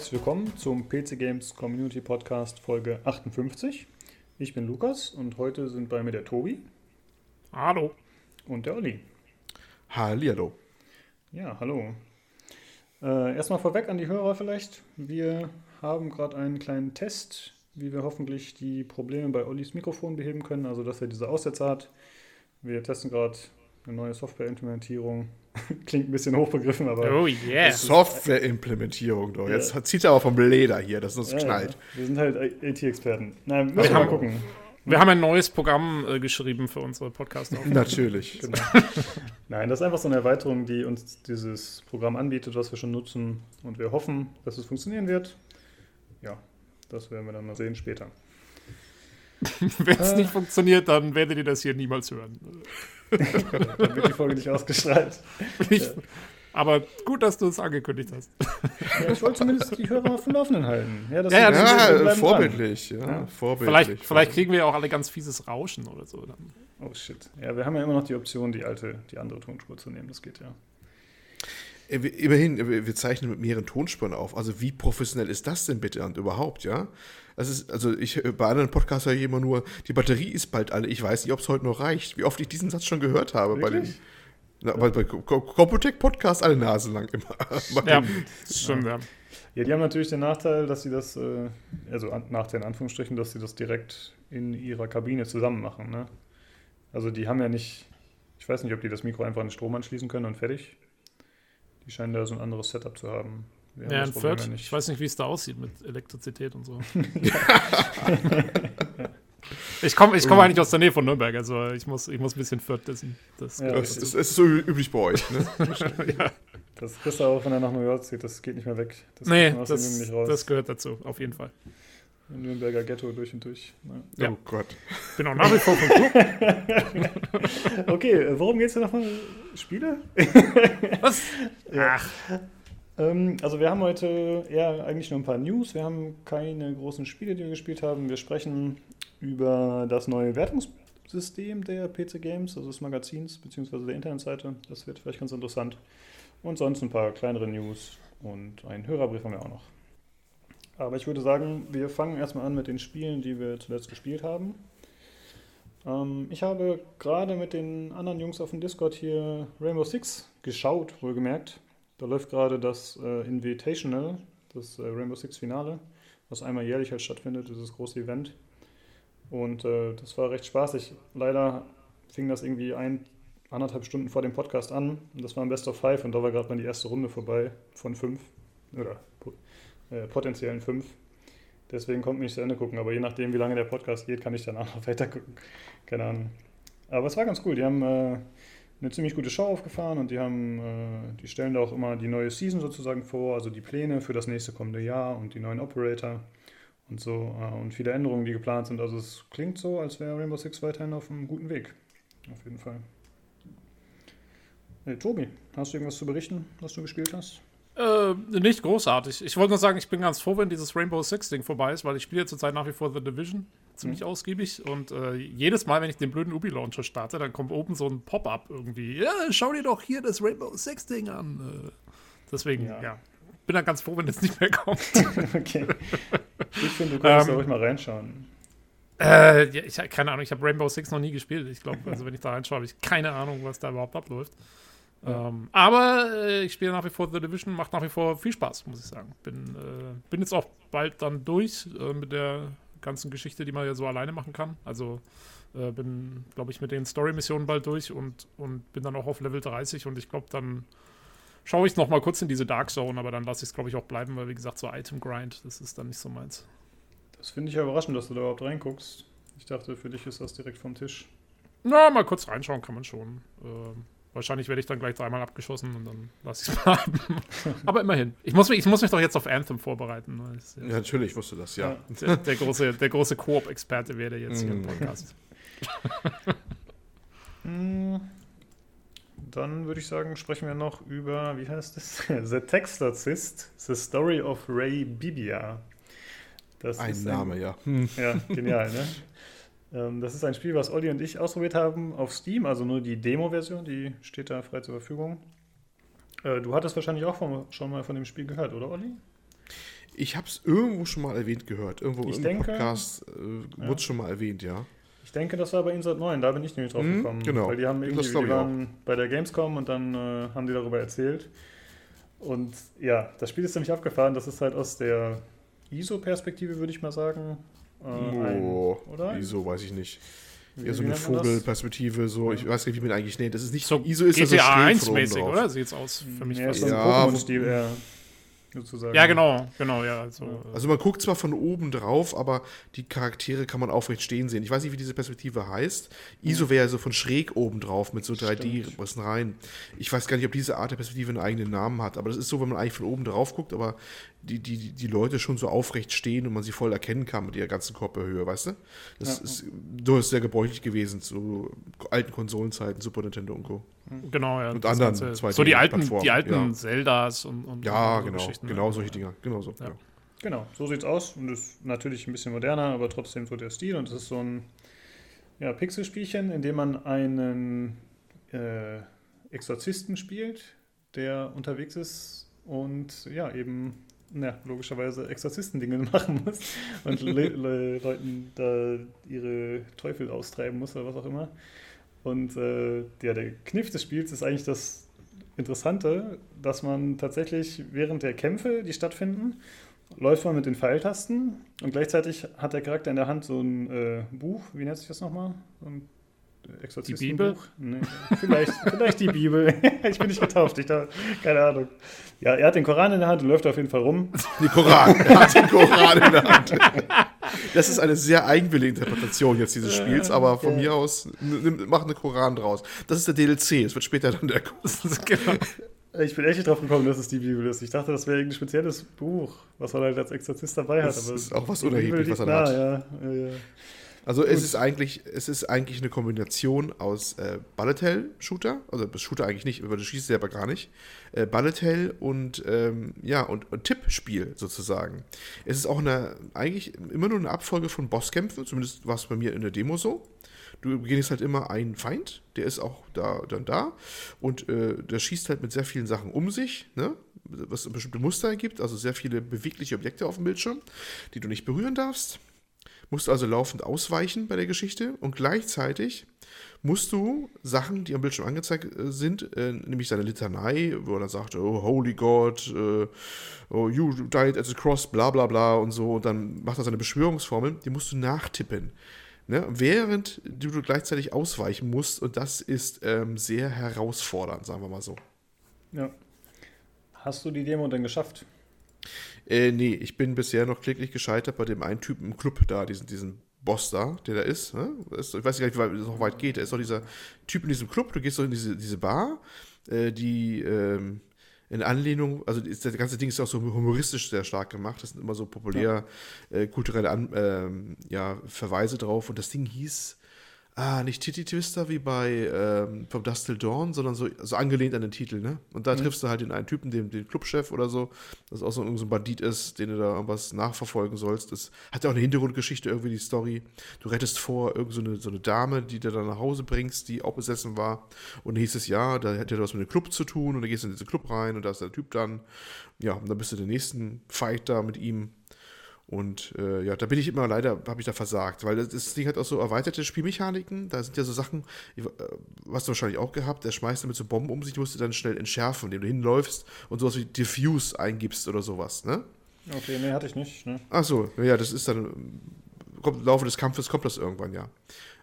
herzlich willkommen zum PC Games Community Podcast Folge 58. Ich bin Lukas und heute sind bei mir der Tobi. Hallo. Und der Olli. Hallihallo. Ja, hallo. Äh, erstmal vorweg an die Hörer vielleicht. Wir haben gerade einen kleinen Test, wie wir hoffentlich die Probleme bei Ollis Mikrofon beheben können, also dass er diese Aussätze hat. Wir testen gerade eine neue Software-Implementierung. Klingt ein bisschen hochbegriffen, aber. Oh yeah. Software-Implementierung, doch. Jetzt zieht er aber vom Leder hier, das ist uns Ja, knallt. ja. Wir sind halt IT-Experten. Na, müssen Wir wir mal haben- gucken. Wir haben ein neues Programm äh, geschrieben für unsere podcast. Natürlich. Genau. Nein, das ist einfach so eine Erweiterung, die uns dieses Programm anbietet, was wir schon nutzen. Und wir hoffen, dass es funktionieren wird. Ja, das werden wir dann mal sehen später. Wenn es nicht funktioniert, dann werdet ihr das hier niemals hören. Dann wird die Folge nicht ausgestrahlt. Ich, aber gut, dass du es angekündigt hast. Ja, ich wollte zumindest die Hörer auf dem Laufenden halten. Ja, das Ja, ja, vorbildlich. Ja, Ja. vorbildlich. Vielleicht, vielleicht kriegen wir ja auch alle ganz fieses Rauschen oder so. Dann. Oh shit. Ja, wir haben ja immer noch die Option, die alte, die andere Tonspur zu nehmen. Das geht ja. Äh, Immerhin, wir wir zeichnen mit mehreren Tonspuren auf. Also wie professionell ist das denn bitte und überhaupt, ja? Das ist, also ich äh, bei anderen Podcasts höre ich immer nur, die Batterie ist bald alle. Ich weiß nicht, ob es heute noch reicht. Wie oft ich diesen Satz schon gehört habe bei den, Wirklich? na, bei, bei Co- Co- Computec Podcast alle Nase lang immer. Ja, das stimmt, ja. Ja, die haben natürlich den Nachteil, dass sie das, äh, also an, Nachteil in Anführungsstrichen, dass sie das direkt in ihrer Kabine zusammen machen. Ne? Also die haben ja nicht, ich weiß nicht, ob die das Mikro einfach an den Strom anschließen können und fertig. Die scheinen da so ein anderes Setup zu haben. Wir Ja, in Fürth. Ich weiß nicht, wie es da aussieht mit Elektrizität und so. ich komme ich komm eigentlich aus der Nähe von Nürnberg, also ich muss, ich muss ein bisschen Fürth wissen. Das Ja, Das, das ist so üblich bei euch. Ne? ja. Das kriegst du auch, wenn er nach New York zieht, das geht nicht mehr weg. Das Nee, das, Ding nicht raus. das gehört dazu, auf jeden Fall. Im Nürnberger Ghetto durch und durch. Ne? Ja. Oh Gott. Bin auch nach wie vor vom Club. Okay, worum geht's denn nochmal? Spiele? Was? Ja. Ach, also wir haben heute eher eigentlich nur ein paar News. Wir haben keine großen Spiele, die wir gespielt haben. Wir sprechen über das neue Wertungssystem der PC Games, also des Magazins bzw. der Internetseite. Das wird vielleicht ganz interessant. Und sonst ein paar kleinere News und einen Hörerbrief haben wir auch noch. Aber ich würde sagen, wir fangen erstmal an mit den Spielen, die wir zuletzt gespielt haben. Ähm, ich habe gerade mit den anderen Jungs auf dem Discord hier Rainbow Six geschaut, wohlgemerkt. Da läuft gerade das äh, Invitational, das äh, Rainbow Six Finale, was einmal jährlich halt stattfindet, dieses große Event. Und äh, das war recht spaßig. Leider fing das irgendwie ein, anderthalb Stunden vor dem Podcast an. Und das war ein Best of Five und da war gerade mal die erste Runde vorbei von fünf. Oder äh, potenziellen fünf. Deswegen konnte ich nicht zu Ende gucken. Aber je nachdem, wie lange der Podcast geht, kann ich danach noch weiter gucken. Keine Ahnung. Aber es war ganz cool. Die haben äh, eine ziemlich gute Show aufgefahren und die haben, äh, die stellen da auch immer die neue Season sozusagen vor, also die Pläne für das nächste kommende Jahr und die neuen Operator und so äh, und viele Änderungen, die geplant sind. Also es klingt so, als wäre Rainbow Six weiterhin auf einem guten Weg. Auf jeden Fall. Hey, Tobi, hast du irgendwas zu berichten, was du gespielt hast? Äh, nicht großartig. Ich wollte nur sagen, ich bin ganz froh, wenn dieses Rainbow Six-Ding vorbei ist, weil ich spiele zurzeit nach wie vor The Division ziemlich ausgiebig und äh, jedes Mal, wenn ich den blöden Ubi-Launcher starte, dann kommt oben so ein Pop-up irgendwie. Ja, schau dir doch hier das Rainbow Six-Ding an. Äh, deswegen, Ja. ja. Bin dann ganz froh, wenn das nicht mehr kommt. okay. Ich finde, du kannst Ähm, da ruhig mal reinschauen. äh, ja, ich keine Ahnung, ich habe Rainbow Six noch nie gespielt. Ich glaube, also wenn ich da reinschaue, habe ich keine Ahnung, was da überhaupt abläuft. Ja. Ähm, aber äh, ich spiele nach wie vor The Division, macht nach wie vor viel Spaß, muss ich sagen. Bin, äh, bin jetzt auch bald dann durch äh, mit der ganzen Geschichte, die man ja so alleine machen kann. Also äh, bin, glaube ich, mit den Story-Missionen bald durch und, und bin dann auch auf Level 30 und ich glaube, dann schaue ich noch mal kurz in diese Dark Zone, aber dann lasse ich es, glaube ich, auch bleiben, weil, wie gesagt, so Item-Grind, das ist dann nicht so meins. Das finde ich ja überraschend, dass du da überhaupt reinguckst. Ich dachte, für dich ist das direkt vom Tisch. Na, mal kurz reinschauen kann man schon. Ähm, wahrscheinlich werde ich dann gleich dreimal abgeschossen und dann lasse ich es bleiben. Aber immerhin. Ich muss, mich, ich muss mich doch jetzt auf Anthem vorbereiten. es Ja, natürlich wusste das, ja. Der, der große, der große Koop-Experte werde jetzt hier im Mm. Podcast. Hm, Dann würde ich sagen, sprechen wir noch über, wie heißt es? The Textazist, The Story of Ray Bibia. Das Ein ist Name, ja. Hm. Ja, genial, ne? Ähm, das ist ein Spiel, was Olli und ich ausprobiert haben auf Steam, also nur die Demo-Version, die steht da frei zur Verfügung. Äh, du hattest wahrscheinlich auch von, schon mal von dem Spiel gehört, oder Olli? Ich habe es irgendwo schon mal erwähnt gehört. Irgendwo Ich im denke- Podcast äh, Ja. wurde es schon mal erwähnt, ja. Ich denke, das war bei Inside 9, da bin ich nämlich drauf Mhm, gekommen. genau. Weil die haben irgendwie, die waren bei der Gamescom und dann äh, haben die darüber erzählt. Und ja, das Spiel ist ziemlich abgefahren. Das ist halt aus der ISO-Perspektive, würde ich mal sagen. Äh, ein- oh, oder? wieso, weiß ich nicht. Eher so eine das? Vogelperspektive, so. Ich weiß nicht, wie man eigentlich nennt. Das ist nicht So ISO ist ja so GTA schräg 1 von oben mäßig, drauf. oder? Sieht's aus für mich Ja, fast. so ein Ja, sozusagen. Ja, genau, genau, ja. Also, Also man guckt zwar von oben drauf, aber die Charaktere kann man aufrecht stehen sehen. Ich weiß nicht, wie diese Perspektive heißt. ISO wäre ja so von schräg oben drauf mit so 3D-Rissen rein. Ich weiß gar nicht, ob diese Art der Perspektive einen eigenen Namen hat, aber das ist so, wenn man eigentlich von oben drauf guckt, aber die, die, die Leute schon so aufrecht stehen und man sie voll erkennen kann mit ihrer ganzen Körperhöhe, weißt du? Das Ja. ist durchaus sehr gebräuchlich gewesen zu alten Konsolenzeiten, Super Nintendo und Co. genau, ja. Und anderen 2D So die alten, die alten ja. Zeldas und, und Ja, und so genau, Geschichten, genau ja. solche Dinger, genau so. Ja. Ja. Genau, so sieht's aus und ist natürlich ein bisschen moderner, aber trotzdem so der Stil und es ist so ein ja, Pixelspielchen, in dem man einen äh, Exorzisten spielt, der unterwegs ist und ja, eben ja, logischerweise Exorzistendinge machen muss und le le Leuten da ihre Teufel austreiben muss oder was auch immer. Und äh, ja, der Kniff des Spiels ist eigentlich das Interessante, dass man tatsächlich während der Kämpfe, die stattfinden, läuft man mit den Pfeiltasten und gleichzeitig hat der Charakter in der Hand so ein äh, Buch, wie nennt sich das nochmal? So ein Exorzistenbuch? Nee, vielleicht, vielleicht die Bibel. ich bin nicht getauft, ich da, keine Ahnung. Ja, er hat den Koran in der Hand und läuft auf jeden Fall rum. Die Koran. Er hat den Koran in der Hand. Das ist eine sehr eigenwillige Interpretation jetzt dieses Spiels, aber von ja. mir aus, nimm, mach eine Koran draus. Das ist der DLC, es wird später dann der genau. Ich bin echt nicht drauf gekommen, dass es die Bibel ist. Ich dachte, das wäre irgendein spezielles Buch, was man halt als Exorzist dabei hat. Das aber ist auch was die Bibel unerheblich, was er nah, hat. Ja, ja, ja. Also es ist eigentlich, es ist eigentlich eine Kombination aus äh, Bullet Hell Shooter, also Shooter eigentlich nicht, aber du schießt selber gar nicht. Äh, Bullet Hell und ähm, ja und, und Tippspiel sozusagen. Es ist auch eine eigentlich immer nur eine Abfolge von Bosskämpfen, zumindest war es bei mir in der Demo so. Du beginnst halt immer einen Feind, der ist auch da dann da und äh, der schießt halt mit sehr vielen Sachen um sich, ne? was bestimmte Muster ergibt, also sehr viele bewegliche Objekte auf dem Bildschirm, die du nicht berühren darfst musst also laufend ausweichen bei der Geschichte und gleichzeitig musst du Sachen, die am Bildschirm angezeigt äh, sind, äh, nämlich seine Litanei, wo er dann sagt, oh, holy God, äh, oh, you died at the cross, bla bla bla und so, und dann macht er seine Beschwörungsformeln, die musst du nachtippen. Ne? Während du gleichzeitig ausweichen musst, und das ist ähm, sehr herausfordernd, sagen wir mal so. ja. Hast du die Demo denn geschafft? Äh, nee, ich bin bisher noch kläglich gescheitert bei dem einen Typen im Club da, diesen, diesen Boss da, der da ist. Ne? Ist- Ich weiß gar nicht, wie weit es noch weit geht. Da ist doch dieser Typ in diesem Club, du gehst doch in diese, diese Bar, äh, die ähm, in Anlehnung, also ist, das ganze Ding ist auch so humoristisch sehr stark gemacht. Das sind immer so populär äh, kulturelle An ähm, ja, Verweise drauf. Und das Ding hieß, ah, nicht Titty Twister wie bei ähm, From Dust Till Dawn, sondern so, so angelehnt an den Titel, ne? Und da triffst du halt den einen Typen, den, den Clubchef oder so, das auch so, irgend so ein Bandit ist, den du da irgendwas nachverfolgen sollst. Das hat ja auch eine Hintergrundgeschichte, irgendwie die Story. Du rettest vor irgend so eine, so eine Dame, die du dann nach Hause bringst, die auch besessen war. Und dann hieß es, ja, da hätte was mit dem Club zu tun und dann gehst du in diesen Club rein und da ist der Typ dann. Ja, und dann bist du den nächsten Fight da mit ihm. Und äh, ja, da bin ich immer leider, habe ich da versagt, weil das, das Ding hat auch so erweiterte Spielmechaniken. Da sind ja so Sachen, äh, was du wahrscheinlich auch gehabt, der schmeißt damit so Bomben um sich, die musst du dann schnell entschärfen, indem du hinläufst und sowas wie Diffuse eingibst oder sowas, ne? Okay, nee, hatte ich nicht. Ne? Ach so, ja, das ist dann, kommt, im Laufe des Kampfes kommt das irgendwann, ja.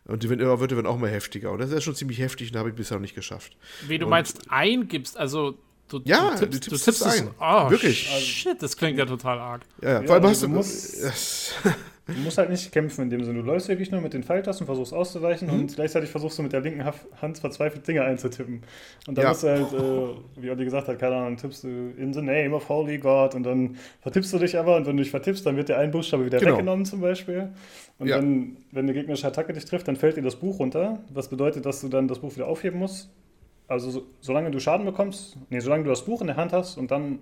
Und die werden, wird dann auch mal heftiger. Und das ist ja schon ziemlich heftig, und da habe ich bisher noch nicht geschafft. Wie du Und- meinst, eingibst, also du, Ja, du du tippst, du tippst tippst es es ein. Oh, Wirklich. Shit, das klingt ja total arg. Ja, ja. Ja, vor allem also hast du, du musst- Du musst halt nicht kämpfen in dem Sinne. Du läufst wirklich nur mit den Pfeiltasten, versuchst auszuweichen und gleichzeitig versuchst du mit der linken Hand verzweifelt Dinge einzutippen. Und dann Ja. musst du halt, äh, wie Olli gesagt hat, keine Ahnung, dann tippst du in the name of holy God und dann vertippst du dich aber und wenn du dich vertippst, dann wird dir ein Buchstabe wieder Genau. weggenommen zum Beispiel. Und Ja. dann, wenn eine gegnerische Attacke dich trifft, dann fällt dir das Buch runter, was bedeutet, dass du dann das Buch wieder aufheben musst. Also so, solange du Schaden bekommst, nee, solange du das Buch in der Hand hast und dann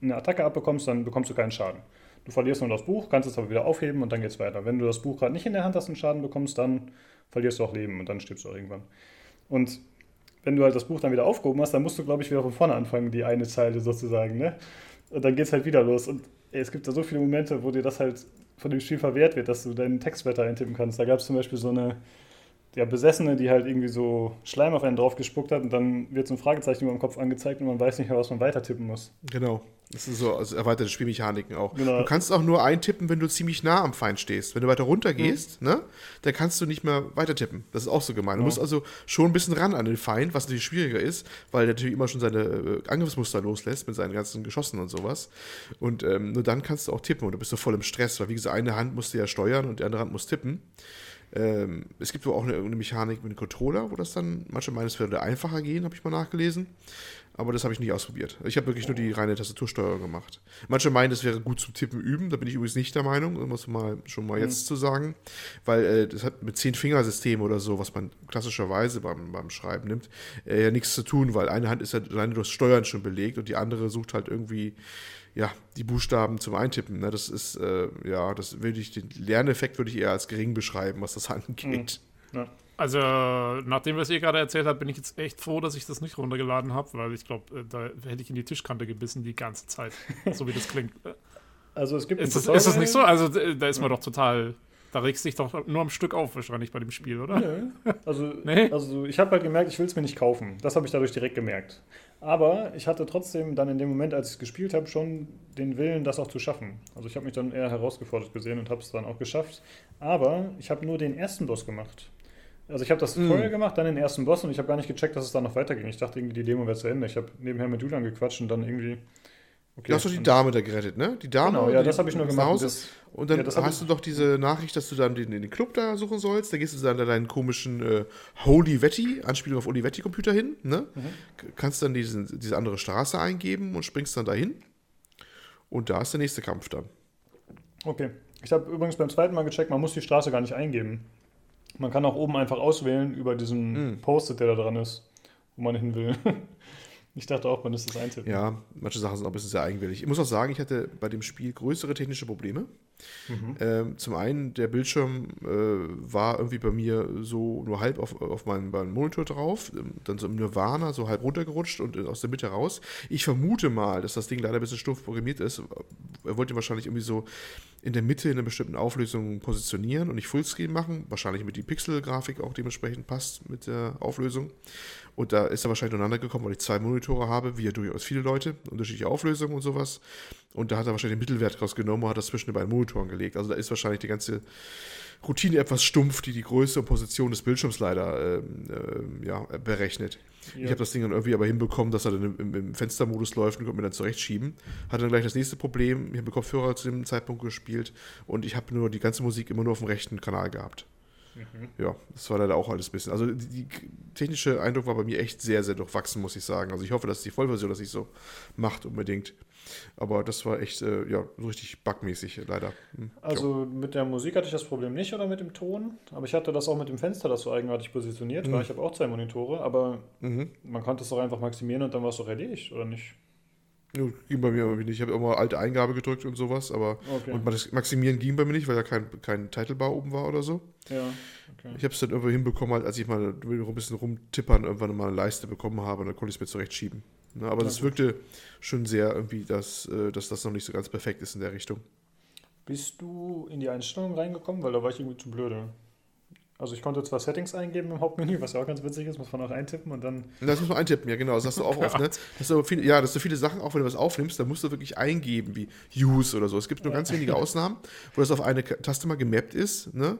eine Attacke abbekommst, dann bekommst du keinen Schaden. Du verlierst nur das Buch, kannst es aber wieder aufheben und dann geht's weiter. Wenn du das Buch gerade nicht in der Hand hast und Schaden bekommst, dann verlierst du auch Leben und dann stirbst du auch irgendwann. Und wenn du halt das Buch dann wieder aufgehoben hast, dann musst du, glaube ich, wieder von vorne anfangen, die eine Zeile sozusagen, ne? Und dann geht's halt wieder los. Und ey, es gibt da so viele Momente, wo dir das halt von dem Spiel verwehrt wird, dass du deinen Textwörter eintippen kannst. Da gab es zum Beispiel so eine ja, Besessene, die halt irgendwie so Schleim auf einen drauf gespuckt hat und dann wird so ein Fragezeichen über dem Kopf angezeigt und man weiß nicht mehr, was man weiter tippen muss. Genau. Das ist so also erweiterte Spielmechaniken auch. Genau. Du kannst auch nur eintippen, wenn du ziemlich nah am Feind stehst. Wenn du weiter runter gehst, mhm. ne, dann kannst du nicht mehr weiter tippen. Das ist auch so gemein. Du ja. musst also schon ein bisschen ran an den Feind, was natürlich schwieriger ist, weil der natürlich immer schon seine äh, Angriffsmuster loslässt mit seinen ganzen Geschossen und sowas. Und ähm, nur dann kannst du auch tippen und du bist so voll im Stress, weil wie gesagt, eine Hand musst du ja steuern und die andere Hand muss tippen. Ähm, es gibt wohl auch eine, eine, Mechanik mit dem Controller, wo das dann, manche meinen, es würde einfacher gehen, habe ich mal nachgelesen. Aber das habe ich nicht ausprobiert. Ich habe wirklich nur die reine Tastatursteuerung gemacht. Manche meinen, es wäre gut zum Tippen üben. Da bin ich übrigens nicht der Meinung, um es mal schon mal jetzt mhm. zu sagen. Weil äh, das hat mit Zehn-Fingersystem oder so, was man klassischerweise beim, beim Schreiben nimmt, äh, ja nichts zu tun, weil eine Hand ist ja alleine durch Steuern schon belegt und die andere sucht halt irgendwie ja, die Buchstaben zum Eintippen. Ne? Das ist, äh, ja, das würde ich, den Lerneffekt würde ich eher als gering beschreiben, was das angeht. Mhm. Ja. Also, nachdem was ihr gerade erzählt habt, bin ich jetzt echt froh, dass ich das nicht runtergeladen habe, weil ich glaube, äh, da hätte ich in die Tischkante gebissen die ganze Zeit, so wie das klingt. Also es gibt ist das, ist das nicht so? Also da ist man doch total da regst du dich doch nur am Stück auf, wahrscheinlich bei dem Spiel, oder? Nö. Also, nee? also ich habe halt gemerkt, ich will es mir nicht kaufen. Das habe ich dadurch direkt gemerkt. Aber ich hatte trotzdem dann in dem Moment, als ich es gespielt habe, schon den Willen, das auch zu schaffen. Also ich habe mich dann eher herausgefordert gesehen und habe es dann auch geschafft. Aber ich habe nur den ersten Boss gemacht. Also ich habe das mm. vorher gemacht, dann den ersten Boss und ich habe gar nicht gecheckt, dass es dann noch weiterging. Ich dachte irgendwie, die Demo wäre zu Ende. Ich habe nebenher mit Julian gequatscht und dann irgendwie Okay, du hast doch die Dame da gerettet, ne? Die Dame. Genau, ja, das habe ich nur gemacht. Das, und dann ja, hast du doch diese Nachricht, dass du dann den, den Club da suchen sollst. Da gehst du dann da deinen komischen äh, Holy Vetty, Anspielung auf Olivetti Computer hin, ne? Mhm. Kannst dann diesen, diese andere Straße eingeben und springst dann dahin. Und da ist der nächste Kampf dann. Okay. Ich habe übrigens beim zweiten Mal gecheckt, man muss die Straße gar nicht eingeben. Man kann auch oben einfach auswählen über diesen mhm. Post-it, der da dran ist, wo man hin will. Ich dachte auch, man ist das eintippen. Ja, manche Sachen sind auch ein bisschen sehr eigenwillig. Ich muss auch sagen, ich hatte bei dem Spiel größere technische Probleme. Mhm. Ähm, zum einen, der Bildschirm äh, war irgendwie bei mir so nur halb auf, auf meinem, meinem Monitor drauf, ähm, dann so im Nirvana, so halb runtergerutscht und aus der Mitte raus. Ich vermute mal, dass das Ding leider ein bisschen stumpf programmiert ist. Er wollte wahrscheinlich irgendwie so in der Mitte in einer bestimmten Auflösung positionieren und nicht Fullscreen machen. Wahrscheinlich mit die Pixel-Grafik auch dementsprechend passt mit der Auflösung. Und da ist er wahrscheinlich durcheinander gekommen, weil ich zwei Monitore habe, wie ja durchaus viele Leute, unterschiedliche Auflösungen und sowas. Und da hat er wahrscheinlich den Mittelwert rausgenommen und hat das zwischen den beiden Monitoren gelegt. Also da ist wahrscheinlich die ganze Routine etwas stumpf, die die Größe und Position des Bildschirms leider ähm, äh, ja, berechnet. Ja. Ich habe das Ding dann irgendwie aber hinbekommen, dass er dann im, im Fenstermodus läuft und konnte mir dann zurechtschieben. Hatte dann gleich das nächste Problem. Ich habe mit Kopfhörer zu dem Zeitpunkt gespielt und ich habe nur die ganze Musik immer nur auf dem rechten Kanal gehabt. Mhm. Ja, das war leider auch alles ein bisschen. Also die, die, technische Eindruck war bei mir echt sehr, sehr durchwachsen, muss ich sagen. Also ich hoffe, dass die Vollversion das nicht so macht unbedingt. Aber das war echt, äh, ja, so richtig bugmäßig, leider. Hm, also ja. mit der Musik hatte ich das Problem nicht oder mit dem Ton. Aber ich hatte das auch mit dem Fenster, das so eigenartig positioniert mhm. war. Ich habe auch zwei Monitore, aber mhm. man konnte es auch einfach maximieren und dann war es doch erledigt, oder nicht? Ging bei mir irgendwie nicht. Ich habe immer alte Eingabe gedrückt und sowas, aber okay. und das Maximieren ging bei mir nicht, weil ja kein, kein Titlebar oben war oder so. Ja, okay. Ich habe es dann irgendwie hinbekommen, halt, als ich mal ein bisschen rumtippern irgendwann mal eine Leiste bekommen habe, dann konnte ich es mir zurechtschieben. Ne, aber es wirkte schon sehr irgendwie, dass, äh, dass das noch nicht so ganz perfekt ist in der Richtung. Bist du in die Einstellungen reingekommen? Weil da war ich irgendwie zu blöde. Also ich konnte zwar Settings eingeben im Hauptmenü, was ja auch ganz witzig ist, muss man auch eintippen und dann. Das muss man eintippen, ja genau. Das hast du auch oft, ne? Das so viele, ja, das sind so viele Sachen, auch wenn du was aufnimmst, da musst du wirklich eingeben, wie Use oder so. Es gibt nur ganz wenige Ausnahmen, wo das auf eine Taste mal gemappt ist, ne?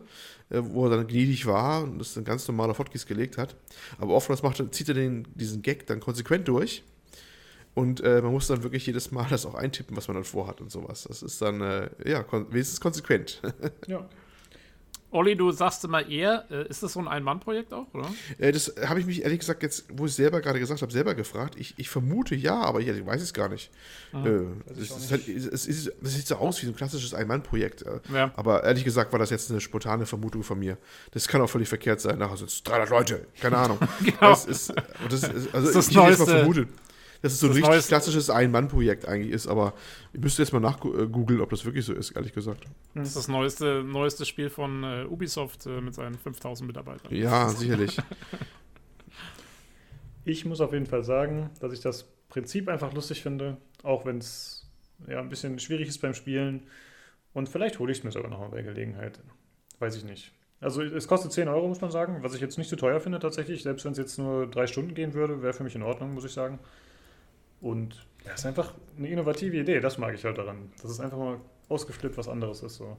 Äh, wo er dann gnädig war und das dann ganz normal auf Hotkeys gelegt hat. Aber oft was macht, zieht er den, diesen Gag dann konsequent durch. Und äh, man muss dann wirklich jedes Mal das auch eintippen, was man dann vorhat und sowas. Das ist dann, äh, ja, kon wenigstens konsequent. ja. Olli, du sagst immer eher, äh, ist das so ein Ein-Mann-Projekt auch, oder? Äh, das habe ich mich ehrlich gesagt jetzt, wo ich selber gerade gesagt habe, selber gefragt. Ich, ich vermute ja, aber ich, ich weiß es gar nicht. Ah, äh, es, halt, es, ist, es, sieht so aus wie so ein klassisches Ein-Mann-Projekt. Äh. Ja. Aber ehrlich gesagt war das jetzt eine spontane Vermutung von mir. Das kann auch völlig verkehrt sein. Nachher sind es 300 Leute, keine Ahnung. genau. Das ist, das ist, also das ist das ich, ich mal vermutet dass es so ein richtig Neues klassisches Ein-Mann-Projekt eigentlich ist, aber ich müsste jetzt mal nachgoogeln, ob das wirklich so ist, ehrlich gesagt. Das ist das neueste, neueste Spiel von äh, Ubisoft äh, mit seinen 5000 Mitarbeitern. Ja, sicherlich. ich muss auf jeden Fall sagen, dass ich das Prinzip einfach lustig finde, auch wenn es ja, ein bisschen schwierig ist beim Spielen. Und vielleicht hole ich es mir sogar nochmal bei Gelegenheit. Weiß ich nicht. Also es kostet 10 Euro, muss man sagen, was ich jetzt nicht zu teuer finde tatsächlich. Selbst wenn es jetzt nur drei Stunden gehen würde, wäre für mich in Ordnung, muss ich sagen. Und ja, ist einfach eine innovative Idee, das mag ich halt daran. Das ist einfach mal ausgeflippt was anderes ist. So.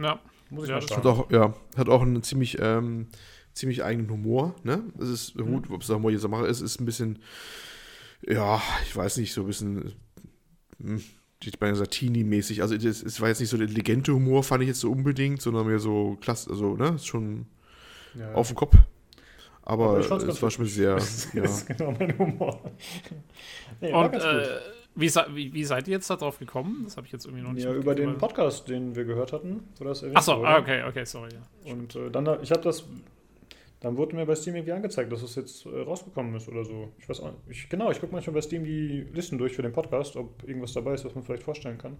Ja. Muss ich Ja, mal das sagen. Hat auch, ja, hat auch einen ziemlich, ähm, ziemlich eigenen Humor, ne? Es ist gut, ob es Humor jetzt mache, ist, ist ein bisschen, ja, ich weiß nicht, so ein bisschen, hm, ich meine, Satini-mäßig. Also es, es war jetzt nicht so der intelligente Humor, fand ich jetzt so unbedingt, sondern mehr so klasse, also, ne, ist schon Ja. auf den Kopf. Aber, es war schon sehr, Das ja. ist genau mein Humor. nee, Und äh, wie, wie, wie seid ihr jetzt darauf gekommen? Das habe ich jetzt irgendwie noch nicht Ja, über den Podcast, den wir gehört hatten, wo das erwähnt Achso, ah, okay, okay, sorry. Ja. Und äh, dann, ich habe das, dann wurde mir bei Steam irgendwie angezeigt, dass es jetzt äh, rausgekommen ist oder so. Ich weiß auch nicht. Ich, genau, ich gucke manchmal bei Steam die Listen durch für den Podcast, ob irgendwas dabei ist, was man vielleicht vorstellen kann.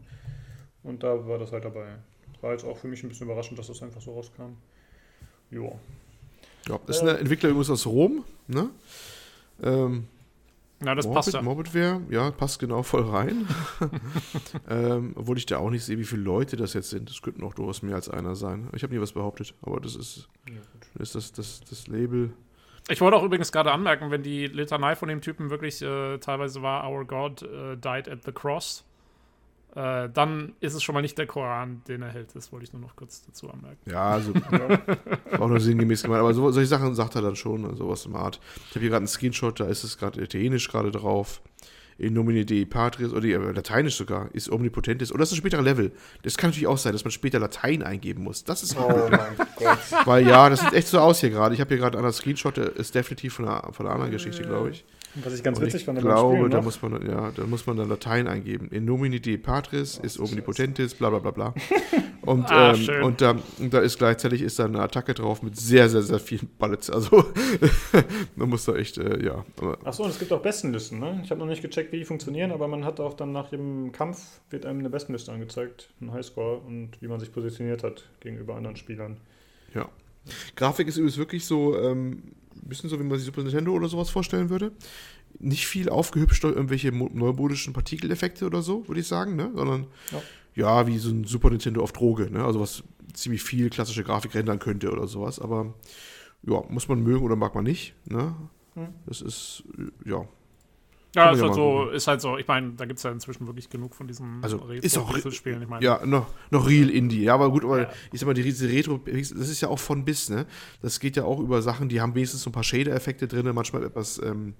Und da war das halt dabei. War jetzt auch für mich ein bisschen überraschend, dass das einfach so rauskam. Jo. Ja. Das ist eine Entwickler übrigens aus Rom, ne? Ähm, Na, das Morbid, passt ja. Morbidware, ja, passt genau voll rein. ähm, obwohl ich da auch nicht sehe, wie viele Leute das jetzt sind. Das könnten auch durchaus mehr als einer sein. Ich habe nie was behauptet, aber das ist, Ja, das, ist das, das, das Label. Ich wollte auch übrigens gerade anmerken, wenn die Litanei von dem Typen wirklich äh, teilweise war, Our God äh, died at the cross, äh, dann ist es schon mal nicht der Koran, den er hält. Das wollte ich nur noch kurz dazu anmerken. Ja, also Ja. auch nur sinngemäß gemeint. Aber so, solche Sachen sagt er dann schon, also sowas im Art. Ich habe hier gerade einen Screenshot, da ist es gerade italienisch gerade drauf. In nomine Dei Patris, oder äh, lateinisch sogar, ist omnipotentis. Oder das ist ein späterer Level. Das kann natürlich auch sein, dass man später Latein eingeben muss. Das ist Oh mein Gott. Weil ja, das sieht echt so aus hier gerade. Ich habe hier gerade einen anderen Screenshot, der ist definitiv von einer, von einer anderen Geschichte, glaube ich. Was ich ganz Und witzig ich fand glaube, da noch, muss man, dann- ja, da muss man dann Latein eingeben. In nomine Dei Patris ist omnipotentis, bla bla bla bla. Und, Ah, ähm, und, da, da ist gleichzeitig ist da eine Attacke drauf mit sehr, sehr, sehr vielen Bullets. Also man muss da echt, äh, ja. Achso, und es gibt auch Bestenlisten, ne? Ich habe noch nicht gecheckt, wie die funktionieren, aber man hat auch dann nach jedem Kampf wird einem eine Bestenliste angezeigt, ein Highscore und wie man sich positioniert hat gegenüber anderen Spielern. ja. Grafik ist übrigens wirklich so, ähm, ein bisschen so, wie man sich Super Nintendo oder sowas vorstellen würde. Nicht viel aufgehübscht durch irgendwelche mo- neumodischen Partikeleffekte oder so, würde ich sagen, ne? Sondern Ja. ja, wie so ein Super Nintendo auf Droge, ne? Also was ziemlich viel klassische Grafik rendern könnte oder sowas. Aber ja, muss man mögen oder mag man nicht, ne? Hm. Das ist, ja. Ja, ist halt, so, gucken. ist halt so. Ich meine, da gibt es ja inzwischen wirklich genug von diesen Also, ist auch- Spielen. Ich meine, Ja, noch, noch Real Indie. Ja, aber gut, aber Ja. ich sag mal, die diese Retro, das ist ja auch von bis, ne? Das geht ja auch über Sachen, die haben wenigstens so ein paar Shader-Effekte drin, manchmal etwas ähm,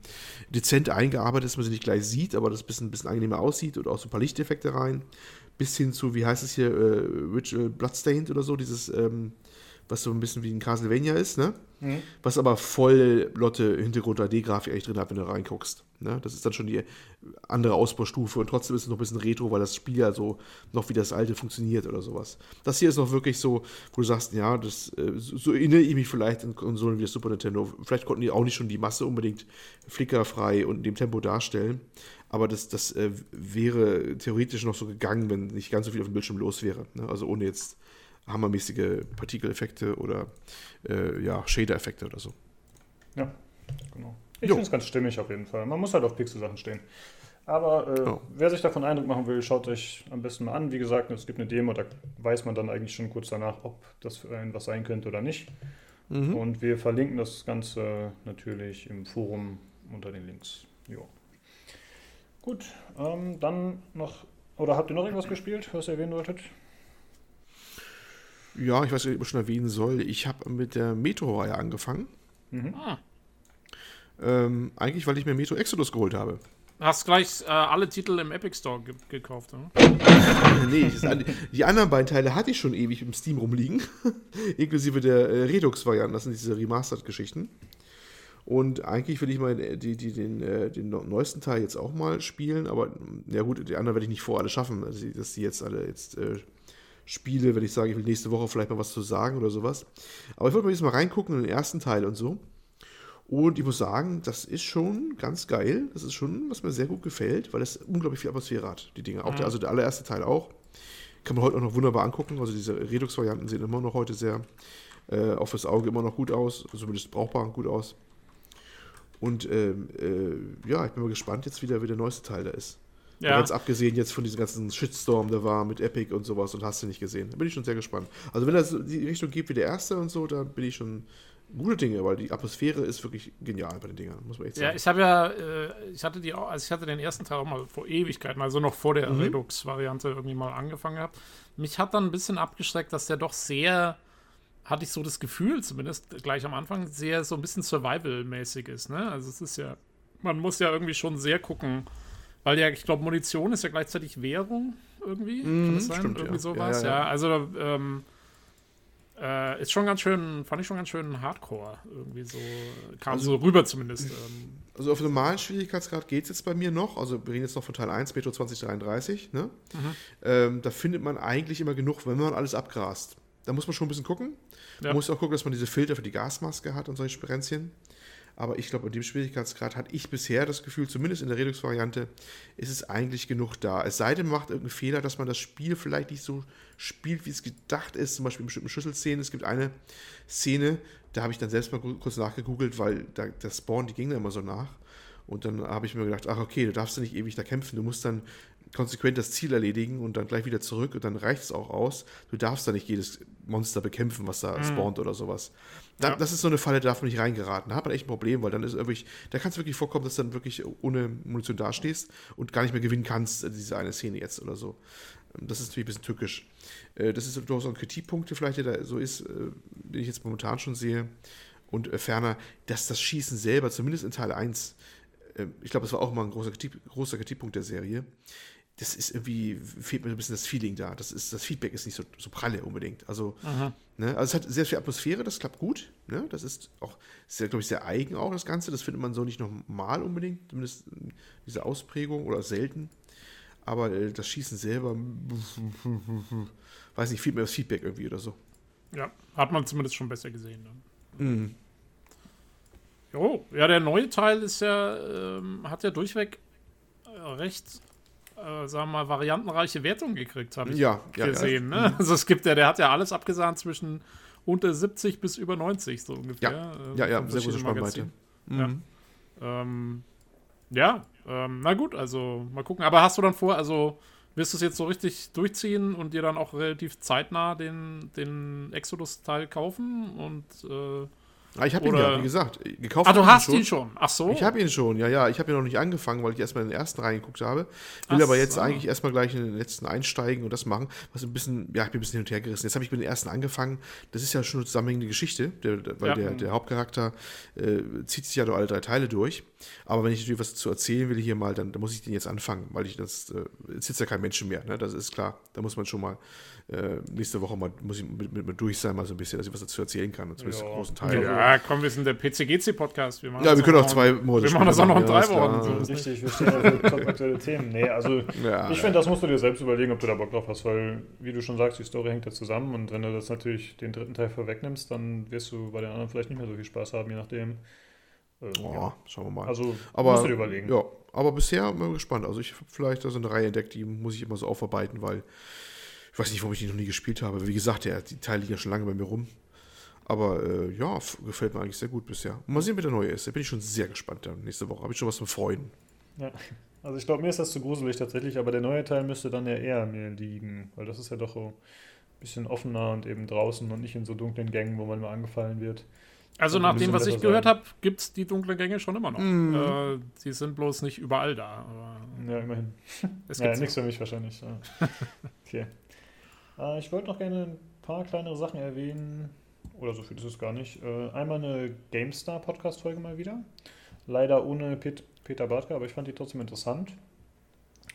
dezent eingearbeitet, dass man sie nicht gleich sieht, aber das ein bisschen, ein bisschen angenehmer aussieht und auch so ein paar Lichteffekte rein. Bis hin zu, wie heißt es hier, äh, Ritual Bloodstained oder so, dieses, ähm, was so ein bisschen wie ein Castlevania ist, ne? Mhm. Was aber voll Lotte Hintergrund 3D-Grafik eigentlich drin hat, wenn du reinguckst. Ne? Das ist dann schon die andere Ausbaustufe und trotzdem ist es noch ein bisschen Retro, weil das Spiel ja so noch wie das alte funktioniert oder sowas. Das hier ist noch wirklich so, wo du sagst, ja, das äh, so erinnere ich mich vielleicht an Konsolen wie das Super Nintendo. Vielleicht konnten die auch nicht schon die Masse unbedingt flickerfrei und in dem Tempo darstellen. Aber das, das äh, wäre theoretisch noch so gegangen, wenn nicht ganz so viel auf dem Bildschirm los wäre. Ne? Also ohne jetzt hammermäßige Partikeleffekte oder äh, ja, Shader-Effekte oder so. Ja, genau. Ich finde es ganz stimmig auf jeden Fall. Man muss halt auf Pixel-Sachen stehen. Aber äh, Ja. wer sich davon Eindruck machen will, schaut euch am besten mal an. Wie gesagt, es gibt eine Demo, da weiß man dann eigentlich schon kurz danach, ob das für einen was sein könnte oder nicht. Mhm. Und wir verlinken das Ganze natürlich im Forum unter den Links. Jo. Gut, ähm, dann noch, oder habt ihr noch irgendwas gespielt, was ihr erwähnen wolltet? Ja, ich weiß nicht, ob ich schon erwähnen soll. Ich habe mit der Metro-Reihe angefangen. Mhm. Ah. Ähm, eigentlich, weil ich mir Metro Exodus geholt habe. Hast gleich äh, alle Titel im Epic Store ge gekauft, oder? nee, an- die anderen beiden Teile hatte ich schon ewig im Steam rumliegen. Inklusive der äh, Redux-Varianten. Das sind diese Remastered-Geschichten. Und eigentlich will ich mal die, die, den, äh, den neu- neuesten Teil jetzt auch mal spielen. Aber ja gut, die anderen werde ich nicht vor alle schaffen. Dass die jetzt alle jetzt äh, spiele, wenn ich sage, ich will nächste Woche vielleicht mal was zu sagen oder sowas. Aber ich wollte mal jetzt mal reingucken in den ersten Teil und so. Und ich muss sagen, das ist schon ganz geil. Das ist schon, was mir sehr gut gefällt, weil es unglaublich viel Atmosphäre hat, die Dinge. Auch der, also der allererste Teil auch. Kann man heute auch noch wunderbar angucken. Also diese Redux-Varianten sehen immer noch heute sehr äh, auf das Auge immer noch gut aus. Also zumindest brauchbar gut aus. Und ähm, äh, ja, ich bin mal gespannt jetzt wieder, wie der neueste Teil da ist. Ja. Ganz abgesehen jetzt von diesem ganzen Shitstorm, der war mit Epic und sowas und hast du nicht gesehen. Da bin ich schon sehr gespannt. Also wenn das die Richtung geht wie der erste und so, dann bin ich schon gute Dinge, weil die Atmosphäre ist wirklich genial bei den Dingern, muss man echt sagen. Ja, ich habe ja, äh, ich hatte die auch, also ich hatte den ersten Teil auch mal vor Ewigkeiten, also noch vor der mhm. Redux-Variante irgendwie mal angefangen gehabt. Mich hat dann ein bisschen abgeschreckt, dass der doch sehr, hatte ich so das Gefühl, zumindest gleich am Anfang, sehr so ein bisschen Survival-mäßig ist, ne? Also es ist ja, man muss ja irgendwie schon sehr gucken, weil ja, ich glaube, Munition ist ja gleichzeitig Währung irgendwie. Mm, Kann das sein? Stimmt, irgendwie ja. sowas. Ja, ja, ja. also ähm, äh, ist schon ganz schön, fand ich schon ganz schön Hardcore. Irgendwie so, kam also, so rüber zumindest. Ähm. Also auf normalen Schwierigkeitsgrad geht es jetzt bei mir noch. Also wir reden jetzt noch von Teil 1, Metro 2033. Ne? Mhm. Ähm, da findet man eigentlich immer genug, wenn man alles abgrast. Da muss man schon ein bisschen gucken. Man muss auch gucken, dass man diese Filter für die Gasmaske hat und solche Sperenzchen. Aber ich glaube, in dem Schwierigkeitsgrad hatte ich bisher das Gefühl, zumindest in der Redux-Variante, ist es eigentlich genug da. Es sei denn, man macht irgendeinen Fehler, dass man das Spiel vielleicht nicht so spielt, wie es gedacht ist. Zum Beispiel in bestimmten Schlüsselszenen. Es gibt eine Szene, da habe ich dann selbst mal kurz nachgegoogelt, weil da, der Spawn, die ging da immer so nach. Und dann habe ich mir gedacht, ach okay, du darfst ja nicht ewig da kämpfen, du musst dann konsequent das Ziel erledigen und dann gleich wieder zurück und dann reicht es auch aus. Du darfst da nicht jedes Monster bekämpfen, was da mhm. spawnt oder sowas. Da, ja. Das ist so eine Falle, da darf man nicht reingeraten. Da hat man echt ein Problem, weil dann ist wirklich, da kann es wirklich vorkommen, dass du dann wirklich ohne Munition dastehst und gar nicht mehr gewinnen kannst, äh, diese eine Szene jetzt oder so. Ähm, das ist natürlich ein bisschen tückisch. Äh, das ist durchaus ein Kritikpunkt, der vielleicht da so ist, äh, den ich jetzt momentan schon sehe. Und ferner, dass das Schießen selber, zumindest in Teil 1, ich glaube, das war auch mal ein großer, Kritik, großer Kritikpunkt der Serie, das ist irgendwie, fehlt mir ein bisschen das Feeling da. Das, ist, das Feedback ist nicht so, so pralle unbedingt. Also, ne, also es hat sehr viel Atmosphäre, das klappt gut. Ne? Das ist auch sehr, glaube ich, sehr eigen auch, das Ganze. Das findet man so nicht normal unbedingt, zumindest diese Ausprägung oder selten. Aber äh, das Schießen selber, weiß nicht, fehlt mir das Feedback irgendwie oder so. Ja, hat man zumindest schon besser gesehen. Ne? Mhm. Jo, ja, der neue Teil ist ja, ähm, hat ja durchweg recht äh, sagen wir mal, variantenreiche Wertung gekriegt, habe ich ja, gesehen. Ja, ja. Ne? Also es gibt ja, der hat ja alles abgesahnt zwischen unter 70 bis über 90, so ungefähr. Ja, äh, ja, ja sehr gute Spannweite. Mhm. Ja, ähm, ja ähm, na gut, also mal gucken. Aber hast du dann vor, also wirst du es jetzt so richtig durchziehen und dir dann auch relativ zeitnah den, den Exodus-Teil kaufen und äh, Ah, ich habe ihn ja, wie gesagt, gekauft. Ah, du hast ihn schon. Ach so. Ich habe ihn schon, ja, ja. Ich habe ihn noch nicht angefangen, weil ich erstmal in den ersten reingeguckt habe. Will Ach aber jetzt so. eigentlich erstmal gleich in den letzten einsteigen und das machen. Was ein bisschen, ja, ich bin ein bisschen hin und her gerissen. Jetzt habe ich mit den ersten angefangen. Das ist ja schon eine zusammenhängende Geschichte, der, weil ja. der, der Hauptcharakter äh, zieht sich ja durch alle drei Teile durch. Aber wenn ich natürlich was zu erzählen will hier mal, dann, dann muss ich den jetzt anfangen, weil ich das, äh, jetzt sitzt ja kein Menschen mehr, ne? Das ist klar. Da muss man schon mal äh, nächste Woche mal, muss ich mit, mit, mit, durch sein, mal so ein bisschen, dass ich was dazu erzählen kann. Zumindest ja. großen Teil. Ja, komm, wir sind der PCGC-Podcast. Ja, wir können auch zwei Monate Wir machen das auch noch in drei Wochen. Richtig, wir stehen ja für top aktuelle Themen. Nee, also ja, ich finde, das musst du dir selbst überlegen, ob du da Bock drauf hast, weil, wie du schon sagst, die Story hängt ja zusammen und wenn du das natürlich den dritten Teil vorwegnimmst, dann wirst du bei den anderen vielleicht nicht mehr so viel Spaß haben, je nachdem. Ähm, oh, ja. Schauen wir mal. Also aber, musst du dir überlegen. Ja, aber bisher bin ich gespannt. Also ich habe vielleicht da so eine Reihe entdeckt, die muss ich immer so aufarbeiten, weil ich weiß nicht, warum ich die noch nie gespielt habe. Wie gesagt, ja, die Teile liegen ja schon lange bei mir rum. Aber äh, ja, gefällt mir eigentlich sehr gut bisher. Mal sehen, wie der neue ist. Da bin ich schon sehr gespannt. Dann. Nächste Woche habe ich schon was zum Freuen. Ja. Also ich glaube, mir ist das zu gruselig tatsächlich, aber der neue Teil müsste dann ja eher mir liegen, weil das ist ja doch so ein bisschen offener und eben draußen und nicht in so dunklen Gängen, wo man mal angefallen wird. Also nach dem, was ich gehört habe, gibt es die dunklen Gänge schon immer noch. Mm. Äh, sie sind bloß nicht überall da. ja, immerhin. Es ja, nichts für mich wahrscheinlich. Ja. okay. Äh, ich wollte noch gerne ein paar kleinere Sachen erwähnen. Oder so viel ist es gar nicht. Äh, einmal eine GameStar-Podcast-Folge mal wieder. Leider ohne Pet Peter Bartka, aber ich fand die trotzdem interessant.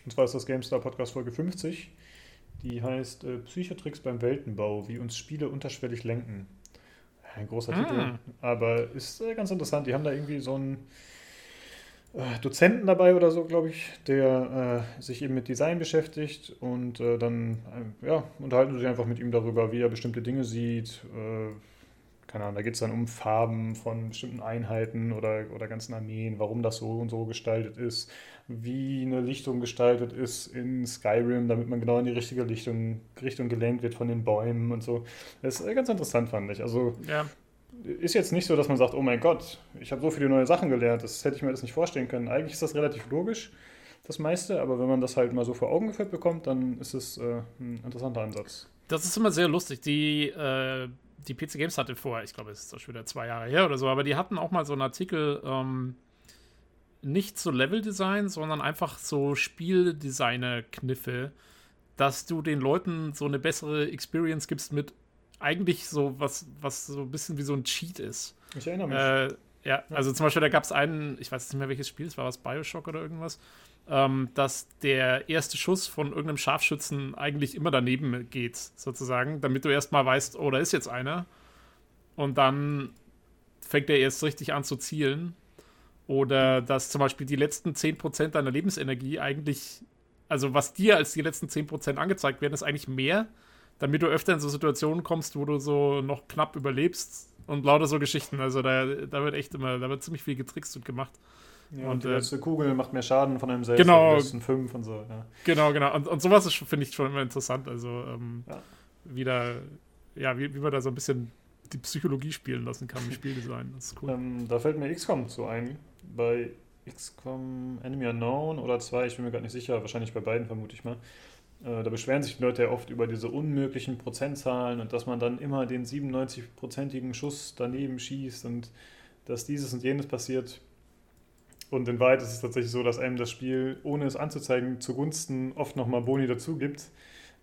Und zwar ist das GameStar Podcast Folge 50. Die heißt äh, Psychotricks beim Weltenbau, wie uns Spiele unterschwellig lenken. Ein großer ah. Titel, aber ist äh, ganz interessant. Die haben da irgendwie so äh, Dozenten dabei oder so, glaube ich, der äh, sich eben mit Design beschäftigt und äh, dann äh, ja, unterhalten sie sich einfach mit ihm darüber, wie er bestimmte Dinge sieht. Äh, keine Ahnung, da geht es dann um Farben von bestimmten Einheiten oder, oder ganzen Armeen, warum das so und so gestaltet ist, wie eine Lichtung gestaltet ist in Skyrim, damit man genau in die richtige Richtung, Richtung gelenkt wird von den Bäumen und so. Das ist äh, ganz interessant, fand ich. Also ja ist jetzt nicht so, dass man sagt, oh mein Gott, ich habe so viele neue Sachen gelernt, das hätte ich mir das nicht vorstellen können. Eigentlich ist das relativ logisch. das meiste, aber wenn man das halt mal so vor Augen geführt bekommt, dann ist es äh, ein interessanter Ansatz. Das ist immer sehr lustig. Die, äh, die PC Games hatte vorher, ich glaube, es ist schon wieder zwei Jahre her oder so, aber die hatten auch mal so einen Artikel, ähm, nicht so Level-Design, sondern einfach so Spieldesigner-Kniffe, dass du den Leuten so eine bessere Experience gibst mit eigentlich so was, was so ein bisschen wie so ein Cheat ist. Ich erinnere mich. Äh, ja, also zum Beispiel, da gab es einen, ich weiß nicht mehr welches Spiel, es war was Bioshock oder irgendwas, ähm, dass der erste Schuss von irgendeinem Scharfschützen eigentlich immer daneben geht, sozusagen, damit du erstmal weißt, oh, da ist jetzt einer. Und dann fängt er erst richtig an zu zielen. Oder dass zum Beispiel die letzten 10% deiner Lebensenergie eigentlich, also was dir als die letzten 10% angezeigt werden, ist eigentlich mehr, damit du öfter in so Situationen kommst, wo du so noch knapp überlebst und lauter so Geschichten. Also da, da wird echt immer, da wird ziemlich viel getrickst und gemacht. Ja, und, und, die äh, letzte Kugel macht mehr Schaden von einem selbst. Genau. letzten fünf und so. Ja. Genau, genau. Und, und sowas finde ich schon immer interessant. Also ähm, Ja. wieder, ja, wie, wie man da so ein bisschen die Psychologie spielen lassen kann im Spieldesign. Das ist cool. Ähm, da fällt mir XCOM zu ein. Bei XCOM Enemy Unknown oder zwei, ich bin mir gerade nicht sicher, wahrscheinlich bei beiden vermute ich mal. Äh, da beschweren sich die Leute ja oft über diese unmöglichen Prozentzahlen und dass man dann immer den 97-prozentigen Schuss daneben schießt und dass dieses und jenes passiert. Und in Wahrheit ist es tatsächlich so, dass einem das Spiel, ohne es anzuzeigen, zugunsten oft nochmal Boni dazu gibt.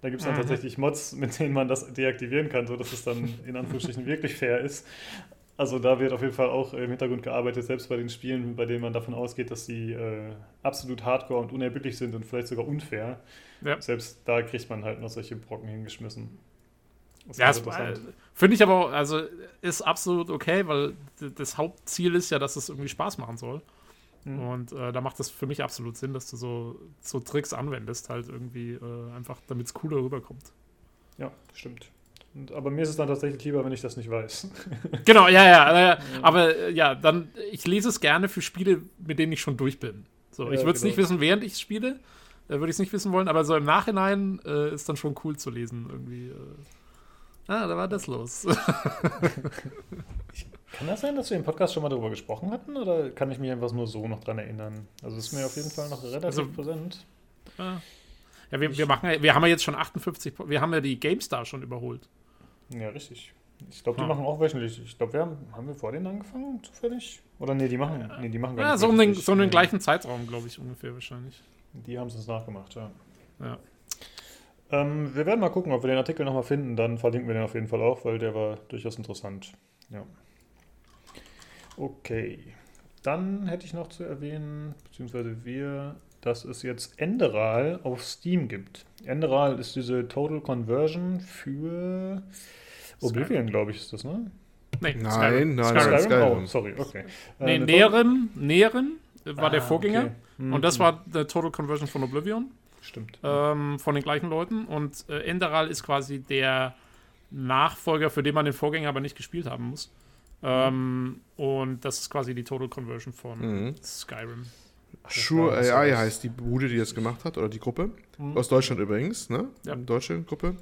Da gibt es dann Mhm. tatsächlich Mods, mit denen man das deaktivieren kann, sodass es dann in Anführungsstrichen wirklich fair ist. Also da wird auf jeden Fall auch im Hintergrund gearbeitet, selbst bei den Spielen, bei denen man davon ausgeht, dass sie äh, absolut hardcore und unerbittlich sind und vielleicht sogar unfair. Ja. Selbst da kriegt man halt noch solche Brocken hingeschmissen. Das Ja, ist es- interessant. äh, finde ich aber auch, also ist absolut okay, weil das Hauptziel ist ja, dass es irgendwie Spaß machen soll. Mhm. Und äh, da macht es für mich absolut Sinn, dass du so, so Tricks anwendest, halt irgendwie äh, einfach, damit es cooler rüberkommt. Ja, stimmt. Aber mir ist es dann tatsächlich lieber, wenn ich das nicht weiß. Genau, ja, ja, äh, aber äh, ja, dann, ich lese es gerne für Spiele, mit denen ich schon durch bin. So, Ja, ich würde es genau. nicht wissen, während ich spiele, äh, würde ich es nicht wissen wollen, aber so im Nachhinein äh, ist dann schon cool zu lesen, irgendwie. Äh. Ah, da war das los. Kann das sein, dass wir im Podcast schon mal darüber gesprochen hatten oder kann ich mich einfach nur so noch dran erinnern? Also ist mir auf jeden Fall noch relativ Also- präsent. Ja, ja wir, wir, machen, ja- wir haben ja jetzt schon 58, Po- wir haben ja die GameStar schon überholt. Ja, richtig. Ich glaube, die Ja. machen auch wöchentlich. Ich glaube, wir haben, haben wir vor denen angefangen, zufällig? Oder nee, die machen, nee, die machen gar Ja, nicht so um den, so um den gleichen Zeitraum, glaube ich, ungefähr wahrscheinlich. Die haben es uns nachgemacht, ja. Ja. Ähm, wir werden mal gucken, ob wir den Artikel nochmal finden. Dann verlinken wir den auf jeden Fall auch, weil der war durchaus interessant. Ja. Okay. Dann hätte ich noch zu erwähnen, beziehungsweise wir, dass es jetzt Enderal auf Steam gibt. Enderal ist diese Total Conversion für Oblivion, glaube ich, ist das, ne? Nee, Nein, Skyrim. nein, Skyrim. nein, Oh, Skyrim. sorry, okay. Äh, Nee, eine Näheren, Näheren war Ah, der Vorgänger. okay. Hm, Und das hm, war der Total Conversion von Oblivion. Stimmt. ähm, von den gleichen Leuten. Und äh, Enderal ist quasi der Nachfolger, für den man den Vorgänger aber nicht gespielt haben muss. Ähm, und das ist quasi die Total Conversion von Mhm. Skyrim. Sure was AI heißt die Bude, die das gemacht hat, oder die Gruppe. Mhm. Aus Deutschland übrigens, ne? Ja. Eine deutsche Gruppe.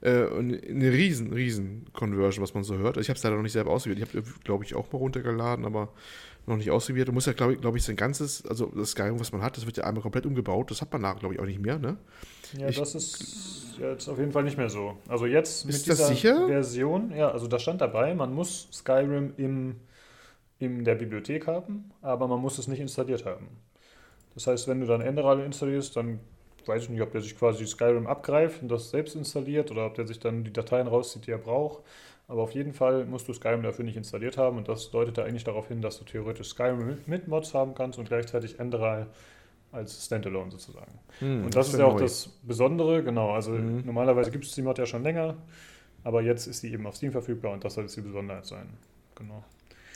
Äh, und eine riesen, riesen Conversion, was man so hört. Ich habe es leider noch nicht selber ausprobiert. Ich habe, glaube ich, auch mal runtergeladen, aber noch nicht ausprobiert. Du musst ja, glaube ich, glaub ich, sein ganzes, also das Skyrim, was man hat, das wird ja einmal komplett umgebaut. Das hat man nachher, glaube ich, auch nicht mehr, ne? Ja, Ich- das ist jetzt auf jeden Fall nicht mehr so. Also jetzt Ist mit das dieser sicher? Version, ja, also da stand dabei, man muss Skyrim im, in der Bibliothek haben, aber man muss es nicht installiert haben. Das heißt, wenn du dann Enderal installierst, dann weiß ich nicht, ob der sich quasi Skyrim abgreift und das selbst installiert oder ob der sich dann die Dateien rauszieht, die er braucht. Aber auf jeden Fall musst du Skyrim dafür nicht installiert haben und das deutet da eigentlich darauf hin, dass du theoretisch Skyrim mit, Mods haben kannst und gleichzeitig Enderal als Standalone sozusagen. Hm, Und das, ist wär ja auch neu. das Besondere, genau. Also Mhm. normalerweise gibt es die Mod ja schon länger, aber jetzt ist sie eben auf Steam verfügbar und das soll jetzt die Besonderheit sein. Genau.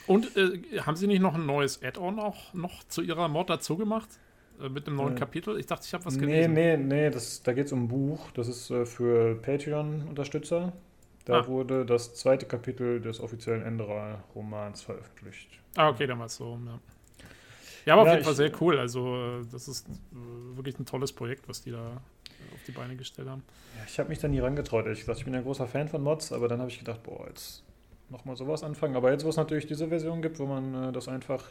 Und äh, haben sie nicht noch ein neues Add-on auch noch zu ihrer Mod dazu gemacht? Äh, mit einem neuen Äh, Kapitel? Ich dachte, ich habe was Nee, gelesen. nee, nee, das, da geht es um ein Buch. Das ist äh, für Patreon-Unterstützer. Da Ah. wurde das zweite Kapitel des offiziellen Enderal-Romans veröffentlicht. Ah, okay, dann war es so. Ja, ja aber auf Ja, jeden Fall ich- sehr cool. Also, äh, das ist äh, wirklich ein tolles Projekt, was die da äh, auf die Beine gestellt haben. Ja, ich habe mich da nie rangetraut, ehrlich gesagt. Ich bin ja großer Fan von Mods, aber dann habe ich gedacht, boah, jetzt nochmal sowas anfangen. Aber jetzt, wo es natürlich diese Version gibt, wo man äh, das einfach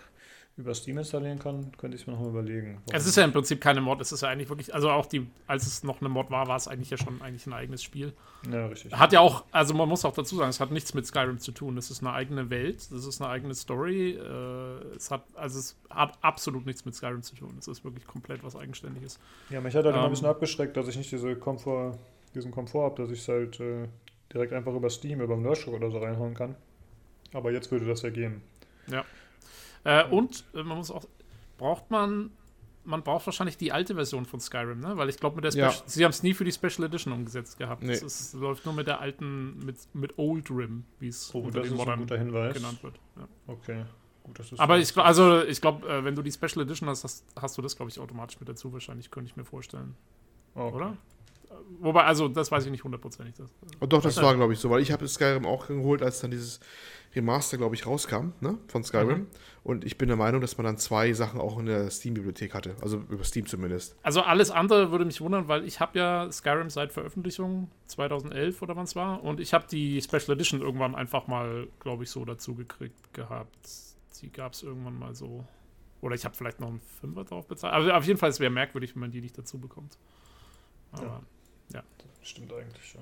über Steam installieren kann, könnte ich es mir nochmal überlegen. Es ist ja im Prinzip keine Mod, es ist ja eigentlich wirklich, also auch die, als es noch eine Mod war, war es eigentlich ja schon eigentlich ein eigenes Spiel. Ja, richtig. Hat ja auch, also man muss auch dazu sagen, es hat nichts mit Skyrim zu tun. Es ist eine eigene Welt, es ist eine eigene Story. Äh, es hat, also es hat absolut nichts mit Skyrim zu tun. Es ist wirklich komplett was Eigenständiges. Ja, mich hat halt ähm, immer ein bisschen abgeschreckt, dass ich nicht diese Komfort, diesen Komfort habe, dass ich es halt äh, direkt einfach über Steam, über Nerdshop oder so reinhauen kann. Aber jetzt würde das ja gehen. Ja. Äh, und äh, man muss auch, braucht man, man braucht wahrscheinlich die alte Version von Skyrim, ne? Weil ich glaube, mit der Special, ja. sie haben es nie für die Special Edition umgesetzt gehabt. Nee. Es läuft nur mit der alten, mit, mit Old Rim, wie es oh, unter den Modern genannt wird. Ja. Okay. Gut, Aber ich, also ich glaube, äh, wenn du die Special Edition hast, hast, hast du das, glaube ich, automatisch mit dazu wahrscheinlich, könnte ich mir vorstellen. Okay. Oder? Wobei, also das weiß ich nicht hundertprozentig. Oh, doch, das war, glaube ich, so, weil ich habe Skyrim auch geholt, als dann dieses Remaster, glaube ich, rauskam, ne, von Skyrim. Mhm. Und ich bin der Meinung, dass man dann zwei Sachen auch in der Steam-Bibliothek hatte, also über Steam zumindest. Also alles andere würde mich wundern, weil ich habe ja Skyrim seit Veröffentlichung 2011 oder wann es war und ich habe die Special Edition irgendwann einfach mal, glaube ich, so dazu gekriegt gehabt. Die gab es irgendwann mal so. Oder ich habe vielleicht noch einen Fünfer drauf bezahlt. Aber also auf jeden Fall, es wäre merkwürdig, wenn man die nicht dazu bekommt. Aber, ja. Ja. Das stimmt eigentlich, ja.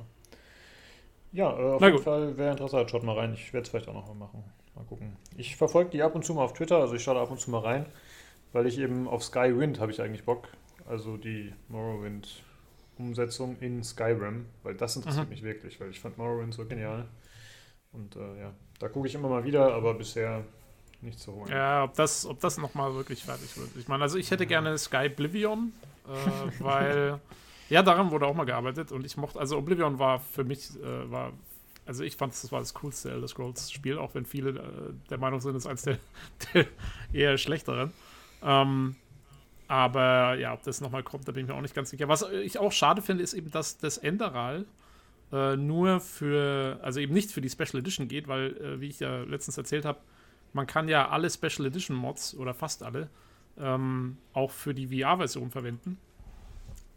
Ja, äh, auf Na jeden gut. Fall, wer Interesse hat, schaut mal rein. Ich werde es vielleicht auch noch mal machen. Mal gucken. Ich verfolge die ab und zu mal auf Twitter, also ich schaue da ab und zu mal rein, weil ich eben auf Skywind habe ich eigentlich Bock. Also die Morrowind-Umsetzung in Skyrim, weil das interessiert mhm. mich wirklich, weil ich fand Morrowind so genial. Und äh, ja, da gucke ich immer mal wieder, aber bisher nicht zu holen. Ja, ob das, ob das nochmal wirklich fertig wird. Ich meine, also ich hätte gerne Sky Oblivion, äh, weil ja, daran wurde auch mal gearbeitet und ich mochte, also Oblivion war für mich, äh, war, also ich fand, das war das coolste Elder Scrolls Spiel, auch wenn viele äh, der Meinung sind, es ist eines der, der eher schlechteren. Ähm, aber ja, ob das nochmal kommt, da bin ich mir auch nicht ganz sicher. Was ich auch schade finde, ist eben, dass das Enderal äh, nur für, also eben nicht für die Special Edition geht, weil, äh, wie ich ja letztens erzählt habe, man kann ja alle Special Edition Mods oder fast alle ähm, auch für die VR-Version verwenden.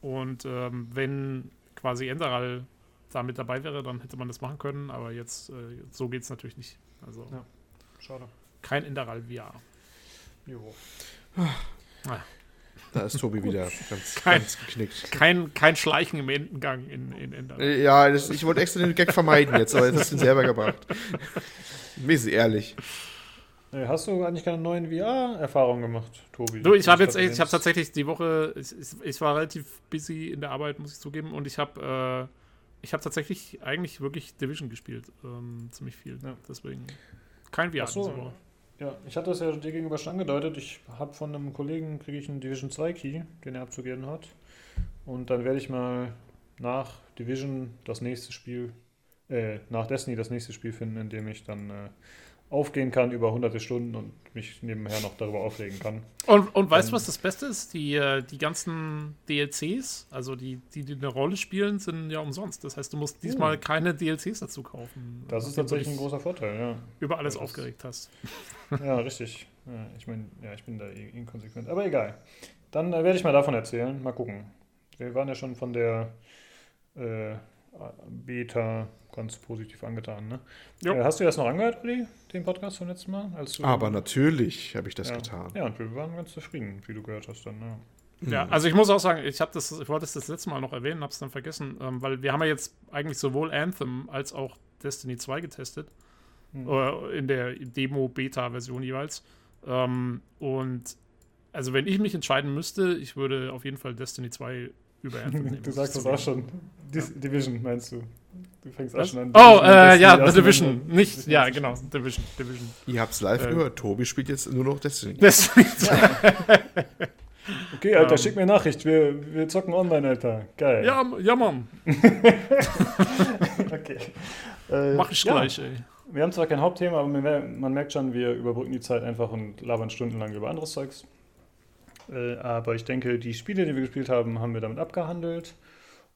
Und ähm, wenn quasi Enderal da mit dabei wäre, dann hätte man das machen können, aber jetzt, äh, so geht es natürlich nicht. Also, ja, schade. Kein Enderal VR. Jo. Ah. Da ist Tobi wieder ganz, kein, ganz geknickt. Kein, kein Schleichen im Endengang in, in Enderal. Ja, das, ich wollte extra den Gag vermeiden jetzt, aber das hast du ihn selber gebracht. Mir ist ehrlich. Hast du eigentlich keine neuen VR-Erfahrungen gemacht, Tobi? Du, ich habe jetzt ich habe tatsächlich die Woche, ich, ich, war relativ busy in der Arbeit, muss ich zugeben, und ich habe äh, ich habe tatsächlich eigentlich wirklich Division gespielt, ähm, ziemlich viel. Ja. Deswegen kein VR so. diese Woche. Ja, ich hatte das ja dir gegenüber schon angedeutet. Ich habe von einem Kollegen kriege ich einen Division 2 Key, den er abzugeben hat. Und dann werde ich mal nach Division das nächste Spiel, äh, nach Destiny das nächste Spiel finden, in dem ich dann äh, aufgehen kann über hunderte Stunden und mich nebenher noch darüber aufregen kann. Und, und weißt du, was das Beste ist? Die, äh, die ganzen DLCs, also die, die, die eine Rolle spielen, sind ja umsonst. Das heißt, du musst diesmal oh. keine DLCs dazu kaufen. Das ist tatsächlich ein großer Vorteil, ja. Über alles aufgeregt hast. Ja, richtig. Ja, ich meine, ja, ich bin da inkonsequent. Aber egal. Dann äh, werde ich mal davon erzählen. Mal gucken. Wir waren ja schon von der äh, Beta ganz positiv angetan. Ne? Äh, hast du das noch angehört, Uli, den Podcast vom letzten Mal? Aber natürlich habe ich das ja. getan. Ja, und wir waren ganz zufrieden, wie du gehört hast dann. Ja. Ja, also ich muss auch sagen, ich das, ich wollte es das letzte Mal noch erwähnen, habe es dann vergessen, ähm, weil wir haben ja jetzt eigentlich sowohl Anthem als auch Destiny 2 getestet. Mhm. Äh, in der Demo-Beta-Version jeweils. Ähm, und also wenn ich mich entscheiden müsste, ich würde auf jeden Fall Destiny 2 über Anthem nehmen. du sagst das auch schon. Dis ja. Division meinst du? Du fängst auch schon an. Oh, äh, ja, The Division. Nicht, ja, genau, Division. Division. Ihr habt es live äh, gehört. Tobi spielt jetzt nur noch Destiny. Destiny okay, Alter, um, ähm. schick mir eine Nachricht. Wir, wir zocken online, Alter. Geil. Ja, ja Mann. okay. Äh, Mach ich ja. gleich, ey. Wir haben zwar kein Hauptthema, aber man merkt schon, wir überbrücken die Zeit einfach und labern stundenlang über anderes Zeugs. Äh, aber ich denke, die Spiele, die wir gespielt haben, haben wir damit abgehandelt.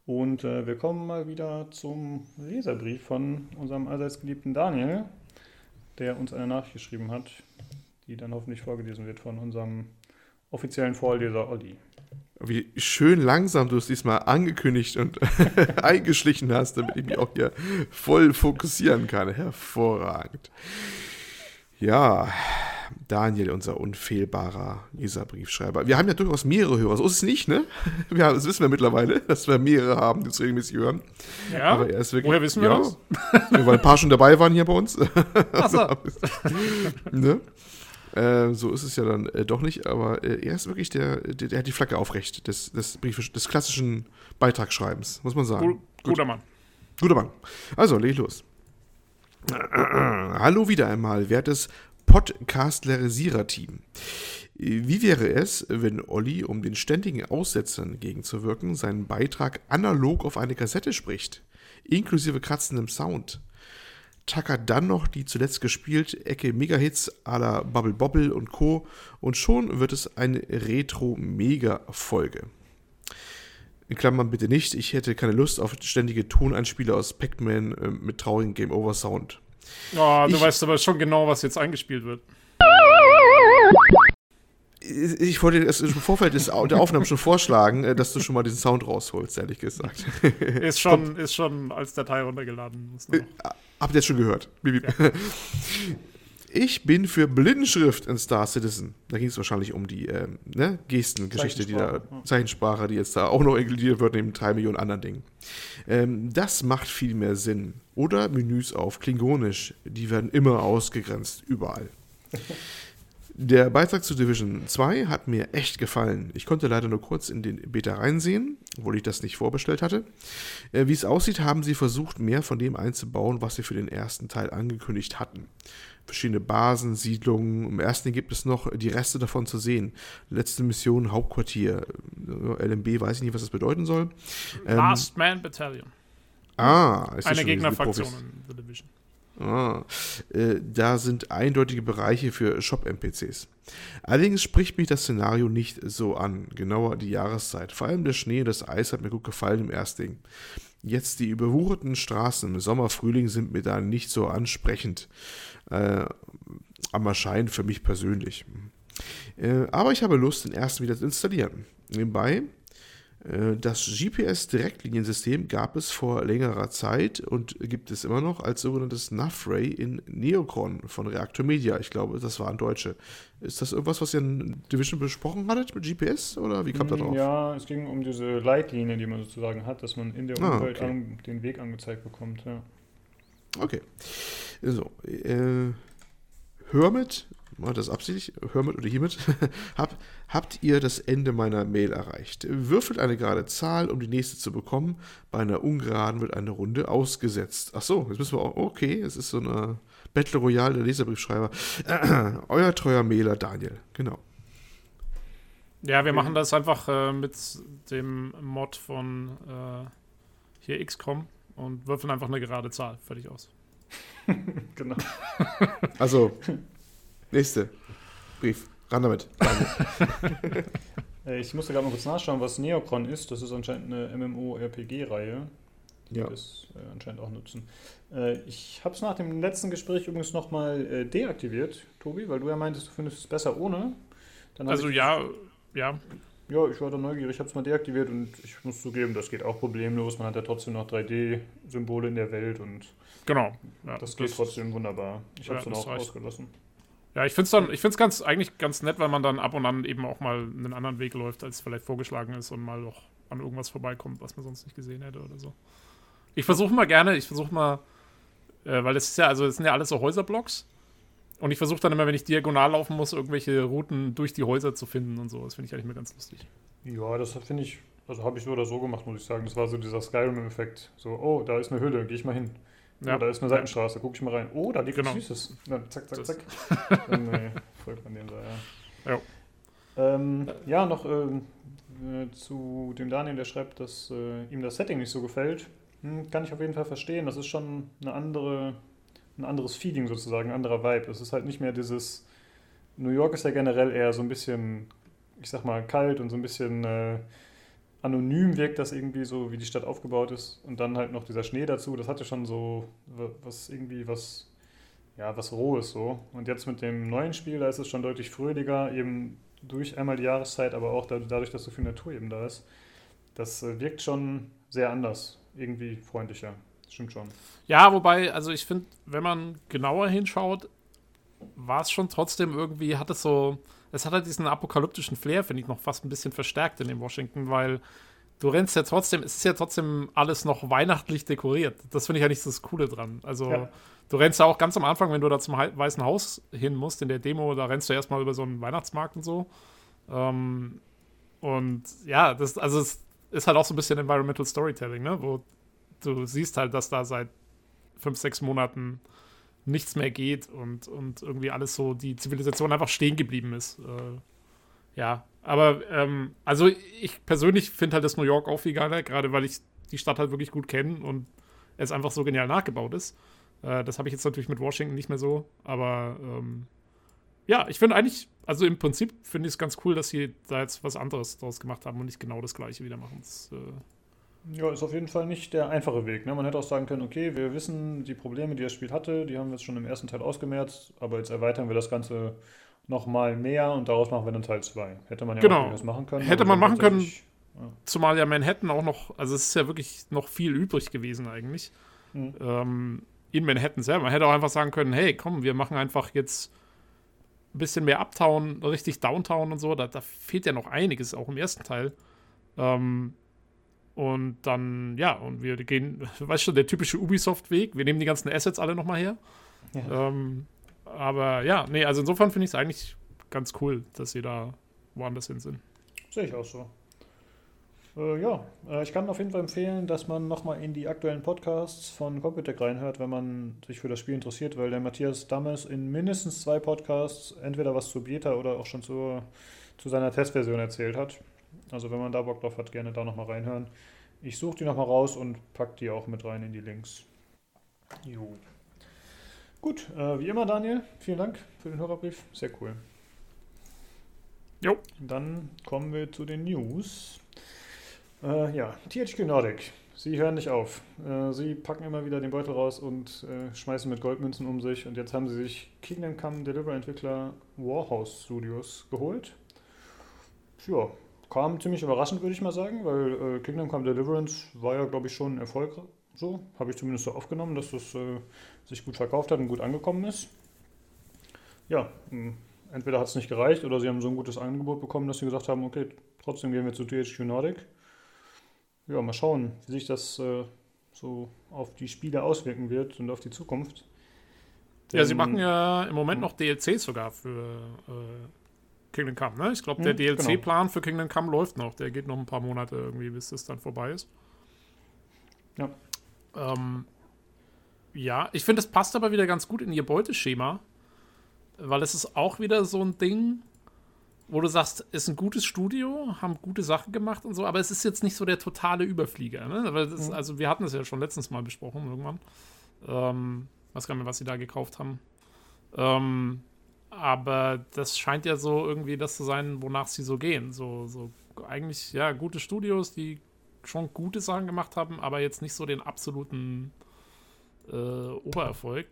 Und äh, wir kommen mal wieder zum Leserbrief von unserem allseits geliebten Daniel, der uns eine Nachricht geschrieben hat, die dann hoffentlich vorgelesen wird von unserem offiziellen Vorleser Olli. Wie schön langsam du es diesmal angekündigt und eingeschlichen hast, damit ich mich auch hier voll fokussieren kann. Hervorragend. Ja, Daniel, unser unfehlbarer Leserbriefschreiber. Wir haben ja durchaus mehrere Hörer, so ist es nicht, ne? Ja, das wissen wir mittlerweile, dass wir mehrere haben, die uns regelmäßig hören. Ja, Aber er ist wirklich, woher wissen wir ja, das? Weil ein paar schon dabei waren hier bei uns. Ach so. ne? Äh, so ist es ja dann äh, doch nicht, aber äh, er ist wirklich der, der, der hat die Flagge aufrecht des, des, Brief, des klassischen Beitragsschreibens, muss man sagen. Gu- Guter Mann. Guter Mann. Also, leg los. Hallo wieder einmal, wertes Podcastlerisierer-Team. Wie wäre es, wenn Olli, um den ständigen Aussetzern entgegenzuwirken, seinen Beitrag analog auf eine Kassette spricht, inklusive kratzendem Sound? tackert dann noch die zuletzt gespielt Ecke Megahits à la Bubble Bobble und Co. und schon wird es eine Retro-Mega-Folge. In Klammern bitte nicht, ich hätte keine Lust auf ständige Toneinspiele aus Pac-Man äh, mit traurigem Game-Over-Sound. Oh, du Ich- weißt aber schon genau, was jetzt eingespielt wird. Ich wollte das im Vorfeld des, der Aufnahme schon vorschlagen, äh, dass du schon mal diesen Sound rausholst, ehrlich gesagt. Ist schon, ist schon als Datei runtergeladen. Nur noch. Habt ihr jetzt schon gehört? Bibi. Ich bin für Blindenschrift in Star Citizen. Da ging es wahrscheinlich um die ähm, ne, Gestengeschichte, die da, Zeichensprache, ja. Zeichensprache, die jetzt da auch noch inkludiert wird, neben drei Millionen anderen Dingen. Ähm, das macht viel mehr Sinn. Oder Menüs auf Klingonisch. Die werden immer ausgegrenzt, überall. Der Beitrag zu Division 2 hat mir echt gefallen. Ich konnte leider nur kurz in den Beta reinsehen, obwohl ich das nicht vorbestellt hatte. Äh, Wie es aussieht, haben sie versucht, mehr von dem einzubauen, was sie für den ersten Teil angekündigt hatten. Verschiedene Basen, Siedlungen. Im ersten gibt es noch die Reste davon zu sehen. Letzte Mission, Hauptquartier. Äh, LMB, weiß ich nicht, was das bedeuten soll. Ähm, Last Man Battalion. Ah, ist Eine Gegnerfraktion in The Division. Ah, äh, da sind eindeutige Bereiche für Shop-NPCs. Allerdings spricht mich das Szenario nicht so an, genauer die Jahreszeit. Vor allem der Schnee und das Eis hat mir gut gefallen im Ersting. Jetzt die überwucherten Straßen im Sommer, Frühling sind mir da nicht so ansprechend. Äh, am Erscheinen für mich persönlich. Äh, aber ich habe Lust, den ersten wieder zu installieren. Nebenbei, das GPS-Direktliniensystem gab es vor längerer Zeit und gibt es immer noch als sogenanntes Navray in Neocron von Reactor Media. Ich glaube, das waren Deutsche. Ist das irgendwas, was ihr in Division besprochen hattet mit GPS oder wie kam da drauf? Mm, Ja, es ging um diese Leitlinie, die man sozusagen hat, dass man in der Ah, Umwelt okay. an, den Weg angezeigt bekommt. Ja. Okay. So, äh, Hermit, das absichtlich? Hermit oder hiermit? Hab, habt ihr das Ende meiner Mail erreicht? Würfelt eine gerade Zahl, um die nächste zu bekommen. Bei einer ungeraden wird eine Runde ausgesetzt. Ach so, jetzt müssen wir auch, okay, es ist so eine Battle Royale der Leserbriefschreiber. euer treuer Mailer Daniel, genau. Ja, wir machen das einfach äh, mit dem Mod von äh, hier XCOM und würfeln einfach eine gerade Zahl. Fertig aus. Genau. Also, nächste Brief, ran damit. Äh, Ich musste gerade mal kurz nachschauen, was Neocron ist. Das ist anscheinend eine MMO-RPG-Reihe, die Ja. das äh, anscheinend auch nutzen. Äh, ich habe es nach dem letzten Gespräch übrigens nochmal äh, deaktiviert, Tobi, weil du ja meintest, du findest es besser ohne. Also ja, ja, Ja, ich war da neugierig, ich habe es mal deaktiviert und ich muss zugeben, das geht auch problemlos. Man hat ja trotzdem noch 3D-Symbole in der Welt und genau. Ja, das geht trotzdem wunderbar. Ich Ja, habe es dann das auch reicht. ausgelassen. Ja, ich finde es ganz, eigentlich ganz nett, weil man dann ab und an eben auch mal einen anderen Weg läuft, als vielleicht vorgeschlagen ist und mal auch an irgendwas vorbeikommt, was man sonst nicht gesehen hätte oder so. Ich versuche mal gerne, ich versuche mal, äh, weil das ist ja, also das sind ja alles so Häuserblocks. Und ich versuche dann immer, wenn ich diagonal laufen muss, irgendwelche Routen durch die Häuser zu finden und so. Das finde ich eigentlich immer ganz lustig. Ja, das finde ich, also habe ich so oder so gemacht, muss ich sagen. Das war so dieser Skyrim-Effekt. So, oh, da ist eine Höhle, gehe ich mal hin. Ja. Oh, da ist eine Seitenstraße, gucke ich mal rein. Oh, da liegt Genau. was Süßes. Dann zack, zack, zack. Dann äh, folgt man dem da, ja. Ja. Ähm, ja, noch ähm, äh, zu dem Daniel, der schreibt, dass äh, ihm das Setting nicht so gefällt. Hm, kann ich auf jeden Fall verstehen. Das ist schon eine andere, ein anderes Feeling sozusagen, ein anderer Vibe. Es ist halt nicht mehr dieses. New York ist ja generell eher so ein bisschen, ich sag mal, kalt und so ein bisschen äh, anonym wirkt das irgendwie so, wie die Stadt aufgebaut ist. Und dann halt noch dieser Schnee dazu. Das hatte schon so wa- was irgendwie was, ja, was Rohes so. Und jetzt mit dem neuen Spiel, da ist es schon deutlich fröhlicher, eben durch einmal die Jahreszeit, aber auch da- dadurch, dass so viel Natur eben da ist. Das äh, wirkt schon sehr anders, irgendwie freundlicher. Stimmt schon. Ja, wobei, also ich finde, wenn man genauer hinschaut, war es schon trotzdem irgendwie, hat es so, es hat halt diesen apokalyptischen Flair, finde ich, noch fast ein bisschen verstärkt in dem Washington, weil du rennst ja trotzdem, es ist ja trotzdem alles noch weihnachtlich dekoriert. Das finde ich ja nicht das Coole dran. Also, ja. du rennst ja auch ganz am Anfang, wenn du da zum Weißen Haus hin musst, in der Demo, da rennst du erstmal über so einen Weihnachtsmarkt und so. Ähm, und ja, das, also es ist halt auch so ein bisschen Environmental Storytelling, ne? Wo du siehst halt, dass da seit fünf, sechs Monaten nichts mehr geht und, und irgendwie alles so, die Zivilisation einfach stehen geblieben ist. Äh, ja, aber ähm, also ich persönlich finde halt das New York auch viel geiler, gerade weil ich die Stadt halt wirklich gut kenne und es einfach so genial nachgebaut ist. Äh, das habe ich jetzt natürlich mit Washington nicht mehr so, aber ähm, ja, ich finde eigentlich, also im Prinzip finde ich es ganz cool, dass sie da jetzt was anderes draus gemacht haben und nicht genau das gleiche wieder machen. Das, äh, ja, ist auf jeden Fall nicht der einfache Weg. Ne? Man hätte auch sagen können, okay, wir wissen die Probleme, die das Spiel hatte, die haben wir jetzt schon im ersten Teil ausgemerzt, aber jetzt erweitern wir das Ganze nochmal mehr und daraus machen wir dann Teil 2. Hätte man ja genau. auch machen können. Hätte man machen können, ja. zumal ja Manhattan auch noch, also es ist ja wirklich noch viel übrig gewesen eigentlich. Mhm. Ähm, in Manhattan selber. Man hätte auch einfach sagen können, hey, komm, wir machen einfach jetzt ein bisschen mehr Uptown, richtig Downtown und so. Da, da fehlt ja noch einiges, auch im ersten Teil. Ähm, und dann, ja, und wir gehen, weißt du, der typische Ubisoft-Weg. Wir nehmen die ganzen Assets alle nochmal her. Ja. Ähm, aber ja, nee, also insofern finde ich es eigentlich ganz cool, dass sie da woanders hin sind. Sehe ich auch so. Äh, ja, äh, ich kann auf jeden Fall empfehlen, dass man nochmal in die aktuellen Podcasts von Computec reinhört, wenn man sich für das Spiel interessiert, weil der Matthias damals in mindestens zwei Podcasts entweder was zu Beta oder auch schon zur, zu seiner Testversion erzählt hat. Also wenn man da Bock drauf hat, gerne da nochmal reinhören. Ich suche die nochmal raus und packe die auch mit rein in die Links. Jo. Gut, äh, wie immer, Daniel, vielen Dank für den Hörerbrief. Sehr cool. Jo. Dann kommen wir zu den News. Äh, ja, THQ Nordic. Sie hören nicht auf. Äh, sie packen immer wieder den Beutel raus und äh, schmeißen mit Goldmünzen um sich. Und jetzt haben sie sich Kingdom Come Deliver Entwickler Warhouse Studios geholt. Ja, kam ziemlich überraschend, würde ich mal sagen, weil äh, Kingdom Come Deliverance war ja, glaube ich, schon ein Erfolg. So, habe ich zumindest so aufgenommen, dass das äh, sich gut verkauft hat und gut angekommen ist. Ja, hm, entweder hat es nicht gereicht oder sie haben so ein gutes Angebot bekommen, dass sie gesagt haben, okay, trotzdem gehen wir zu THQ Nordic. Ja, mal schauen, wie sich das äh, so auf die Spiele auswirken wird und auf die Zukunft. Denn, ja, sie machen ja im Moment noch DLCs sogar für äh, Kingdom Come, ne? Ich glaube, der hm, DLC-Plan genau. für Kingdom Come läuft noch. Der geht noch ein paar Monate irgendwie, bis das dann vorbei ist. Ja. Ähm, ja, ich finde, es passt aber wieder ganz gut in ihr Beuteschema, weil es ist auch wieder so ein Ding, wo du sagst, ist ein gutes Studio, haben gute Sachen gemacht und so, aber es ist jetzt nicht so der totale Überflieger. Ne? Das, mhm. Also, wir hatten es ja schon letztens mal besprochen irgendwann. Ähm, weiß gar nicht mehr, was sie da gekauft haben. Ähm, aber das scheint ja so irgendwie das zu sein, wonach sie so gehen. So, so eigentlich, ja, gute Studios, die schon gute Sachen gemacht haben, aber jetzt nicht so den absoluten äh, Obererfolg,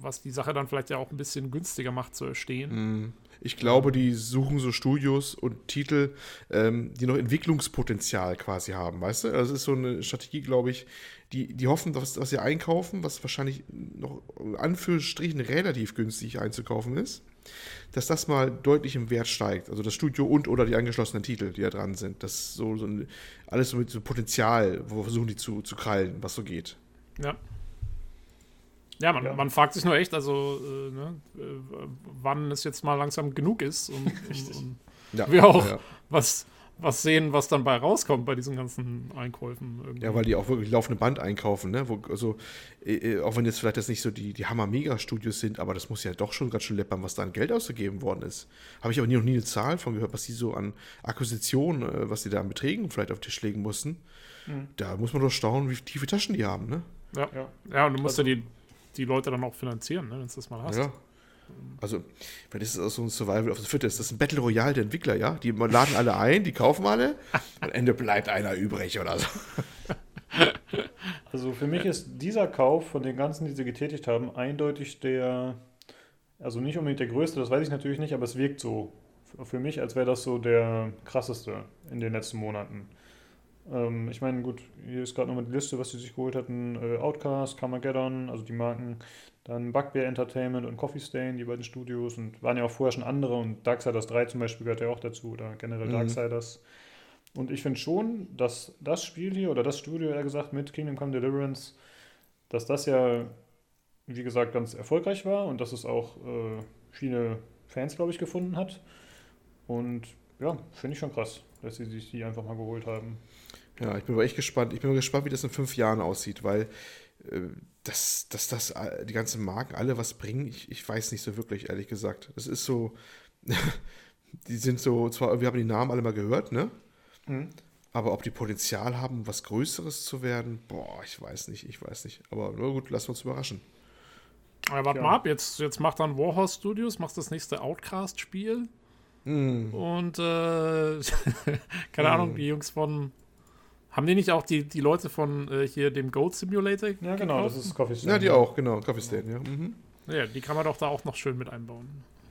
was die Sache dann vielleicht ja auch ein bisschen günstiger macht zu erstehen. Mhm. Ich glaube, die suchen so Studios und Titel, ähm, die noch Entwicklungspotenzial quasi haben, weißt du? Das ist so eine Strategie, glaube ich, die, die hoffen, dass, dass sie einkaufen, was wahrscheinlich noch in Anführungsstrichen relativ günstig einzukaufen ist dass das mal deutlich im Wert steigt. Also das Studio und oder die angeschlossenen Titel, die da dran sind. Das ist so, so ein, alles so mit so Potenzial, wo wir versuchen, die zu, zu krallen, was so geht. Ja. Ja, man, ja. man fragt sich nur echt, also äh, ne, äh, wann es jetzt mal langsam genug ist und, und, und ja. wir auch ja. was was sehen, was dann bei rauskommt bei diesen ganzen Einkäufen. Irgendwie. Ja, weil die auch wirklich laufende Band einkaufen, ne? Wo, also, äh, äh, auch wenn jetzt vielleicht das nicht so die, die Hammer-Mega-Studios sind, aber das muss ja doch schon ganz schön läppern, was da an Geld ausgegeben worden ist. Habe ich aber nie, noch nie eine Zahl von gehört, was die so an Akquisitionen, äh, was die da an Beträgen vielleicht auf den Tisch legen mussten. Mhm. Da muss man doch staunen, wie tiefe Taschen die haben, ne? Ja, ja. ja und du musst also, ja die, die Leute dann auch finanzieren, ne, wenn du das mal hast. Ja. Also, weil das ist auch so ein Survival of the Fittest. Das ist ein Battle Royale der Entwickler, ja? Die laden alle ein, die kaufen alle. Am Ende bleibt einer übrig oder so. Also für mich ist dieser Kauf von den ganzen, die sie getätigt haben, eindeutig der, also nicht unbedingt der größte, das weiß ich natürlich nicht, aber es wirkt so für mich, als wäre das so der krasseste in den letzten Monaten. Ähm, ich meine, gut, hier ist gerade nochmal die Liste, was sie sich geholt hatten. Äh, Outcast, Carmageddon, also die Marken. Dann Bugbear Entertainment und Coffee Stain, die beiden Studios. Und waren ja auch vorher schon andere. Und Darksiders 3 zum Beispiel gehört ja auch dazu. Oder generell Mhm. Darksiders. Und ich finde schon, dass das Spiel hier, oder das Studio eher gesagt, mit Kingdom Come Deliverance, dass das ja, wie gesagt, ganz erfolgreich war und dass es auch äh, viele Fans, glaube ich, gefunden hat. Und ja, finde ich schon krass, dass sie sich die einfach mal geholt haben. Ja, ich bin aber echt gespannt. Ich bin mal gespannt, wie das in fünf Jahren aussieht, weil äh, dass, dass das die ganzen Marken alle was bringen, ich, ich weiß nicht so wirklich, ehrlich gesagt. Das ist so, die sind so, zwar, wir haben die Namen alle mal gehört, ne? Mhm. Aber ob die Potenzial haben, was Größeres zu werden, boah, ich weiß nicht, ich weiß nicht. Aber na gut, lassen wir uns überraschen. Aber warte Ja. mal ab, jetzt, jetzt macht dann Warhorse Studios, macht das nächste Outcast-Spiel. Hm. Und äh, keine Ahnung, die Jungs von. Haben die nicht auch die, die Leute von äh, hier dem Goat Simulator? Ja, genau, das gekauft? ist Coffee Stain. Ja, die auch, genau, Coffee Stain, ja. Mhm. Ja, die kann man doch da auch noch schön mit einbauen.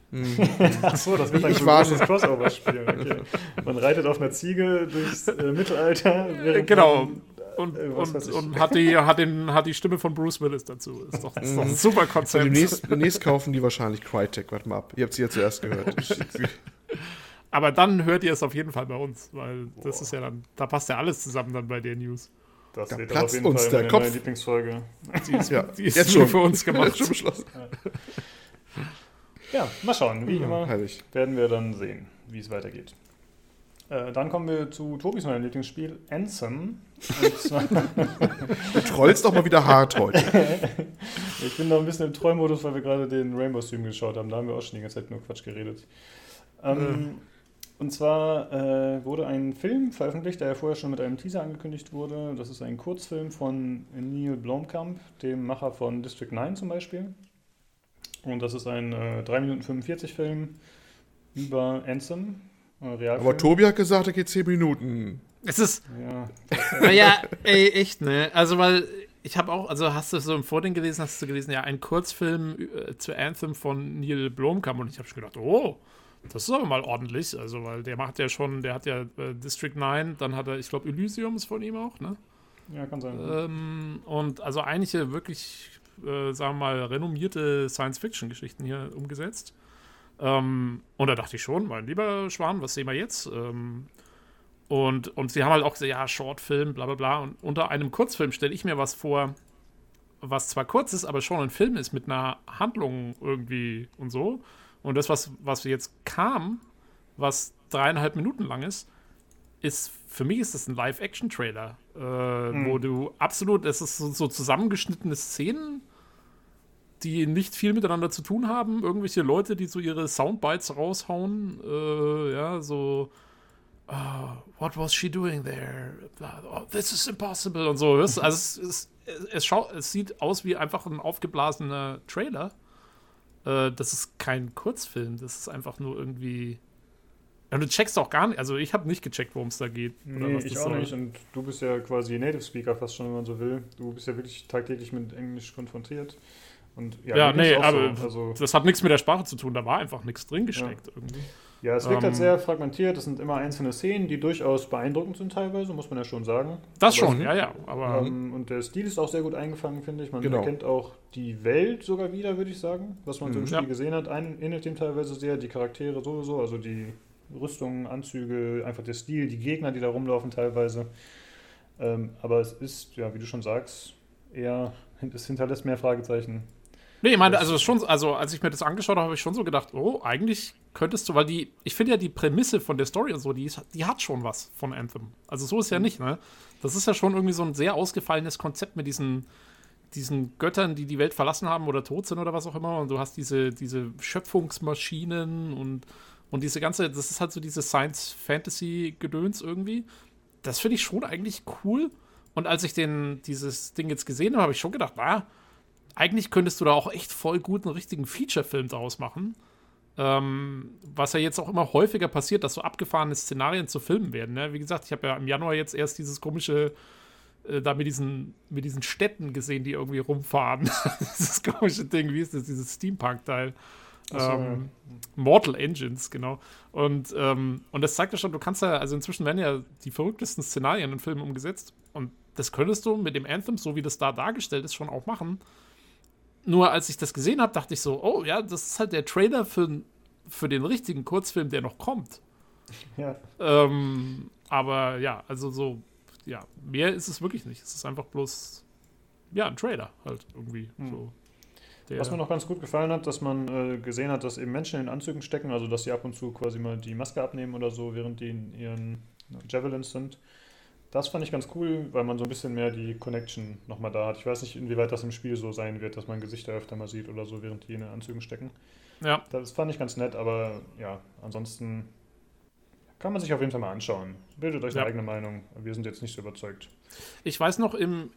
Achso, das wird ein Ich warte. großes Crossover-Spiel. Okay. Man reitet auf einer Ziege durchs äh, Mittelalter. während Genau. man- Und, Äh, und, und hat, die, hat, den, hat die Stimme von Bruce Willis dazu. Ist doch, ist doch ein super Und Konzept. demnächst, demnächst kaufen die wahrscheinlich Crytek, warte mal ab. Ihr habt sie ja zuerst gehört. Aber dann hört ihr es auf jeden Fall bei uns, weil das Boah. ist ja dann, da passt ja alles zusammen dann bei der News. Das Da wird platzt auf jeden uns Fall der meine Kopf. neue Lieblingsfolge. Die ist, Ja, die ist jetzt schon. für uns gemacht. Schon beschlossen. Ja, mal schauen. Wie immer Herrlich. werden wir dann sehen, wie es weitergeht. Äh, dann kommen wir zu Tobis neuem Lieblingsspiel, Ansem. Du trollst doch mal wieder hart heute. ich bin noch ein bisschen im Träummodus, weil wir gerade den Rainbow Stream geschaut haben. Da haben wir auch schon die ganze Zeit nur Quatsch geredet. Ähm, Und zwar äh, wurde ein Film veröffentlicht, der ja vorher schon mit einem Teaser angekündigt wurde. Das ist ein Kurzfilm von Neil Blomkamp, dem Macher von District 9 zum Beispiel. Und das ist ein äh, 3 Minuten 45 Film über Ansem, äh, Realfilm. Aber Tobi hat gesagt, er geht 10 Minuten. Es ist, Ja, naja, ey, echt, ne? Also, weil ich habe auch, also hast du so im Vording gelesen, hast du gelesen, ja, ein Kurzfilm äh, zu Anthem von Neil Blomkamp und ich habe schon gedacht, oh, das ist aber mal ordentlich, also, weil der macht ja schon, der hat ja äh, District 9, dann hat er, ich glaube, Elysium ist von ihm auch, ne? ja kann sein. Ähm, und also einige wirklich, äh, sagen wir mal, renommierte Science-Fiction-Geschichten hier umgesetzt. Ähm, und da dachte ich schon, mein lieber Schwan, was sehen wir jetzt? Ähm, und, und sie haben halt auch gesagt, ja, Shortfilm, bla bla bla. Und unter einem Kurzfilm stelle ich mir was vor, was zwar kurz ist, aber schon ein Film ist mit einer Handlung irgendwie und so. Und das, was, was jetzt kam, was dreieinhalb Minuten lang ist, ist, für mich ist das ein Live-Action-Trailer, äh, wo du absolut, es ist so, so zusammengeschnittene Szenen, die nicht viel miteinander zu tun haben. Irgendwelche Leute, die so ihre Soundbites raushauen, äh, ja, so "Ah, What was she doing there? Oh, this is impossible und so. Also es, es, es, schau, es sieht aus wie einfach ein aufgeblasener Trailer. Äh, das ist kein Kurzfilm, das ist einfach nur irgendwie. Ja, du checkst auch gar nicht, also ich habe nicht gecheckt, worum es da geht. oder Nee, ich das auch soll. nicht. Und du bist ja quasi Native Speaker fast schon, wenn man so will. Du bist ja wirklich tagtäglich mit Englisch konfrontiert. Und ja, Ja, nee, aber so. Also, das hat nichts mit der Sprache zu tun, da war einfach nichts drin gesteckt irgendwie. Ja, es wirkt halt ähm, sehr fragmentiert. Es sind immer einzelne Szenen, die durchaus beeindruckend sind teilweise, muss man ja schon sagen. Das Aber schon, ja, ja. Aber Ähm, und der Stil ist auch sehr gut eingefangen, finde ich. Man Genau. erkennt auch die Welt sogar wieder, würde ich sagen, was man so im Mhm. Spiel Ja. gesehen hat. Ein, ähnelt dem teilweise sehr, die Charaktere sowieso, also die Rüstungen, Anzüge, einfach der Stil, die Gegner, die da rumlaufen teilweise. Ähm, aber es ist, ja, wie du schon sagst, eher, es hinterlässt mehr Fragezeichen. Nee, ich meine, also schon, also als ich mir das angeschaut habe, habe ich schon so gedacht, oh, eigentlich könntest du, weil die, ich finde ja die Prämisse von der Story und so, die, ist, die hat schon was von Anthem. Also so ist ja nicht, ne? Das ist ja schon irgendwie so ein sehr ausgefallenes Konzept mit diesen, diesen Göttern, die die Welt verlassen haben oder tot sind oder was auch immer. Und du hast diese, diese Schöpfungsmaschinen und, und diese ganze, das ist halt so diese Science-Fantasy-Gedöns irgendwie. Das finde ich schon eigentlich cool. Und als ich den, dieses Ding jetzt gesehen habe, habe ich schon gedacht, na, eigentlich könntest du da auch echt voll gut einen richtigen Feature-Film draus machen. Ähm, was ja jetzt auch immer häufiger passiert, dass so abgefahrene Szenarien zu Filmen werden. Ne? Wie gesagt, ich habe ja im Januar jetzt erst dieses komische, äh, da mit diesen, mit diesen Städten gesehen, die irgendwie rumfahren. dieses komische Ding, wie ist das, dieses Steampunk-Teil. Ähm, Mortal Engines, genau. Und, ähm, und das zeigt ja schon, du kannst ja, also inzwischen werden ja die verrücktesten Szenarien in Filmen umgesetzt. Und das könntest du mit dem Anthem, so wie das da dargestellt ist, schon auch machen. Nur als ich das gesehen habe, dachte ich so, oh ja, das ist halt der Trailer für, für den richtigen Kurzfilm, der noch kommt. Ja. Ähm, aber ja, also so, ja, mehr ist es wirklich nicht. Es ist einfach bloß, ja, ein Trailer halt irgendwie. Hm. So. Was mir noch ganz gut gefallen hat, dass man äh, gesehen hat, dass eben Menschen in Anzügen stecken, also dass sie ab und zu quasi mal die Maske abnehmen oder so, während die in ihren Javelins sind. Das fand ich ganz cool, weil man so ein bisschen mehr die Connection nochmal da hat. Ich weiß nicht, inwieweit das im Spiel so sein wird, dass man Gesichter öfter mal sieht oder so, während die in den Anzügen stecken. Ja. Das fand ich ganz nett, aber ja, ansonsten kann man sich auf jeden Fall mal anschauen. Bildet euch ja. eine eigene Meinung. Wir sind jetzt nicht so überzeugt. Ich weiß noch, im,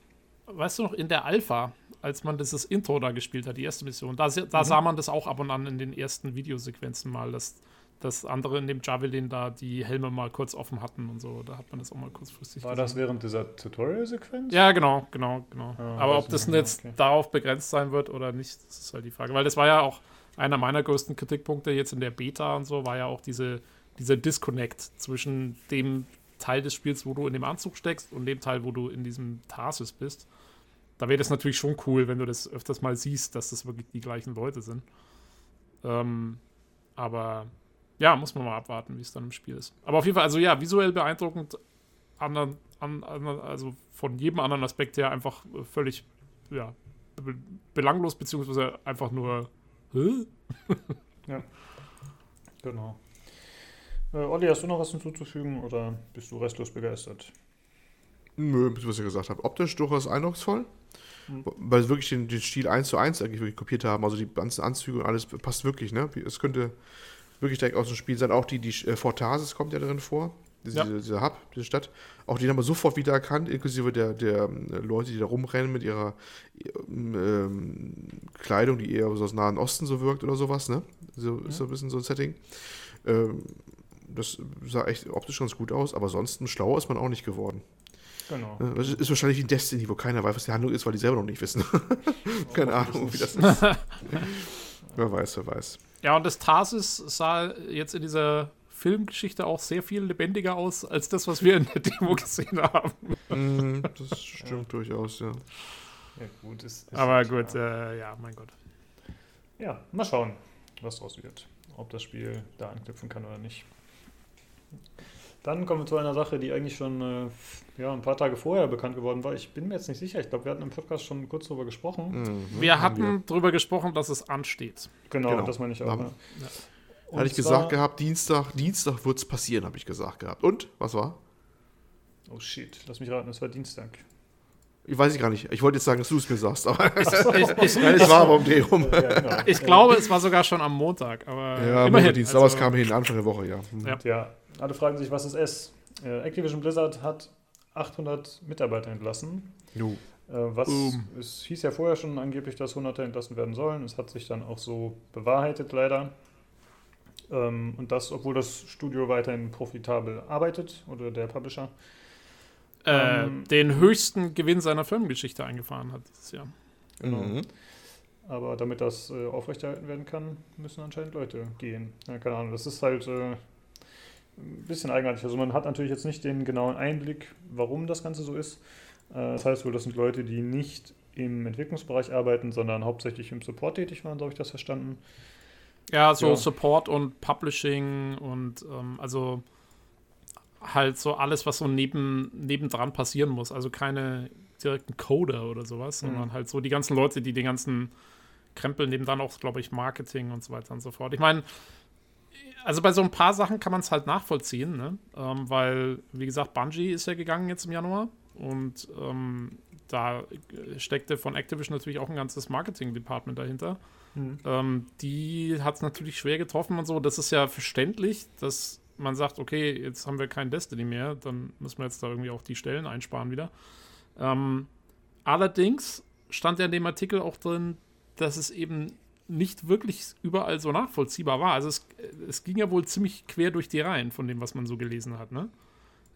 weißt du noch, in der Alpha, als man dieses Intro da gespielt hat, die erste Mission, da, da mhm. sah man das auch ab und an in den ersten Videosequenzen mal, dass, dass andere in dem Javelin da die Helme mal kurz offen hatten und so. Da hat man das auch mal kurzfristig War gesehen. das während dieser Tutorial-Sequenz? Ja, genau, genau, genau. Ja, Aber ob das jetzt okay. darauf begrenzt sein wird oder nicht, das ist halt die Frage. Weil das war ja auch einer meiner größten Kritikpunkte jetzt in der Beta und so, war ja auch diese, dieser Disconnect zwischen dem Teil des Spiels, wo du in dem Anzug steckst und dem Teil, wo du in diesem Tarsis bist. Da wäre das natürlich schon cool, wenn du das öfters mal siehst, dass das wirklich die gleichen Leute sind. Ähm, aber ja, muss man mal abwarten, wie es dann im Spiel ist. Aber auf jeden Fall, also ja, visuell beeindruckend, anderen, an, also von jedem anderen Aspekt her einfach völlig ja, belanglos, beziehungsweise einfach nur. Hä? ja. Genau. Äh, Olli, hast du noch was hinzuzufügen oder bist du restlos begeistert? Nö, was ich gesagt habe. Optisch durchaus eindrucksvoll. Mhm. Weil sie wirklich den, den, Stil 1 zu 1 eigentlich wirklich kopiert haben. Also die ganzen Anzüge und alles passt wirklich, ne? Es könnte wirklich direkt aus dem Spiel sein. Auch die, die äh, Fortasis kommt ja drin vor. Diese, ja. diese Hub, diese Stadt. Auch die haben wir sofort wieder erkannt, inklusive der, der ähm, Leute, die da rumrennen mit ihrer ähm, Kleidung, die eher so aus Nahen Osten so wirkt oder sowas, ne? So ist so ein bisschen so ein Setting. Ähm, das sah echt optisch ganz gut aus, aber sonst schlau ist man auch nicht geworden. Genau. Das ist wahrscheinlich wie Destiny, wo keiner weiß, was die Handlung ist, weil die selber noch nicht wissen. Keine Ahnung, wie das ist. wer weiß, wer weiß. Ja, und das Tarsis sah jetzt in dieser Filmgeschichte auch sehr viel lebendiger aus als das, was wir in der Demo gesehen haben. Mm, das stimmt ja. durchaus, ja. Ja, gut. Ist, ist Aber gut, äh, ja, mein Gott. Ja, mal schauen, was draus wird. Ob das Spiel da anknüpfen kann oder nicht. Dann kommen wir zu einer Sache, die eigentlich schon äh, ja, ein paar Tage vorher bekannt geworden war. Ich bin mir jetzt nicht sicher. Ich glaube, wir hatten im Podcast schon kurz darüber gesprochen. Mhm. Wir hatten darüber gesprochen, dass es ansteht. Genau, genau. das meine ich auch. Haben, ja. Hatte ich gesagt gehabt, Dienstag, Dienstag wird es passieren, habe ich gesagt gehabt. Und? Was war? Oh shit, lass mich raten, es war Dienstag. Ich weiß ich gar nicht. Ich wollte jetzt sagen, dass du es mir sagst, aber ich, ich, Nein, es war aber um den rum. Ja, genau. Ich glaube, es war sogar schon am Montag, aber ja, immerhin. Dienstag, also, aber es kam hin, Anfang der Woche, ja. Hm. ja. ja. Alle fragen sich, was ist es? Äh, Activision Blizzard hat 800 Mitarbeiter entlassen. Jo. Äh, was, um. Es hieß ja vorher schon angeblich, dass Hunderte entlassen werden sollen. Es hat sich dann auch so bewahrheitet, leider. Ähm, und das, obwohl das Studio weiterhin profitabel arbeitet oder der Publisher. Äh, ähm, den höchsten Gewinn seiner Firmengeschichte eingefahren hat dieses Jahr. Genau. Mhm. Aber damit das äh, aufrechterhalten werden kann, müssen anscheinend Leute gehen. Ja, keine Ahnung, das ist halt äh, ein bisschen eigenartig. Also man hat natürlich jetzt nicht den genauen Einblick, warum das Ganze so ist. Äh, das heißt wohl, das sind Leute, die nicht im Entwicklungsbereich arbeiten, sondern hauptsächlich im Support tätig waren, so habe ich das verstanden. Ja, so ja. Support und Publishing und ähm, also halt so alles, was so neben, nebendran passieren muss. Also keine direkten Coder oder sowas, mhm. sondern halt so die ganzen Leute, die den ganzen Krempel nebendran auch, glaube ich, Marketing und so weiter und so fort. Ich meine, also bei so ein paar Sachen kann man es halt nachvollziehen, ne? Ähm, weil, wie gesagt, Bungie ist ja gegangen jetzt im Januar und ähm, da steckte von Activision natürlich auch ein ganzes Marketing-Department dahinter. Mhm. Ähm, die hat es natürlich schwer getroffen und so. Das ist ja verständlich, dass man sagt, okay, jetzt haben wir kein Destiny mehr, dann müssen wir jetzt da irgendwie auch die Stellen einsparen wieder. Ähm, allerdings stand ja in dem Artikel auch drin, dass es eben nicht wirklich überall so nachvollziehbar war. Also es, es ging ja wohl ziemlich quer durch die Reihen von dem, was man so gelesen hat. Ne?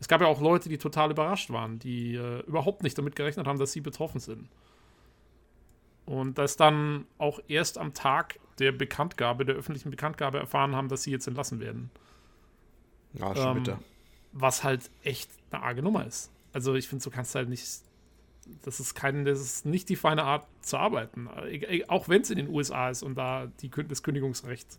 Es gab ja auch Leute, die total überrascht waren, die äh, überhaupt nicht damit gerechnet haben, dass sie betroffen sind. Und das dann auch erst am Tag der Bekanntgabe, der öffentlichen Bekanntgabe erfahren haben, dass sie jetzt entlassen werden. Ja, schon Ähm, bitter. Was halt echt eine arge Nummer ist. Also ich finde, so kannst du halt nicht. Das ist kein, das ist nicht die feine Art zu arbeiten. E- e- Auch wenn es in den USA ist und da die, das Kündigungsrecht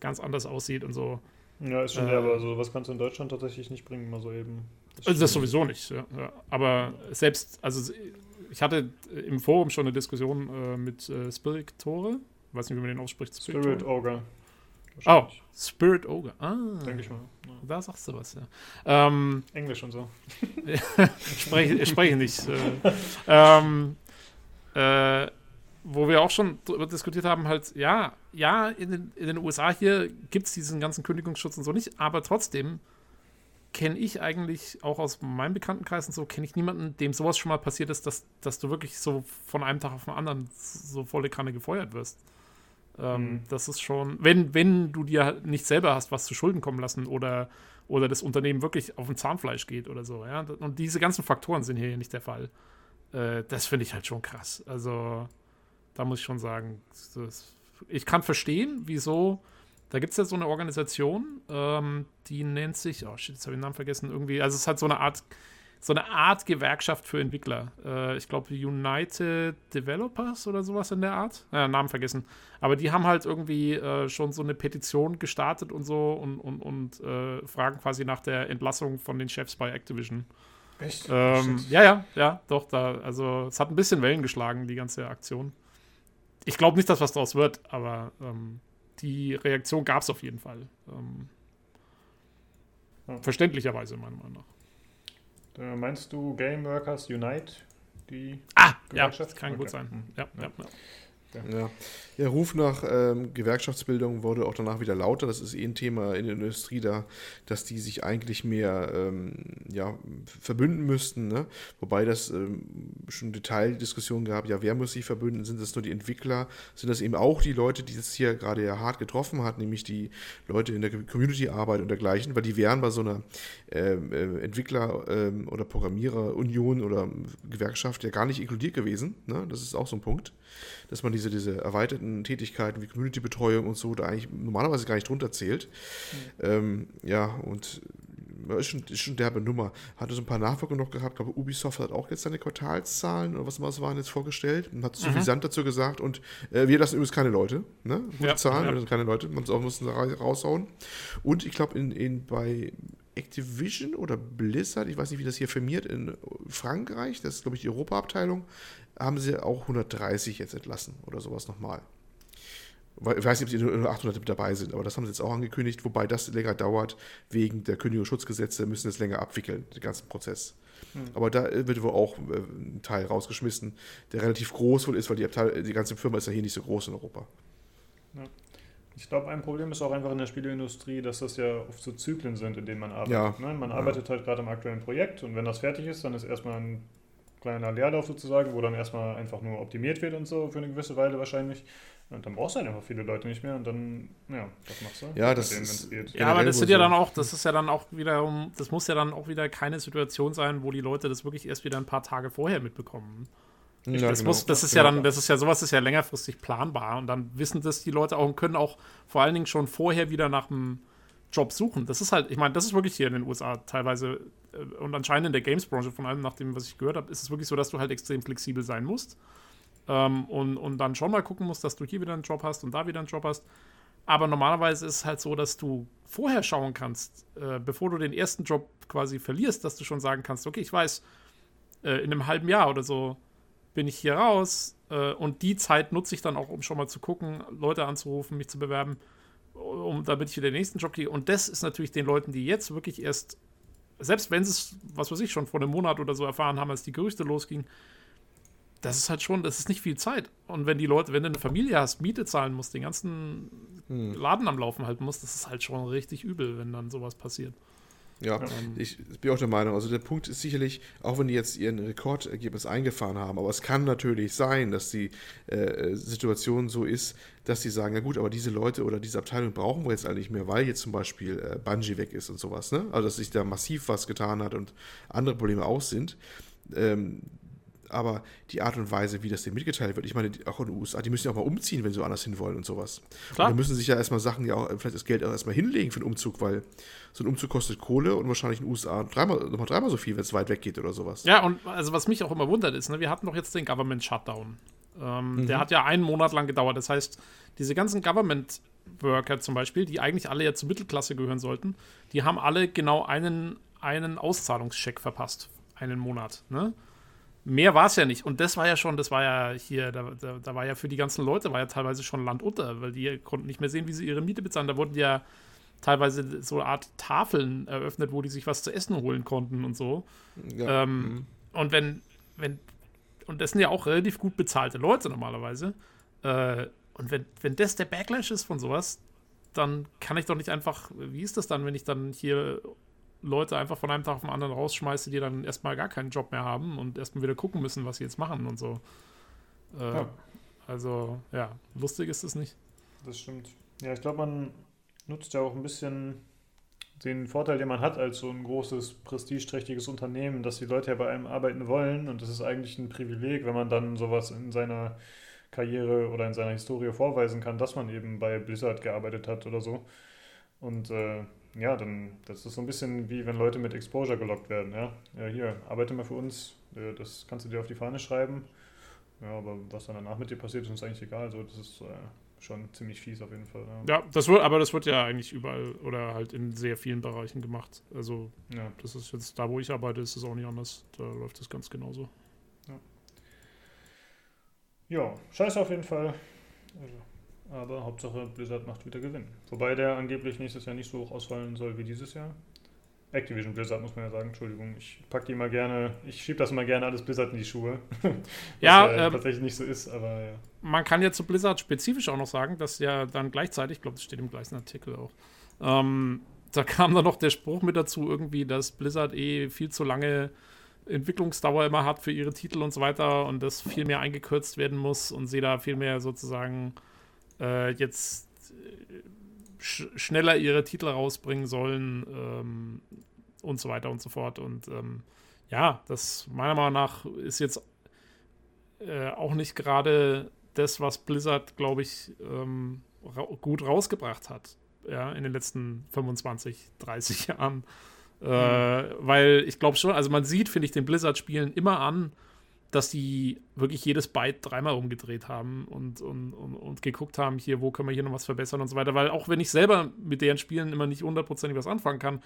ganz anders aussieht und so. Ja, ist schon Äh, der, aber so was kannst du in Deutschland tatsächlich nicht bringen, mal so eben. Also das sowieso nicht. Ja. Aber selbst, also ich hatte im Forum schon eine Diskussion äh, mit äh, Spirit Tore. Weiß nicht, wie man den ausspricht. Spirit Ogre. Oh. Spirit Ogre. Ah, Denke ich mal. Ja. da sagst du was, ja. Ähm, Englisch und so. spreche, spreche nicht. Äh, ähm, äh, wo wir auch schon drüber diskutiert haben, halt, ja, ja, in den, in den USA hier gibt es diesen ganzen Kündigungsschutz und so nicht, aber trotzdem kenne ich eigentlich auch aus meinem Bekanntenkreis und so, kenne ich niemanden, dem sowas schon mal passiert ist, dass, dass du wirklich so von einem Tag auf den anderen so volle Kanne gefeuert wirst. Ähm, Mhm. Das ist schon, wenn, wenn du dir nicht selber hast was zu Schulden kommen lassen oder, oder das Unternehmen wirklich auf dem Zahnfleisch geht oder so, ja. Und diese ganzen Faktoren sind hier nicht der Fall. Äh, das finde ich halt schon krass. Also, da muss ich schon sagen, das, ich kann verstehen, wieso. Da gibt es ja so eine Organisation, ähm, die nennt sich, oh shit, jetzt habe ich den Namen vergessen, irgendwie, also es hat so eine Art, so eine Art Gewerkschaft für Entwickler. Äh, ich glaube United Developers oder sowas in der Art. Ja, Namen vergessen. Aber die haben halt irgendwie äh, schon so eine Petition gestartet und so und, und, und äh, fragen quasi nach der Entlassung von den Chefs bei Activision. Echt? Ähm, ja, ja, ja, doch, da, also es hat ein bisschen Wellen geschlagen, die ganze Aktion. Ich glaube nicht, dass was draus wird, aber ähm, die Reaktion gab es auf jeden Fall. Ähm, Ja. Verständlicherweise, meiner Meinung nach. Äh, meinst du Game Workers Unite? Die Ah, ja, das kann gut sein. Hm. Ja, ja. Ja. Ja. Ja. Der Ruf nach ähm, Gewerkschaftsbildung wurde auch danach wieder lauter. Das ist eh ein Thema in der Industrie da, dass die sich eigentlich mehr ähm, ja, verbünden müssten. Ne? Wobei das ähm, schon Detaildiskussionen gab, ja, wer muss sich verbünden? Sind das nur die Entwickler? Sind das eben auch die Leute, die das hier gerade ja hart getroffen hat, nämlich die Leute in der Community-Arbeit und dergleichen? Weil die wären bei so einer ähm, äh, Entwickler- ähm, oder Programmierer-Union oder Gewerkschaft ja gar nicht inkludiert gewesen. Ne? Das ist auch so ein Punkt dass man diese, diese erweiterten Tätigkeiten wie Community-Betreuung und so da eigentlich normalerweise gar nicht drunter zählt. Ähm, ja, und ist schon, ist schon derbe Nummer. Hatte so ein paar Nachwirkungen noch gehabt, glaube Ubisoft hat auch jetzt seine Quartalszahlen oder was immer es waren jetzt vorgestellt und hat suffisant dazu gesagt und äh, wir lassen übrigens keine Leute, ne? Gute Ja, Zahlen, ja. wir lassen keine Leute, man muss auch müssen raushauen. Und ich glaube in, in bei Activision oder Blizzard, ich weiß nicht, wie das hier firmiert, in Frankreich, das ist, glaube ich, die Europaabteilung, haben sie auch 130 jetzt entlassen oder sowas nochmal. Ich weiß nicht, ob sie nur 800 mit dabei sind, aber das haben sie jetzt auch angekündigt, wobei das länger dauert, wegen der Kündigungsschutzgesetze müssen das länger abwickeln, den ganzen Prozess. Aber da wird wohl auch äh, ein Teil rausgeschmissen, der relativ groß wohl ist, weil die, Abteil die ganze Firma ist ja hier nicht so groß in Europa. Ich glaube, ein Problem ist auch einfach in der Spieleindustrie, dass das ja oft so Zyklen sind, in denen man arbeitet. Ja. Ne? Man Ja. arbeitet halt gerade am aktuellen Projekt und wenn das fertig ist, dann ist erstmal ein kleiner Leerlauf sozusagen, wo dann erstmal einfach nur optimiert wird und so für eine gewisse Weile wahrscheinlich. Und dann brauchst du halt einfach viele Leute nicht mehr und dann, ja, was machst du? Ja, das denen, ist-? Ja, aber das sind ja dann auch, das ist ja dann auch wiederum, das muss ja dann auch wieder keine Situation sein, wo die Leute das wirklich erst wieder ein paar Tage vorher mitbekommen. Ja, das, genau. muss, das ist ja dann, das ist ja, sowas ist ja längerfristig planbar und dann wissen das die Leute auch und können auch vor allen Dingen schon vorher wieder nach einem Job suchen. Das ist halt, ich meine, das ist wirklich hier in den USA teilweise äh, und anscheinend in der Games-Branche, von allem nach dem, was ich gehört habe, ist es wirklich so, dass du halt extrem flexibel sein musst ähm, und, und dann schon mal gucken musst, dass du hier wieder einen Job hast und da wieder einen Job hast. Aber normalerweise ist es halt so, dass du vorher schauen kannst, äh, bevor du den ersten Job quasi verlierst, dass du schon sagen kannst, okay, ich weiß, äh, in einem halben Jahr oder so bin ich hier raus äh, und die Zeit nutze ich dann auch, um schon mal zu gucken, Leute anzurufen, mich zu bewerben, um damit ich wieder den nächsten Job kriege. Und das ist natürlich den Leuten, die jetzt wirklich erst, selbst wenn sie es, was weiß ich, schon vor einem Monat oder so erfahren haben, als die Gerüchte losgingen, das ist halt schon, das ist nicht viel Zeit. Und wenn die Leute, wenn du eine Familie hast, Miete zahlen musst, den ganzen Hm. Laden am Laufen halten musst, das ist halt schon richtig übel, wenn dann sowas passiert. Ja, Ähm, ich bin auch der Meinung. Also der Punkt ist sicherlich, auch wenn die jetzt ihren Rekordergebnis eingefahren haben, aber es kann natürlich sein, dass die äh, Situation so ist, dass sie sagen, ja gut, aber diese Leute oder diese Abteilung brauchen wir jetzt eigentlich nicht mehr, weil jetzt zum Beispiel äh, Bungie weg ist und sowas, ne? Also dass sich da massiv was getan hat und andere Probleme auch sind. Ähm, aber die Art und Weise, wie das denen mitgeteilt wird, ich meine, auch in den USA, die müssen ja auch mal umziehen, wenn sie woanders hin wollen und sowas. Klar. Und da müssen sich ja erstmal Sachen, ja auch, vielleicht das Geld auch erstmal hinlegen für den Umzug, weil so ein Umzug kostet Kohle und wahrscheinlich in den USA dreimal, nochmal dreimal so viel, wenn es weit weg geht oder sowas. Ja, und also was mich auch immer wundert ist, ne, wir hatten doch jetzt den Government Shutdown. Ähm, mhm. Der hat ja einen Monat lang gedauert. Das heißt, diese ganzen Government Worker zum Beispiel, die eigentlich alle ja zur Mittelklasse gehören sollten, die haben alle genau einen, einen Auszahlungscheck verpasst. Einen Monat. Ne? Mehr war es ja nicht. Und das war ja schon, das war ja hier, da, da, da, war ja für die ganzen Leute, war ja teilweise schon Land unter, weil die konnten nicht mehr sehen, wie sie ihre Miete bezahlen. Da wurden ja teilweise so eine Art Tafeln eröffnet, wo die sich was zu essen holen konnten und so. Ja. Ähm, mhm. Und wenn, wenn, und das sind ja auch relativ gut bezahlte Leute normalerweise. Äh, und wenn, wenn das der Backlash ist von sowas, dann kann ich doch nicht einfach, wie ist das dann, wenn ich dann hier Leute einfach von einem Tag auf den anderen rausschmeiße, die dann erstmal gar keinen Job mehr haben und erstmal wieder gucken müssen, was sie jetzt machen und so. Äh, ja. Also, ja, lustig ist es nicht. Das stimmt. Ja, ich glaube, man nutzt ja auch ein bisschen den Vorteil, den man hat als so ein großes, prestigeträchtiges Unternehmen, dass die Leute ja bei einem arbeiten wollen und das ist eigentlich ein Privileg, wenn man dann sowas in seiner Karriere oder in seiner Historie vorweisen kann, dass man eben bei Blizzard gearbeitet hat oder so. Und äh, ja, dann, das ist so ein bisschen wie wenn Leute mit Exposure gelockt werden. Ja, ja hier, arbeite mal für uns, das kannst du dir auf die Fahne schreiben. Ja, aber was dann danach mit dir passiert, ist uns eigentlich egal. Also, das ist äh, schon ziemlich fies auf jeden Fall. Ja. ja, das wird, aber das wird ja eigentlich überall oder halt in sehr vielen Bereichen gemacht. Also, ja. das ist jetzt da, wo ich arbeite, ist es auch nicht anders. Da läuft das ganz genauso. Ja, ja scheiße auf jeden Fall. Also aber Hauptsache Blizzard macht wieder Gewinn. Wobei der angeblich nächstes Jahr nicht so hoch ausfallen soll wie dieses Jahr. Activision Blizzard muss man ja sagen, Entschuldigung, ich packe die mal gerne, ich schiebe das immer gerne alles Blizzard in die Schuhe. ja, ja ähm, tatsächlich nicht so ist, aber ja. Man kann ja zu Blizzard spezifisch auch noch sagen, dass ja dann gleichzeitig, ich glaube, das steht im gleichen Artikel auch, ähm, da kam dann noch der Spruch mit dazu irgendwie, dass Blizzard eh viel zu lange Entwicklungsdauer immer hat für ihre Titel und so weiter und das viel mehr eingekürzt werden muss und sie da viel mehr sozusagen äh, jetzt äh, sch schneller ihre Titel rausbringen sollen ähm, und so weiter und so fort. Und ähm, ja, das meiner Meinung nach ist jetzt äh, auch nicht gerade das, was Blizzard, glaube ich, ähm, ra gut rausgebracht hat. Ja, in den letzten 25, 30 Jahren. Äh, mhm. Weil ich glaube schon, also man sieht, finde ich, den Blizzard-Spielen immer an, dass die wirklich jedes Byte dreimal umgedreht haben und, und, und, und, geguckt haben, hier, wo können wir hier noch was verbessern und so weiter. Weil auch wenn ich selber mit deren Spielen immer nicht hundertprozentig was anfangen kann,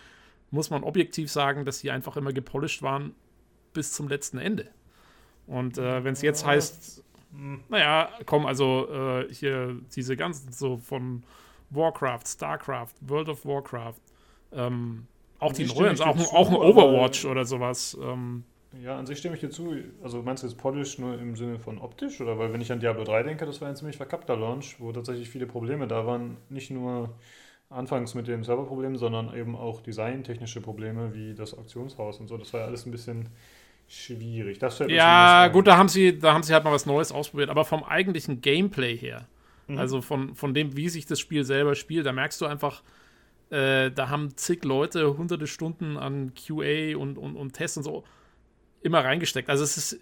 muss man objektiv sagen, dass sie einfach immer gepolished waren bis zum letzten Ende. Und äh, wenn es jetzt heißt, naja, komm, also äh, hier diese ganzen so von Warcraft, Starcraft, World of Warcraft, ähm, auch die neuen, auch, auch ein Overwatch oder sowas. Ähm, ja, an sich stimme ich dir zu. Also meinst du jetzt Polish nur im Sinne von optisch? Oder weil wenn ich an Diablo 3 denke, das war ein ziemlich verkappter Launch, wo tatsächlich viele Probleme da waren. Nicht nur anfangs mit den Serverproblemen, sondern eben auch designtechnische Probleme wie das Auktionshaus und so. Das war ja alles ein bisschen schwierig. Das ja, gut, da haben, sie, da haben sie halt mal was Neues ausprobiert. Aber vom eigentlichen Gameplay her, mhm. also von, von dem, wie sich das Spiel selber spielt, da merkst du einfach, äh, da haben zig Leute hunderte Stunden an QA und, und, und Tests und so immer reingesteckt. Also es ist,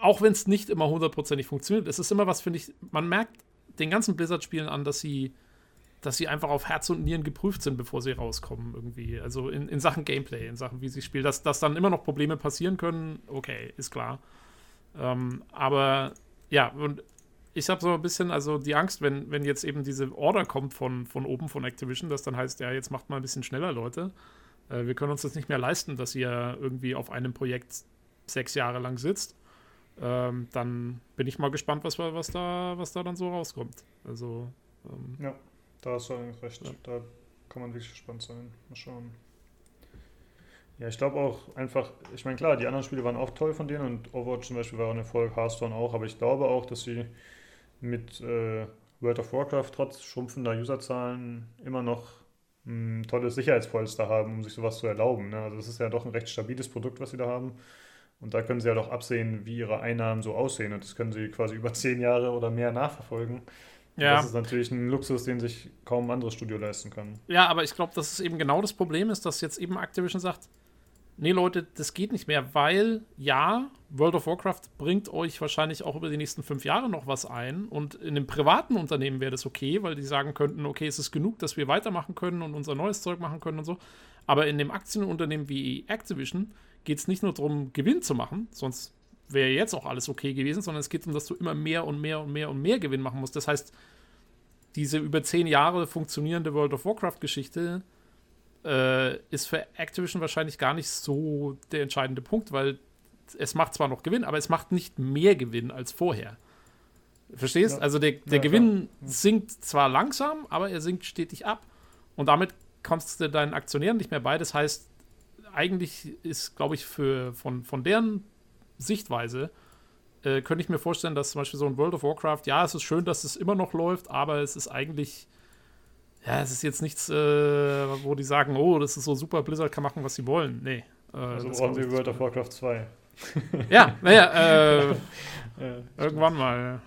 auch wenn es nicht immer hundertprozentig funktioniert, es ist immer was, finde ich, man merkt den ganzen Blizzard-Spielen an, dass sie, dass sie einfach auf Herz und Nieren geprüft sind, bevor sie rauskommen, irgendwie. Also in, in Sachen Gameplay, in Sachen, wie sie spielen. Dass, dass dann immer noch Probleme passieren können, okay, ist klar. Ähm, aber ja, und ich habe so ein bisschen, also die Angst, wenn, wenn jetzt eben diese Order kommt von, von oben von Activision, das dann heißt, ja, jetzt macht mal ein bisschen schneller, Leute. Äh, wir können uns das nicht mehr leisten, dass ihr irgendwie auf einem Projekt sechs Jahre lang sitzt, ähm, dann bin ich mal gespannt, was, was, da, was da dann so rauskommt. Also, ähm, ja, da hast du eigentlich recht. Ja. Da kann man wirklich gespannt sein. Mal schauen. Ja, ich glaube auch einfach, ich meine, klar, die anderen Spiele waren auch toll von denen und Overwatch zum Beispiel war auch ein Erfolg, Hearthstone auch, aber ich glaube auch, dass sie mit äh, World of Warcraft trotz schrumpfender Userzahlen immer noch ein tolles Sicherheitspolster haben, um sich sowas zu erlauben. Ne? Also, das ist ja doch ein recht stabiles Produkt, was sie da haben. Und da können sie ja doch absehen, wie ihre Einnahmen so aussehen. Und das können sie quasi über zehn Jahre oder mehr nachverfolgen. Ja. Das ist natürlich ein Luxus, den sich kaum ein anderes Studio leisten kann. Ja, aber ich glaube, dass es eben genau das Problem ist, dass jetzt eben Activision sagt, nee Leute, das geht nicht mehr, weil ja, World of Warcraft bringt euch wahrscheinlich auch über die nächsten fünf Jahre noch was ein und in einem privaten Unternehmen wäre das okay, weil die sagen könnten, okay, es ist genug, dass wir weitermachen können und unser neues Zeug machen können und so. Aber in dem Aktienunternehmen wie Activision geht es nicht nur darum, Gewinn zu machen, sonst wäre jetzt auch alles okay gewesen, sondern es geht darum, dass du immer mehr und mehr und mehr und mehr Gewinn machen musst. Das heißt, diese über zehn Jahre funktionierende World of Warcraft-Geschichte äh, ist für Activision wahrscheinlich gar nicht so der entscheidende Punkt, weil es macht zwar noch Gewinn, aber es macht nicht mehr Gewinn als vorher. Verstehst? Ja. Also der, der ja, Gewinn ja. sinkt zwar langsam, aber er sinkt stetig ab. Und damit kommst du deinen Aktionären nicht mehr bei. Das heißt, eigentlich ist, glaube ich, für, von, von deren Sichtweise äh, könnte ich mir vorstellen, dass zum Beispiel so ein World of Warcraft, ja, es ist schön, dass es immer noch läuft, aber es ist eigentlich, ja, es ist jetzt nichts, äh, wo die sagen, oh, das ist so super, Blizzard kann machen, was sie wollen. Nee. Äh, also brauchen sie World of Warcraft 2. ja, naja, äh, irgendwann mal.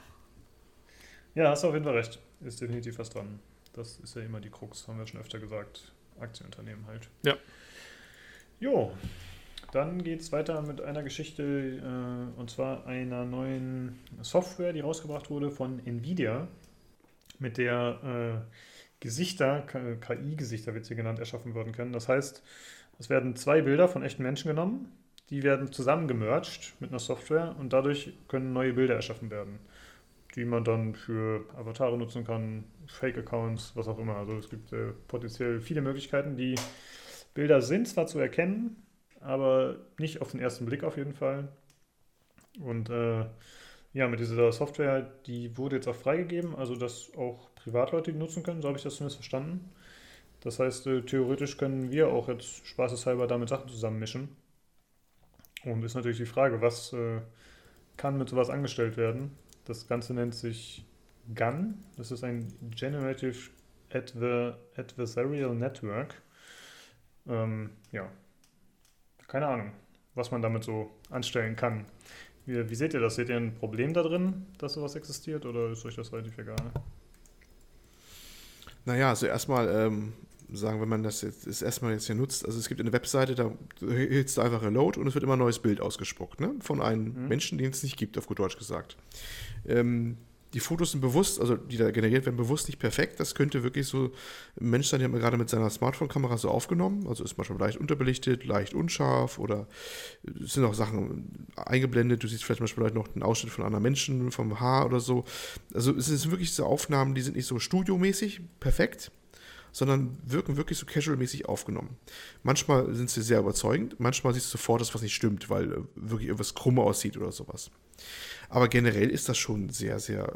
Ja, hast du auf jeden Fall recht. Ist definitiv was dran. Das ist ja immer die Krux, haben wir schon öfter gesagt. Aktienunternehmen halt. Ja. Jo, dann geht es weiter mit einer Geschichte, äh, und zwar einer neuen Software, die rausgebracht wurde von Nvidia, mit der äh, Gesichter, KI-Gesichter wird sie genannt, erschaffen werden können. Das heißt, es werden zwei Bilder von echten Menschen genommen, die werden zusammengemerged mit einer Software und dadurch können neue Bilder erschaffen werden, die man dann für Avatare nutzen kann, Fake-Accounts, was auch immer. Also es gibt äh, potenziell viele Möglichkeiten. Die Bilder sind zwar zu erkennen, aber nicht auf den ersten Blick auf jeden Fall. Und äh, ja, mit dieser Software, die wurde jetzt auch freigegeben, also dass auch Privatleute die nutzen können, so habe ich das zumindest verstanden. Das heißt, äh, theoretisch können wir auch jetzt spaßeshalber damit Sachen zusammenmischen. Und ist natürlich die Frage, was äh, kann mit sowas angestellt werden? Das Ganze nennt sich GAN. Das ist ein Generative Adver Adversarial Network. Ähm, ja, keine Ahnung, was man damit so anstellen kann. Wie, wie, seht ihr das? Seht ihr ein Problem da drin, dass sowas existiert oder ist euch das relativ egal? Naja, also erstmal ähm, sagen, wenn man das jetzt das erstmal jetzt hier nutzt, also es gibt eine Webseite, da hältst du einfach Reload und es wird immer ein neues Bild ausgespuckt, ne? Von einem mhm. Menschen, den es nicht gibt, auf gut Deutsch gesagt. Ähm, die Fotos sind bewusst, also die da generiert werden, bewusst nicht perfekt. Das könnte wirklich so ein Mensch sein, der hat gerade mit seiner Smartphone-Kamera so aufgenommen. Also ist manchmal leicht unterbelichtet, leicht unscharf oder es sind auch Sachen eingeblendet. Du siehst vielleicht manchmal noch einen Ausschnitt von anderen Menschen, vom Haar oder so. Also es sind wirklich so Aufnahmen, die sind nicht so studiomäßig perfekt, sondern wirken wirklich so casual-mäßig aufgenommen. Manchmal sind sie sehr überzeugend, manchmal siehst du sofort, dass was nicht stimmt, weil äh, wirklich irgendwas krumm aussieht oder sowas. Aber generell ist das schon sehr, sehr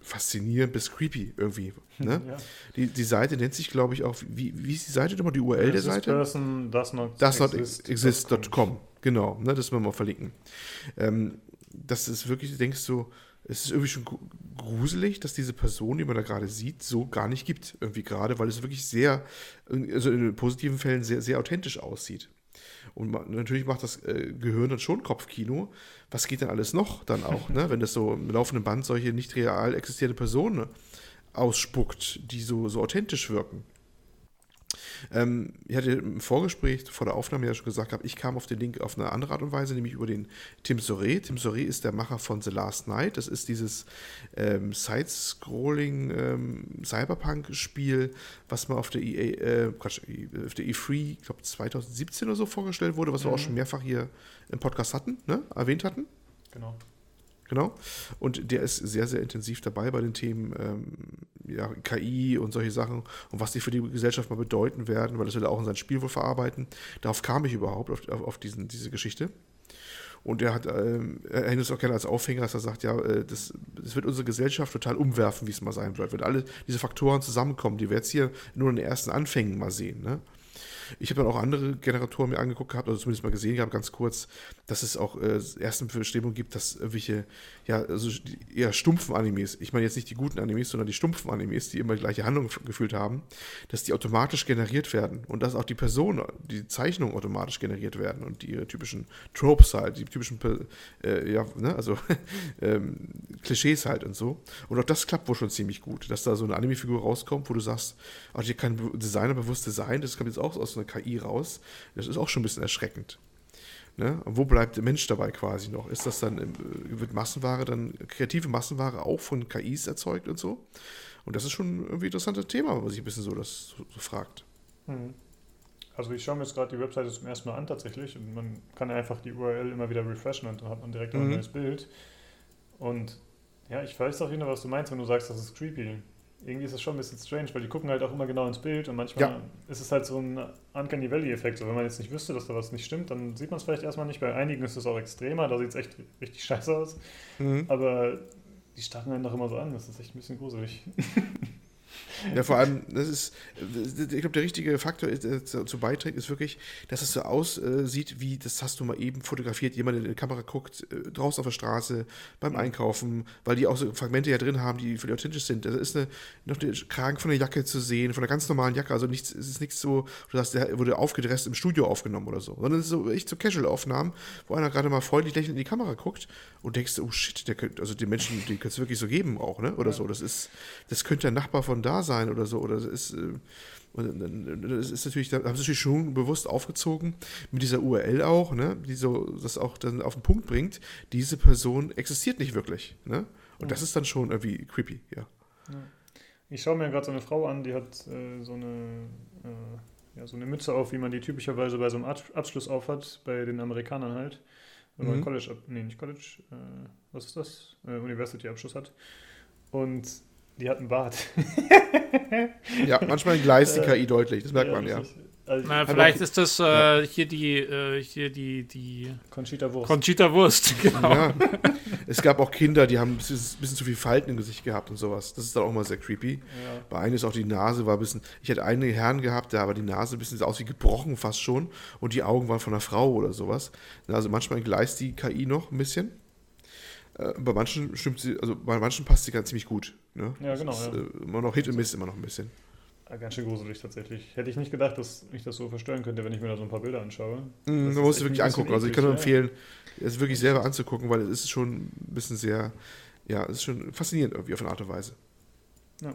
faszinierend bis creepy irgendwie. Ne? Ja. Die, die Seite nennt sich, glaube ich, auch, wie, wie ist die Seite nochmal, die URL der Seite? Person does not, does not exist.com. Genau, ne, das werden wir mal verlinken. Ähm, das ist wirklich, du denkst so, es ist irgendwie schon gruselig, dass diese Person, die man da gerade sieht, so gar nicht gibt. Irgendwie gerade, weil es wirklich sehr, also in positiven Fällen sehr, sehr authentisch aussieht. Und natürlich macht das äh, Gehirn dann schon Kopfkino. Was geht denn alles noch dann auch, ne? wenn das so im laufenden Band solche nicht real existierende Personen ausspuckt, die so, so authentisch wirken? Ähm, ich hatte im Vorgespräch vor der Aufnahme ja schon gesagt, hab, ich kam auf den Link auf eine andere Art und Weise, nämlich über den Tim Soré. Tim Soré ist der Macher von The Last Night. Das ist dieses ähm, Side-Scrolling ähm, Cyberpunk-Spiel, was mal auf der EA, äh, Quatsch, auf der E3, ich glaube 2017 oder so vorgestellt wurde, was mhm. wir auch mhm. schon mehrfach hier im Podcast hatten, ne? erwähnt hatten. Genau. Genau. Und der ist sehr, sehr intensiv dabei bei den Themen ähm, ja, KI und solche Sachen und was die für die Gesellschaft mal bedeuten werden, weil das will er auch in sein Spiel wohl verarbeiten. Darauf kam ich überhaupt, auf, auf, diesen, diese Geschichte. Und er hat, ähm, er nennt es auch gerne als Aufhänger, dass er sagt, ja, äh, das, das wird unsere Gesellschaft total umwerfen, wie es mal sein wird. Wenn alle diese Faktoren zusammenkommen, die wir jetzt hier nur in den ersten Anfängen mal sehen. Ne? Ich habe dann auch andere Generatoren mir angeguckt gehabt, also zumindest mal gesehen gehabt, ganz kurz, dass es auch äh, ersten Bestimmungen gibt, dass irgendwelche, ja, also eher stumpfen Animes, ich meine jetzt nicht die guten Animes, sondern die stumpfen Animes, die immer die gleiche Handlung gefühlt haben, dass die automatisch generiert werden und dass auch die Personen, die Zeichnungen automatisch generiert werden und die typischen Tropes halt, die typischen, äh, ja, ne, also ähm, Klischees halt und so. Und auch das klappt wohl schon ziemlich gut, dass da so eine Anime-Figur rauskommt, wo du sagst, ach, hier kann Designer bewusst Design, das kommt jetzt auch aus einer KI raus. Das ist auch schon ein bisschen erschreckend. Ne? Wo bleibt der Mensch dabei quasi noch? Ist das dann, wird Massenware dann, kreative Massenware auch von KIs erzeugt und so? Und das ist schon irgendwie ein interessantes Thema, wenn man sich ein bisschen so das so, so fragt. Mhm. Also ich schaue mir jetzt gerade die Webseite zum ersten Mal an tatsächlich und man kann einfach die URL immer wieder refreshen und dann hat man direkt mhm. ein neues Bild. Und ja, ich weiß auch wieder, was du meinst, wenn du sagst, das ist creepy. Irgendwie ist es schon ein bisschen strange, weil die gucken halt auch immer genau ins Bild und manchmal ja. ist es halt so ein Uncanny Valley-Effekt. So, wenn man jetzt nicht wüsste, dass da was nicht stimmt, dann sieht man es vielleicht erstmal nicht. Bei einigen ist es auch extremer, da sieht es echt richtig scheiße aus. Mhm. Aber die starten einen doch immer so an, das ist echt ein bisschen gruselig. Ja, vor allem, das ist, ich glaube, der richtige Faktor ist, äh, dazu beiträgt, ist wirklich, dass es so aussieht, wie, das hast du mal eben fotografiert, jemand in die Kamera guckt, äh, draußen auf der Straße, beim. Einkaufen, weil die auch so Fragmente ja drin haben, die völlig authentisch sind. Da ist eine, noch der Kragen von der Jacke zu sehen, von einer ganz normalen Jacke, also nichts, es ist nichts so, du sagst, der wurde aufgedresst im Studio aufgenommen oder so, sondern es ist so echt so Casual-Aufnahmen, wo einer gerade mal freundlich lächelnd in die Kamera guckt und denkst, oh shit, der könnte, also die Menschen, die könnte es wirklich so geben auch, ne, oder ja. so. Das ist, das könnte der Nachbar von da sein oder so, oder das ist, äh, das ist natürlich, da haben sie natürlich schon bewusst aufgezogen, mit dieser URL auch, ne, die so das auch dann auf den Punkt bringt, diese Person existiert nicht wirklich, ne? Und ja. das ist dann schon irgendwie creepy, ja. ja. Ich schaue mir gerade so eine Frau an, die hat äh, so eine äh, ja, so eine Mütze auf, wie man die typischerweise bei so einem Abschluss aufhat, bei den Amerikanern halt. Wenn man mhm. College, nee, nicht College, äh, was ist das? Äh, University-Abschluss hat. Und die hat einen Bart. ja, manchmal gleist die KI deutlich, das merkt ja, man, ja. Also Na, vielleicht ist das äh, hier die, äh, hier die, die Conchita Wurst. Conchita Wurst, genau. Ja. Es gab auch Kinder, die haben ein bisschen, ein bisschen, zu viel Falten im Gesicht gehabt und sowas. Das ist dann auch mal sehr creepy. Ja. Bei einem ist auch die Nase war ein bisschen. Ich hatte einen Herrn gehabt, der aber die Nase ein bisschen aus wie gebrochen fast schon und die Augen waren von einer Frau oder sowas. Also manchmal gleist die KI noch ein bisschen. Äh, bei manchen stimmt sie, also bei manchen passt sie ganz ziemlich gut. Ne? Ja, genau. Ist, ja. Äh, immer noch Hit und Miss immer noch ein bisschen. Ja, ganz schön gruselig tatsächlich. Hätte ich nicht gedacht, dass mich das so verstören könnte, wenn ich mir da so ein paar Bilder anschaue. Mm, man muss es wirklich angucken. Also ich kann nur empfehlen, es wirklich selber anzugucken, weil es ist schon ein bisschen sehr, ja, es ist schon faszinierend irgendwie auf eine Art und Weise. Ja.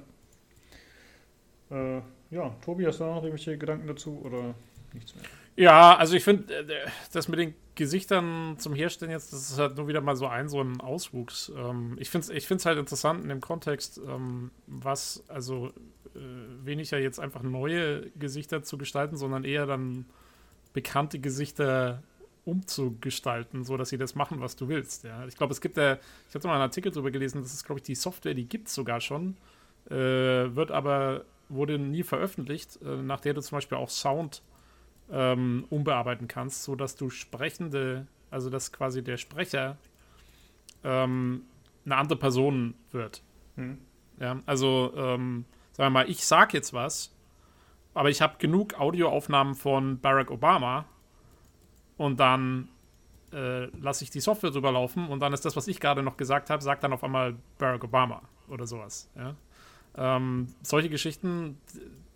Äh, ja, Tobi, hast du noch irgendwelche Gedanken dazu oder nichts mehr? Ja, also ich finde, äh, das mit den Gesichtern zum Herstellen jetzt, das ist halt nur wieder mal so ein, so ein Auswuchs. Ähm, ich finde es ich find's halt interessant in dem Kontext, ähm, was, also äh, weniger jetzt einfach neue Gesichter zu gestalten, sondern eher dann bekannte Gesichter umzugestalten, so dass sie das machen, was du willst. Ja. Ich glaube, es gibt ja, ich hatte mal einen Artikel darüber gelesen, das ist, glaube ich, die Software, die gibt es sogar schon, äh, wird aber, wurde nie veröffentlicht, äh, nach der du zum Beispiel auch Sound ähm, umbearbeiten kannst, sodass du sprechende, also dass quasi der Sprecher ähm, eine andere Person wird. Hm. Ja, also, ähm, sagen wir mal, ich sag jetzt was, aber ich habe genug Audioaufnahmen von Barack Obama und dann äh, lasse ich die Software drüber laufen und dann ist das, was ich gerade noch gesagt habe, sagt dann auf einmal Barack Obama oder sowas. Ja? Ähm, solche Geschichten,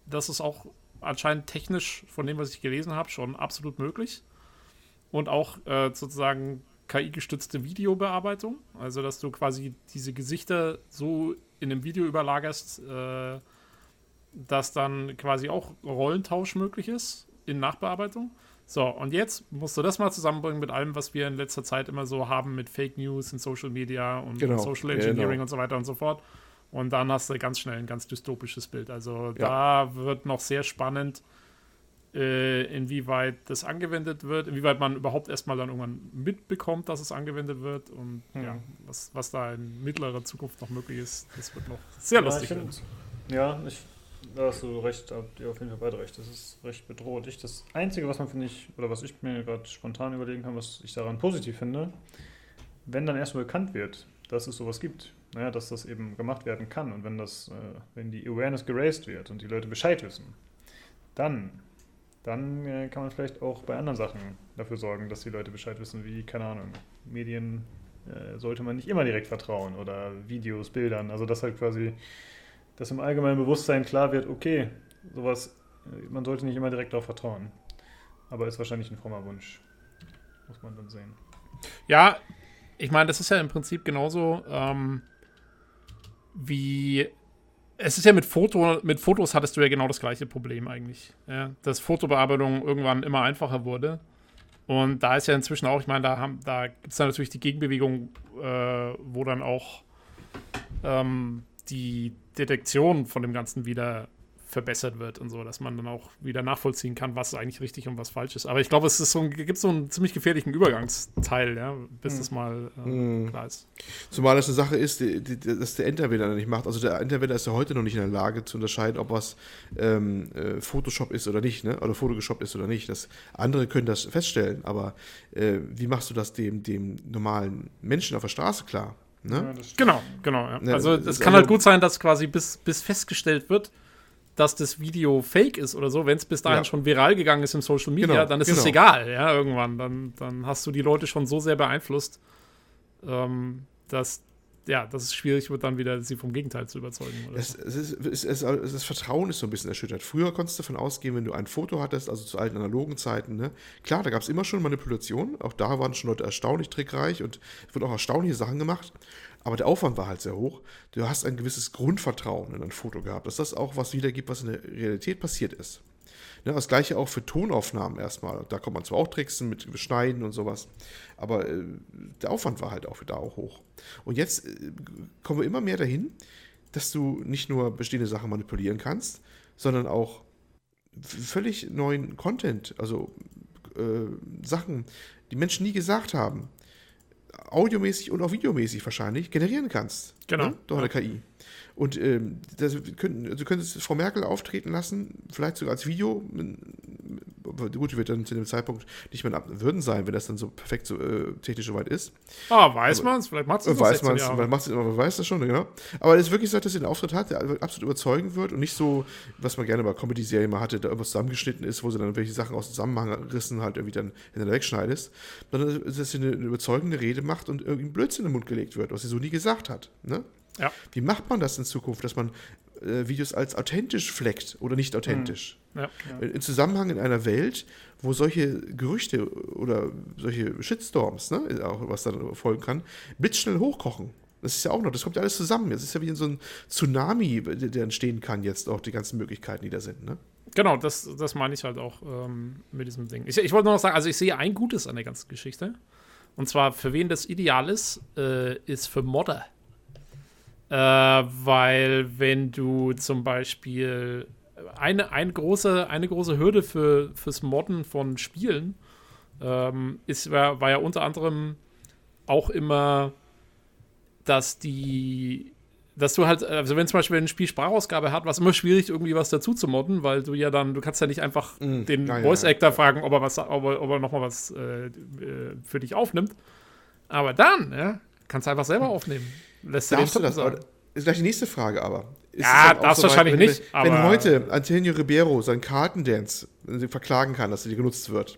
das ist auch anscheinend technisch, von dem, was ich gelesen habe, schon absolut möglich. Und auch äh, sozusagen KI-gestützte Videobearbeitung, also dass du quasi diese Gesichter so in einem Video überlagerst, äh, dass dann quasi auch Rollentausch möglich ist in Nachbearbeitung. So, und jetzt musst du das mal zusammenbringen mit allem, was wir in letzter Zeit immer so haben mit Fake News in Social Media und genau. Social Engineering genau. und so weiter und so fort. Und dann hast du ganz schnell ein ganz dystopisches Bild. Also ja. da wird noch sehr spannend, äh, inwieweit das angewendet wird, inwieweit man überhaupt erstmal dann irgendwann mitbekommt, dass es angewendet wird und hm. ja, was, was da in mittlerer Zukunft noch möglich ist, das wird noch sehr ja, lustig. Ich find, ja, ich, da hast du recht, habt ihr auf jeden Fall beide recht. Das ist recht bedroht. Ich, das Einzige, was man finde ich, oder was ich mir gerade spontan überlegen kann, was ich daran positiv finde, wenn dann erstmal bekannt wird, dass es sowas gibt, naja, dass das eben gemacht werden kann. Und wenn das, äh, wenn die Awareness geraced wird und die Leute Bescheid wissen, dann, dann äh, kann man vielleicht auch bei anderen Sachen dafür sorgen, dass die Leute Bescheid wissen, wie, keine Ahnung, Medien äh, sollte man nicht immer direkt vertrauen oder Videos, Bildern. Also dass halt quasi, dass im allgemeinen Bewusstsein klar wird, okay, sowas, äh, man sollte nicht immer direkt darauf vertrauen. Aber ist wahrscheinlich ein frommer Wunsch. Muss man dann sehen. Ja, ich meine, das ist ja im Prinzip genauso. Ähm wie es ist ja mit Foto, mit Fotos hattest du ja genau das gleiche Problem eigentlich. Ja, dass Fotobearbeitung irgendwann immer einfacher wurde. Und da ist ja inzwischen auch, ich meine, da, da gibt es dann natürlich die Gegenbewegung, äh, wo dann auch ähm, die Detektion von dem Ganzen wieder verbessert wird und so, dass man dann auch wieder nachvollziehen kann, was eigentlich richtig und was falsch ist. Aber ich glaube, es ist so ein, gibt so einen ziemlich gefährlichen Übergangsteil, ja, bis hm. das mal äh, hm. klar ist. Zumal das eine Sache ist, die, die, dass der Enterwender nicht macht. Also der Enterwender ist ja heute noch nicht in der Lage zu unterscheiden, ob was ähm, äh, Photoshop ist oder nicht, ne? oder Photoshop ist oder nicht. Das, andere können das feststellen, aber äh, wie machst du das dem, dem normalen Menschen auf der Straße klar? Ne? Ja, genau, genau. Ja. Also es kann also, halt gut sein, dass quasi bis, bis festgestellt wird, dass das Video fake ist oder so, wenn es bis dahin ja. schon viral gegangen ist im Social Media, genau, dann ist genau. es egal, ja, irgendwann. Dann, dann hast du die Leute schon so sehr beeinflusst, ähm, dass ja, dass es schwierig wird, dann wieder sie vom Gegenteil zu überzeugen. Es, es ist, es, das Vertrauen ist so ein bisschen erschüttert. Früher konntest du davon ausgehen, wenn du ein Foto hattest, also zu alten analogen Zeiten, ne? klar, da gab es immer schon Manipulationen, auch da waren schon Leute erstaunlich trickreich und es wurden auch erstaunliche Sachen gemacht. Aber der Aufwand war halt sehr hoch. Du hast ein gewisses Grundvertrauen in ein Foto gehabt, dass das auch was wiedergibt, was in der Realität passiert ist. Ne, das gleiche auch für Tonaufnahmen erstmal. Da kommt man zwar auch tricksen mit Schneiden und sowas, aber äh, der Aufwand war halt auch wieder auch hoch. Und jetzt äh, kommen wir immer mehr dahin, dass du nicht nur bestehende Sachen manipulieren kannst, sondern auch völlig neuen Content, also äh, Sachen, die Menschen nie gesagt haben, audiomäßig und auch videomäßig wahrscheinlich generieren kannst. Genau. Ne? Durch eine KI. Und ähm, das, können, also könntest Frau Merkel auftreten lassen, vielleicht sogar als Video. Gut, die wird dann zu dem Zeitpunkt nicht mehr in würden sein, wenn das dann so perfekt so äh, technisch soweit ist. Ah, weiß man es, vielleicht macht es Weiß man es, man man weiß das schon, genau. Aber es ist wirklich so, dass sie einen Auftritt hat, der absolut überzeugen wird und nicht so, was man gerne bei Comedy-Serien mal hatte, da irgendwas zusammengeschnitten ist, wo sie dann welche Sachen aus Zusammenhang rissen halt irgendwie dann hinterher wegschneidest, sondern dass sie eine, eine überzeugende Rede macht und irgendwie Blödsinn in den Mund gelegt wird, was sie so nie gesagt hat. Ne? Ja. Wie macht man das in Zukunft, dass man äh, Videos als authentisch fleckt oder nicht authentisch? Mhm. Ja, ja. Im Zusammenhang in einer Welt, wo solche Gerüchte oder solche Shitstorms, ne, auch was dann folgen kann, blitzschnell hochkochen. Das ist ja auch noch, das kommt ja alles zusammen. Es ist ja wie in so ein Tsunami, der entstehen kann jetzt auch die ganzen Möglichkeiten, die da sind. Ne? Genau, das, das meine ich halt auch ähm, mit diesem Ding. Ich, ich wollte nur noch sagen, also ich sehe ein Gutes an der ganzen Geschichte. Und zwar, für wen das ideal ist, äh, ist für Modder. Äh, weil wenn du zum Beispiel eine, eine, große, eine große Hürde für, fürs Modden von Spielen ähm, ist, war, war ja unter anderem auch immer, dass die dass du halt, also wenn zum Beispiel ein Spiel Sprachausgabe hat, war es immer schwierig, irgendwie was dazu zu modden, weil du ja dann, du kannst ja nicht einfach mm, den ja, Voice Actor ja. fragen, ob er was, ob er, ob er nochmal was äh, äh, für dich aufnimmt. Aber dann, ja, kannst du einfach selber aufnehmen. Lässt Darfst du das? Sagen. Ist gleich die nächste Frage aber. Ist ja, das so wahrscheinlich weit, wenn, nicht. Wenn, wenn heute Antonio Ribeiro seinen Kartendance verklagen kann, dass er genutzt wird,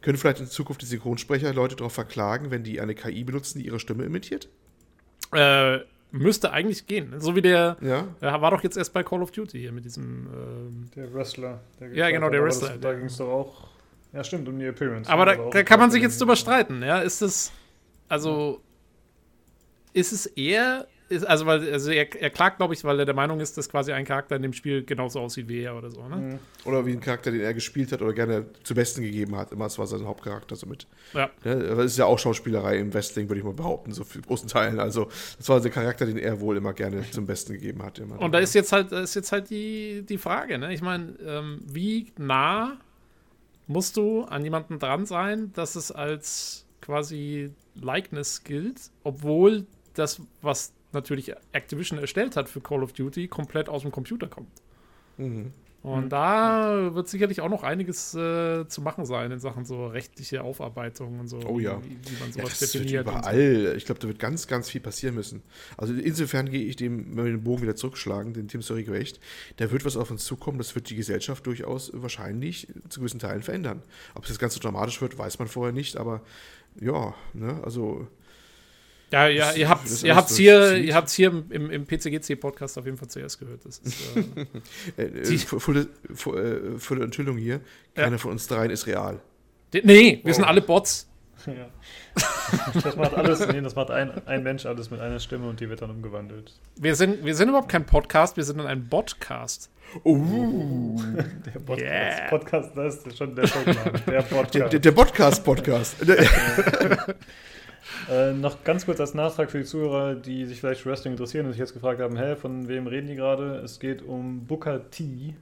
können vielleicht in Zukunft die Synchronsprecher Leute darauf verklagen, wenn die eine KI benutzen, die ihre Stimme imitiert? Äh, müsste eigentlich gehen. So wie der, ja. der war doch jetzt erst bei Call of Duty hier mit diesem. Ähm, der Wrestler. Der ja, genau, der Wrestler. Das, da ging es doch auch. Ja, stimmt, um die Appearance. Aber da, da kann man sich jetzt drüber streiten, ja. Ist es. Also. Ist es eher ist, also, weil, also er, er klagt, glaube ich, weil er der Meinung ist, dass quasi ein Charakter in dem Spiel genauso aussieht wie er oder so, ne? Mhm. Oder wie ein Charakter, den er gespielt hat oder gerne zu Besten gegeben hat. Immer, das war sein Hauptcharakter so mit. Ja. ja. Das ist ja auch Schauspielerei im Wrestling, würde ich mal behaupten, so für großen Teilen. Also, das war der Charakter, den er wohl immer gerne zum Besten gegeben hat. Immer. Und da ist jetzt halt, ist jetzt halt die, die Frage, ne? Ich meine, ähm, wie nah musst du an jemanden dran sein, dass es als quasi Likeness gilt, obwohl das, was natürlich Activision erstellt hat für Call of Duty, komplett aus dem Computer kommt. Mhm. Und mhm. da wird sicherlich auch noch einiges äh, zu machen sein in Sachen so rechtliche Aufarbeitung und so. Oh ja. Wie, wie man sowas ja, das definiert. Wird überall. So. Ich glaube, da wird ganz, ganz viel passieren müssen. Also insofern gehe ich dem, wenn wir den Bogen wieder zurückschlagen, den Tim Story recht, da wird was auf uns zukommen, das wird die Gesellschaft durchaus wahrscheinlich zu gewissen Teilen verändern. Ob es jetzt ganz so dramatisch wird, weiß man vorher nicht, aber ja, ne, also ja, ja, ihr habt es ihr habt's hier, ihr habt's hier im, im PCGC-Podcast auf jeden Fall zuerst gehört. Das ist, äh, äh, volle, volle, Enthüllung hier. Keiner ja. von uns dreien ist real. Nee, wir oh. sind alle Bots. Ja. Das macht alles, nee, das macht ein, ein Mensch alles mit einer Stimme und die wird dann umgewandelt. Wir sind, wir sind überhaupt kein Podcast, wir sind dann ein Podcast. Oh. Der Podcast, Yeah. Podcast das ist schon der Folgenname. Der Podcast. Der, der, der Podcast-Podcast. Äh, noch ganz kurz als Nachtrag für die Zuhörer, die sich vielleicht für Wrestling interessieren und sich jetzt gefragt haben, hä, von wem reden die gerade? Es geht um Booker T.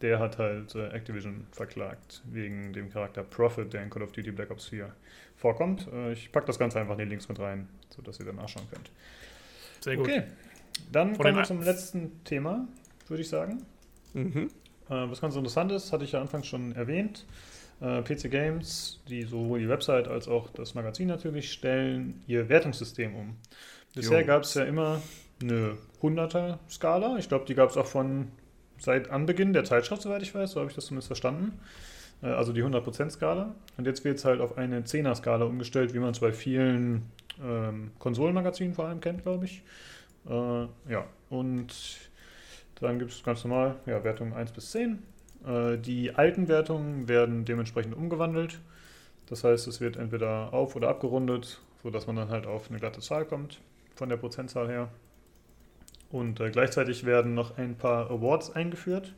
Der hat halt äh, Activision verklagt wegen dem Charakter Prophet, der in Call of Duty Black Ops 4 vorkommt. Äh, ich packe das Ganze einfach in die Links mit rein, sodass ihr dann nachschauen könnt. Sehr gut. Okay, dann Von kommen wir zum letzten Thema, würde ich sagen. mhm. Äh, was ganz interessant ist, hatte ich ja anfangs schon erwähnt. Äh, PC Games, die sowohl die Website als auch das Magazin natürlich stellen ihr Wertungssystem um. Bisher gab es ja immer eine 100er-Skala. Ich glaube, die gab es auch von seit Anbeginn der Zeitschrift, soweit ich weiß. So habe ich das zumindest verstanden. Äh, also die 100%-Skala. Und jetzt wird es halt auf eine 10er-Skala umgestellt, wie man es bei vielen ähm, Konsolenmagazinen vor allem kennt, glaube ich. Äh, ja, und dann gibt es ganz normal ja, Wertungen 1 bis 10. Äh, die alten Wertungen werden dementsprechend umgewandelt. Das heißt, es wird entweder auf- oder abgerundet, sodass man dann halt auf eine glatte Zahl kommt, von der Prozentzahl her. Und äh, gleichzeitig werden noch ein paar Awards eingeführt,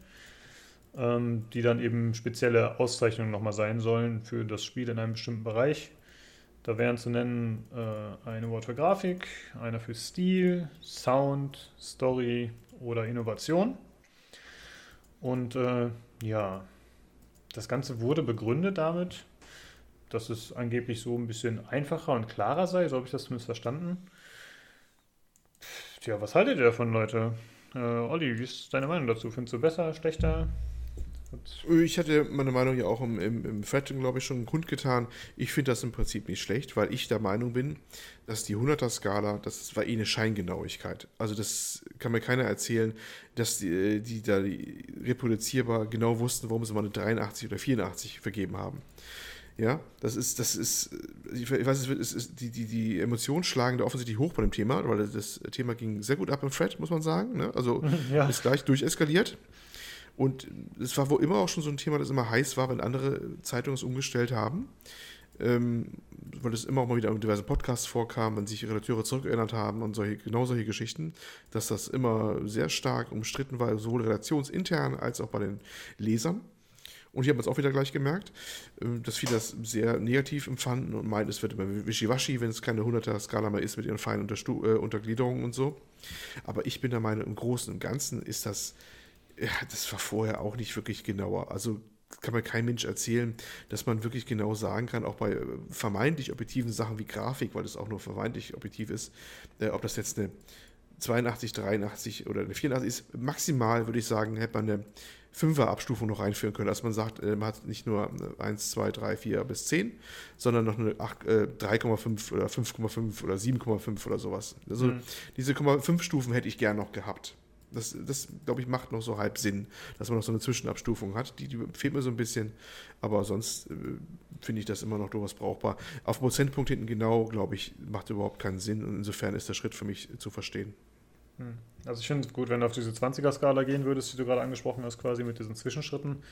ähm, die dann eben spezielle Auszeichnungen nochmal sein sollen für das Spiel in einem bestimmten Bereich. Da wären zu nennen äh, ein Award für Grafik, einer für Stil, Sound, Story oder Innovation. Und äh, ja, das Ganze wurde begründet damit, dass es angeblich so ein bisschen einfacher und klarer sei, so habe ich das zumindest verstanden. Tja, was haltet ihr davon, Leute? Äh, Olli, wie ist deine Meinung dazu? Findest du besser, schlechter? Ich hatte meine Meinung ja auch im, im, im Thread, glaube ich, schon kundgetan. Ich finde das im Prinzip nicht schlecht, weil ich der Meinung bin, dass die 100er-Skala, das war eh eine Scheingenauigkeit. Also das kann mir keiner erzählen, dass die, die da die reproduzierbar genau wussten, warum sie mal eine 83 oder 84 vergeben haben. Ja, das ist, das ist, ich weiß, es ist, die, die, die Emotionen schlagen da offensichtlich hoch bei dem Thema, weil das Thema ging sehr gut ab im Thread, muss man sagen. Ne? Also Ja. ist gleich durcheskaliert. Und es war wohl immer auch schon so ein Thema, das immer heiß war, wenn andere Zeitungen es umgestellt haben. Ähm, weil es immer auch mal wieder in diversen Podcasts vorkam, wenn sich Redakteure zurückerinnert haben und solche, genau solche Geschichten, dass das immer sehr stark umstritten war, sowohl redaktionsintern als auch bei den Lesern. Und haben wir es auch wieder gleich gemerkt, äh, dass viele das sehr negativ empfanden und meinten, es wird immer wischiwaschi, wenn es keine 100er-Skala mehr ist mit ihren feinen Unterstu äh, Untergliederungen und so. Aber ich bin der Meinung, im Großen und Ganzen ist das, ja, das war vorher auch nicht wirklich genauer. Also kann mir kein Mensch erzählen, dass man wirklich genau sagen kann, auch bei äh, vermeintlich objektiven Sachen wie Grafik, weil das auch nur vermeintlich objektiv ist, äh, ob das jetzt eine 82, 83 oder eine 84 ist. Maximal würde ich sagen, hätte man eine 5er Abstufung noch reinführen können, dass man sagt, äh, man hat nicht nur eine 1, 2, 3, 4 bis 10, sondern noch eine acht- äh, 3,5 oder 5,5 oder 7,5 oder sowas. Also Mhm. diese 0,5 Stufen hätte ich gern noch gehabt. Das, das glaube ich, macht noch so halb Sinn, dass man noch so eine Zwischenabstufung hat. Die, die fehlt mir so ein bisschen, aber sonst äh, finde ich das immer noch durchaus brauchbar. Auf Prozentpunkt hinten genau, glaube ich, macht überhaupt keinen Sinn und insofern ist der Schritt für mich zu verstehen. Hm. Also ich finde es gut, wenn du auf diese 20er-Skala gehen würdest, die du gerade angesprochen hast, quasi mit diesen Zwischenschritten,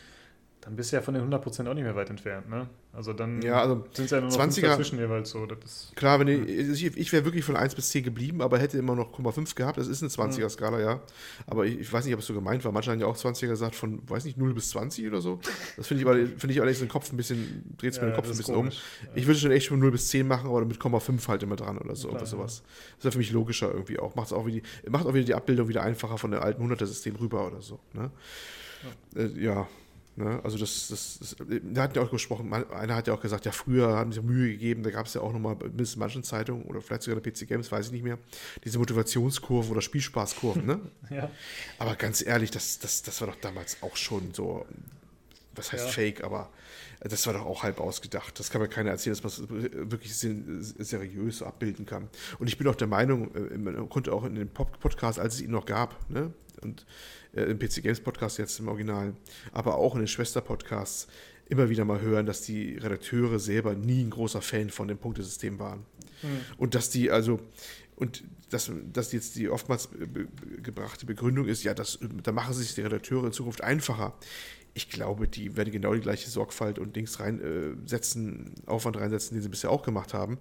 dann bist du ja von den 100% auch nicht mehr weit entfernt, ne? Also dann Ja, also sind es ja nur noch 20er 20er dazwischen jeweils so. Das ist, Klar, wenn ich, ich, ich wäre wirklich von 1 bis 10 geblieben, aber hätte immer noch 0,5 gehabt. Das ist eine 20er-Skala, ja. Aber ich, ich weiß nicht, ob es so gemeint war. Manche haben ja auch 20er gesagt, von, weiß nicht, 0 bis 20 oder so. Das finde ich, aber- finde ich allerdings den Kopf ein bisschen, dreht es mir den Kopf ein bisschen um. komisch. Ich würde schon echt von 0 bis 10 machen, aber mit 0,5 halt immer dran oder so. Klar, oder sowas. Das wäre für mich logischer irgendwie auch. Macht's auch, wie die, macht auch wieder die Abbildung wieder einfacher von der alten 100er-System rüber oder so. Ne? Ja. Ne? Also das, das, das, da hat ja auch gesprochen, einer hat ja auch gesagt, ja früher haben sie Mühe gegeben, da gab es ja auch nochmal, mindestens in manchen Zeitungen oder vielleicht sogar in der PC Games, weiß ich nicht mehr, diese Motivationskurven oder Spielspaßkurven, ne? Ja. Aber ganz ehrlich, das, das, das war doch damals auch schon so, was heißt Ja. fake, aber das war doch auch halb ausgedacht. Das kann mir keiner erzählen, dass man es wirklich seriös abbilden kann. Und ich bin auch der Meinung, äh, man konnte auch in dem Podcast, als es ihn noch gab, ne? und äh, im PC Games Podcast jetzt im Original, aber auch in den Schwester-Podcasts immer wieder mal hören, dass die Redakteure selber nie ein großer Fan von dem Punktesystem waren. Hm. Und dass die also, und dass, dass jetzt die oftmals gebrachte Begründung ist, ja, das, da machen sich die Redakteure in Zukunft einfacher. Ich glaube, die werden genau die gleiche Sorgfalt und Dings reinsetzen, äh, Aufwand reinsetzen, den sie bisher auch gemacht haben.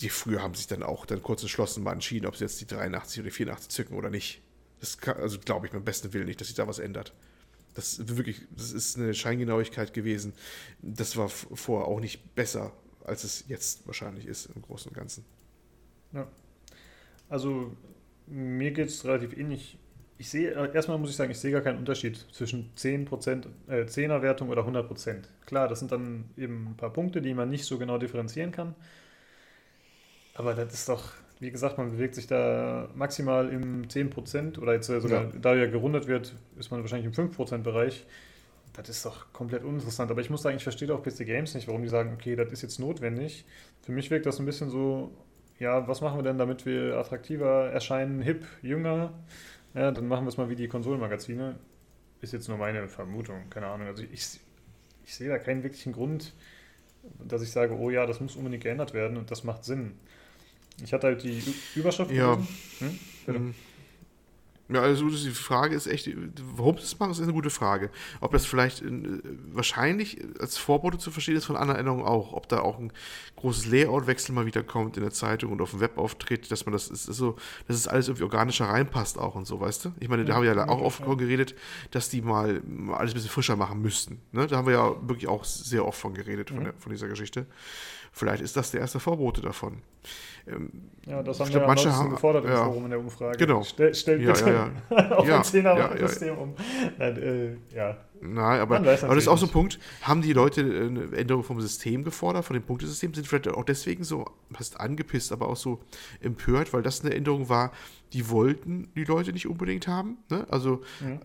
Die früher haben sich dann auch dann kurz entschlossen mal entschieden, ob sie jetzt die 83 oder 84 zücken oder nicht. Das kann, also glaube ich beim besten Willen nicht, dass sich da was ändert. Das wirklich, das ist eine Scheingenauigkeit gewesen. Das war vorher auch nicht besser, als es jetzt wahrscheinlich ist im Großen und Ganzen. Ja. Also mir geht es relativ ähnlich. Ich sehe, äh, erstmal muss ich sagen, ich sehe gar keinen Unterschied zwischen 10%, äh, 10er Wertung oder 100%. Klar, das sind dann eben ein paar Punkte, die man nicht so genau differenzieren kann. Aber das ist doch, wie gesagt, man bewegt sich da maximal im 10% oder jetzt sogar, ja. da ja gerundet wird, ist man wahrscheinlich im 5%-Bereich. Das ist doch komplett uninteressant. Aber ich muss sagen, ich verstehe auch PC Games nicht, warum die sagen, okay, das ist jetzt notwendig. Für mich wirkt das ein bisschen so, ja, was machen wir denn, damit wir attraktiver erscheinen, hip, jünger? Ja, dann machen wir es mal wie die Konsolenmagazine. Ist jetzt nur meine Vermutung, keine Ahnung. Also ich, ich sehe da keinen wirklichen Grund, dass ich sage, oh ja, das muss unbedingt geändert werden und das macht Sinn. Ich hatte halt die Überschrift. Ja. Hm? Ja, also die Frage ist echt, warum sie das machen, ist eine gute Frage. Ob das vielleicht äh, wahrscheinlich als Vorbote zu verstehen ist von anderen Änderungen auch. Ob da auch ein großes Layout-Wechsel mal wieder kommt in der Zeitung und auf dem Web auftritt, dass man das ist, so, dass es alles irgendwie organischer reinpasst auch und so, weißt du? Ich meine, da haben wir ja auch oft ja. geredet, dass die mal alles ein bisschen frischer machen müssten. Ne? Da haben wir ja wirklich auch sehr oft von geredet, von, mhm. der, von dieser Geschichte. Vielleicht ist das der erste Vorbote davon. Ähm, ja, das haben wir glaub, manche haben, gefordert im ja, Forum in der Umfrage. Genau. Stell, stellt ja, bitte ja, auf ein 10er-System um. Nein, äh, ja. Nein, aber, aber das ist auch so ein Punkt. Haben die Leute eine Änderung vom System gefordert, von dem Punktesystem, sind vielleicht auch deswegen so fast angepisst, aber auch so empört, weil das eine Änderung war, die wollten die Leute nicht unbedingt haben. Ne? Also mhm.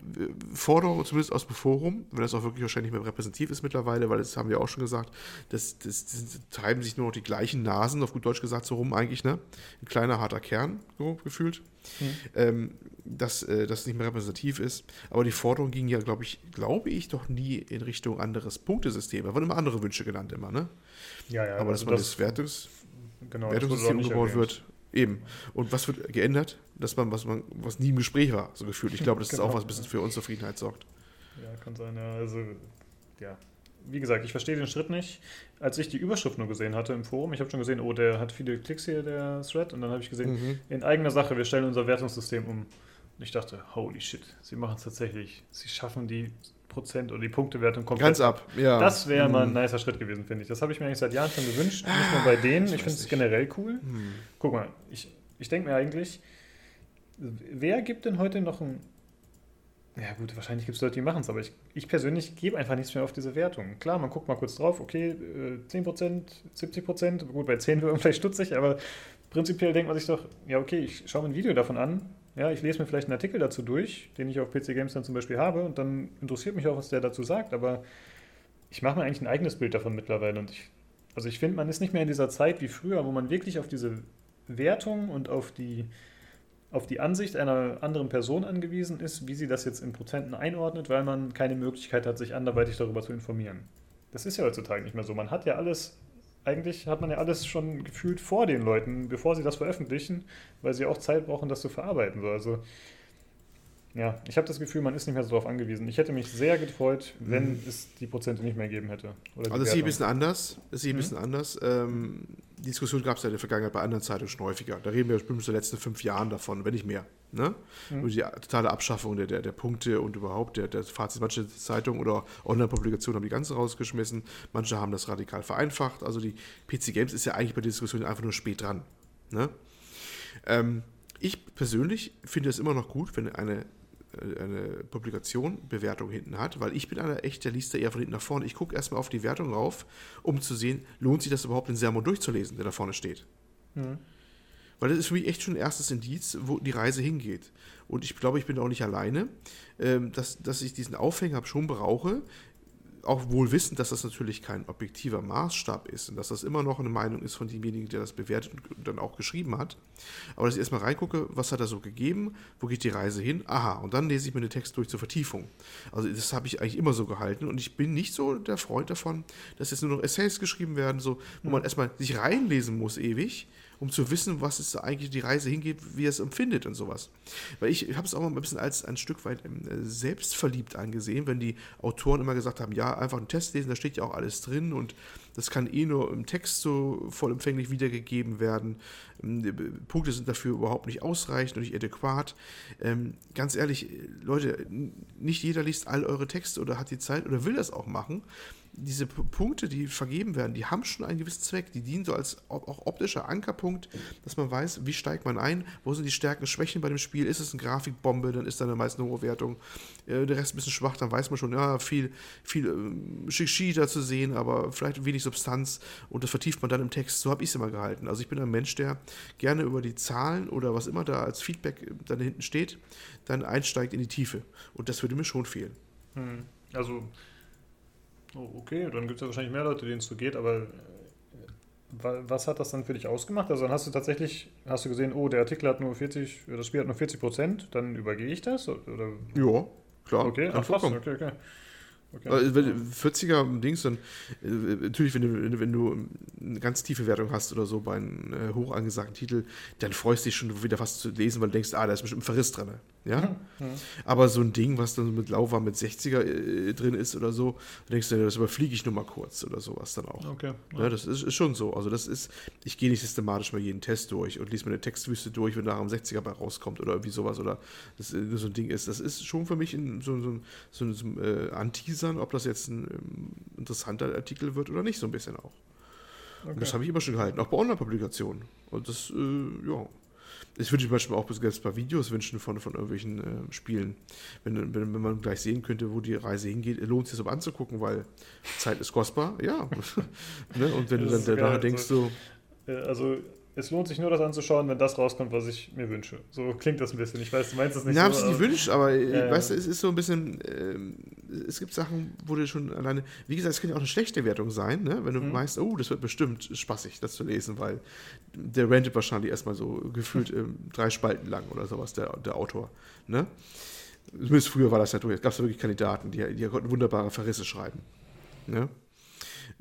Forderungen zumindest aus dem Forum, wenn das auch wirklich wahrscheinlich nicht mehr repräsentativ ist mittlerweile, weil das haben wir auch schon gesagt, das, das, das treiben sich nur noch die gleichen Nasen, auf gut Deutsch gesagt, so rum eigentlich, ne? Ein kleiner harter Kern, so gefühlt. Mhm. Ähm, dass äh, das nicht mehr repräsentativ ist. Aber die Forderung ging ja, glaube ich, glaube ich, doch nie in Richtung anderes Punktesystem. Da wurden immer andere Wünsche genannt, immer, ne? Ja, ja. Aber also dass man das, das Wertungs genau, Wertungssystem umgebaut wird, eben. Und was wird geändert? Dass man, was man, was nie im Gespräch war, so gefühlt. Ich glaube, das genau. ist auch was ein bisschen für Unzufriedenheit sorgt. Ja, kann sein, ja. Also, ja, wie gesagt, ich verstehe den Schritt nicht. Als ich die Überschrift nur gesehen hatte im Forum, ich habe schon gesehen, oh, der hat viele Klicks hier, der Thread, und dann habe ich gesehen, mhm. in eigener Sache, wir stellen unser Wertungssystem um. Und ich dachte, holy shit, sie machen es tatsächlich. Sie schaffen die Prozent- oder die Punktewertung komplett. Ganz ab, ja. Das wäre mal ein mhm. nicer Schritt gewesen, finde ich. Das habe ich mir eigentlich seit Jahren schon gewünscht. Nicht nur bei denen, ich, ich finde es generell cool. Mhm. Guck mal, ich, ich denke mir eigentlich, wer gibt denn heute noch ein ja gut, wahrscheinlich gibt es Leute, die machen es, aber ich, ich persönlich gebe einfach nichts mehr auf diese Wertung. Klar, man guckt mal kurz drauf, okay, 10%, äh, 70%, gut, bei 10 wird man vielleicht stutzig, aber prinzipiell denkt man sich doch, ja okay, ich schaue mir ein Video davon an, ja, ich lese mir vielleicht einen Artikel dazu durch, den ich auf PC Games dann zum Beispiel habe und dann interessiert mich auch, was der dazu sagt, aber ich mache mir eigentlich ein eigenes Bild davon mittlerweile und ich, also ich finde, man ist nicht mehr in dieser Zeit wie früher, wo man wirklich auf diese Wertung und auf die auf die Ansicht einer anderen Person angewiesen ist, wie sie das jetzt in Prozenten einordnet, weil man keine Möglichkeit hat, sich anderweitig darüber zu informieren. Das ist ja heutzutage nicht mehr so. Man hat ja alles, eigentlich hat man ja alles schon gefühlt vor den Leuten, bevor sie das veröffentlichen, weil sie auch Zeit brauchen, das zu verarbeiten. Also ja, ich habe das Gefühl, man ist nicht mehr so darauf angewiesen. Ich hätte mich sehr gefreut, wenn mhm. es die Prozente nicht mehr gegeben hätte. also es ist hier ein bisschen anders. Ist hier mhm. ein bisschen anders. Ähm, die Diskussion gab es ja in der Vergangenheit bei anderen Zeitungen schon häufiger. Da reden wir bestimmt in den letzten fünf Jahren davon, wenn nicht mehr. Ne? Mhm. Über die totale Abschaffung der, der, der Punkte und überhaupt der, der Fazit. Manche Zeitungen oder Online-Publikationen haben die ganze rausgeschmissen. Manche haben das radikal vereinfacht. Also die PC Games ist ja eigentlich bei der Diskussion einfach nur spät dran. Ne? Ähm, ich persönlich finde es immer noch gut, wenn eine eine Publikation Bewertung hinten hat, weil ich bin einer echt, der liest da eher von hinten nach vorne. Ich gucke erstmal auf die Wertung rauf, um zu sehen, lohnt sich das überhaupt, den Sermon durchzulesen, der da vorne steht. Mhm. Weil das ist für mich echt schon ein erstes Indiz, wo die Reise hingeht. Und ich glaube, ich bin auch nicht alleine, ähm, dass, dass ich diesen Aufhänger schon brauche, auch wohl wissend, dass das natürlich kein objektiver Maßstab ist und dass das immer noch eine Meinung ist von demjenigen, der das bewertet und dann auch geschrieben hat. Aber dass ich erstmal reingucke, was hat er so gegeben, wo geht die Reise hin, aha, und dann lese ich mir den Text durch zur Vertiefung. Also das habe ich eigentlich immer so gehalten und ich bin nicht so der Freund davon, dass jetzt nur noch Essays geschrieben werden, so, wo man erstmal sich reinlesen muss ewig um zu wissen, was es eigentlich die Reise hingeht, wie er es empfindet und sowas. Weil ich, ich habe es auch mal ein bisschen als ein Stück weit ähm, selbstverliebt angesehen, wenn die Autoren immer gesagt haben, ja, einfach einen Test lesen, da steht ja auch alles drin und das kann eh nur im Text so vollempfänglich wiedergegeben werden. Ähm, die Punkte sind dafür überhaupt nicht ausreichend und nicht adäquat. Ähm, ganz ehrlich, Leute, nicht jeder liest all eure Texte oder hat die Zeit oder will das auch machen diese Punkte, die vergeben werden, die haben schon einen gewissen Zweck. Die dienen so als auch optischer Ankerpunkt, dass man weiß, wie steigt man ein, wo sind die Stärken, Schwächen bei dem Spiel. Ist es eine Grafikbombe, dann ist da eine meist eine hohe Wertung. Äh, der Rest ein bisschen schwach, dann weiß man schon, ja, viel, viel äh, Shishi da zu sehen, aber vielleicht wenig Substanz und das vertieft man dann im Text. So habe ich es immer gehalten. Also ich bin ein Mensch, der gerne über die Zahlen oder was immer da als Feedback dann hinten steht, dann einsteigt in die Tiefe. Und das würde mir schon fehlen. Hm. Also Oh, okay, dann gibt es ja wahrscheinlich mehr Leute, denen es so geht, aber äh, was hat das dann für dich ausgemacht? Also dann hast du tatsächlich, hast du gesehen, oh, der Artikel hat nur 40, das Spiel hat nur 40 Prozent, dann übergehe ich das? Oder? Ja, klar. Okay, ach, okay, okay. Okay. 40er Dings, dann äh, natürlich, wenn du, wenn du eine ganz tiefe Wertung hast oder so bei einem äh, hoch angesagten Titel, dann freust du dich schon wieder fast zu lesen, weil du denkst, ah, da ist bestimmt ein Verriss drin. Ja? Mhm. Aber so ein Ding, was dann mit Lauwa mit 60er äh, drin ist oder so, denkst du, das überfliege ich nur mal kurz oder sowas dann auch. Okay. Ja, das ist, ist, schon so. Also das ist, ich gehe nicht systematisch mal jeden Test durch und lese mir eine Textwüste durch, wenn da ein 60er bei rauskommt oder irgendwie sowas oder das nur so ein Ding ist. Das ist schon für mich ein, so, so, so, so ein äh, Anteasern, ob das jetzt ein ähm, interessanter Artikel wird oder nicht, so ein bisschen auch. Okay. Und das habe ich immer schon gehalten, auch bei Online-Publikationen. Und das, äh, ja, ich würde mir manchmal auch selbst bei Videos wünschen von, von irgendwelchen äh, Spielen. Wenn, wenn, wenn man gleich sehen könnte, wo die Reise hingeht, lohnt es sich so anzugucken, weil Zeit ist kostbar, ja. ne? Und wenn das du dann nachher denkst, so. Also es lohnt sich nur, das anzuschauen, wenn das rauskommt, was ich mir wünsche. So klingt das ein bisschen. Ich weiß, du meinst es nicht ja, so. Ja, nicht wünscht, aber äh, weißt du, es ist so ein bisschen, äh, es gibt Sachen, wo du schon alleine, wie gesagt, es kann ja auch eine schlechte Wertung sein, ne? wenn du mhm. meinst, oh, das wird bestimmt spaßig, das zu lesen, weil der rentet wahrscheinlich erstmal so gefühlt äh, drei Spalten lang oder sowas, der, der Autor. Ne? Zumindest früher war das ja durch. Es gab wirklich Kandidaten, die, die konnten wunderbare Verrisse schreiben. Ne?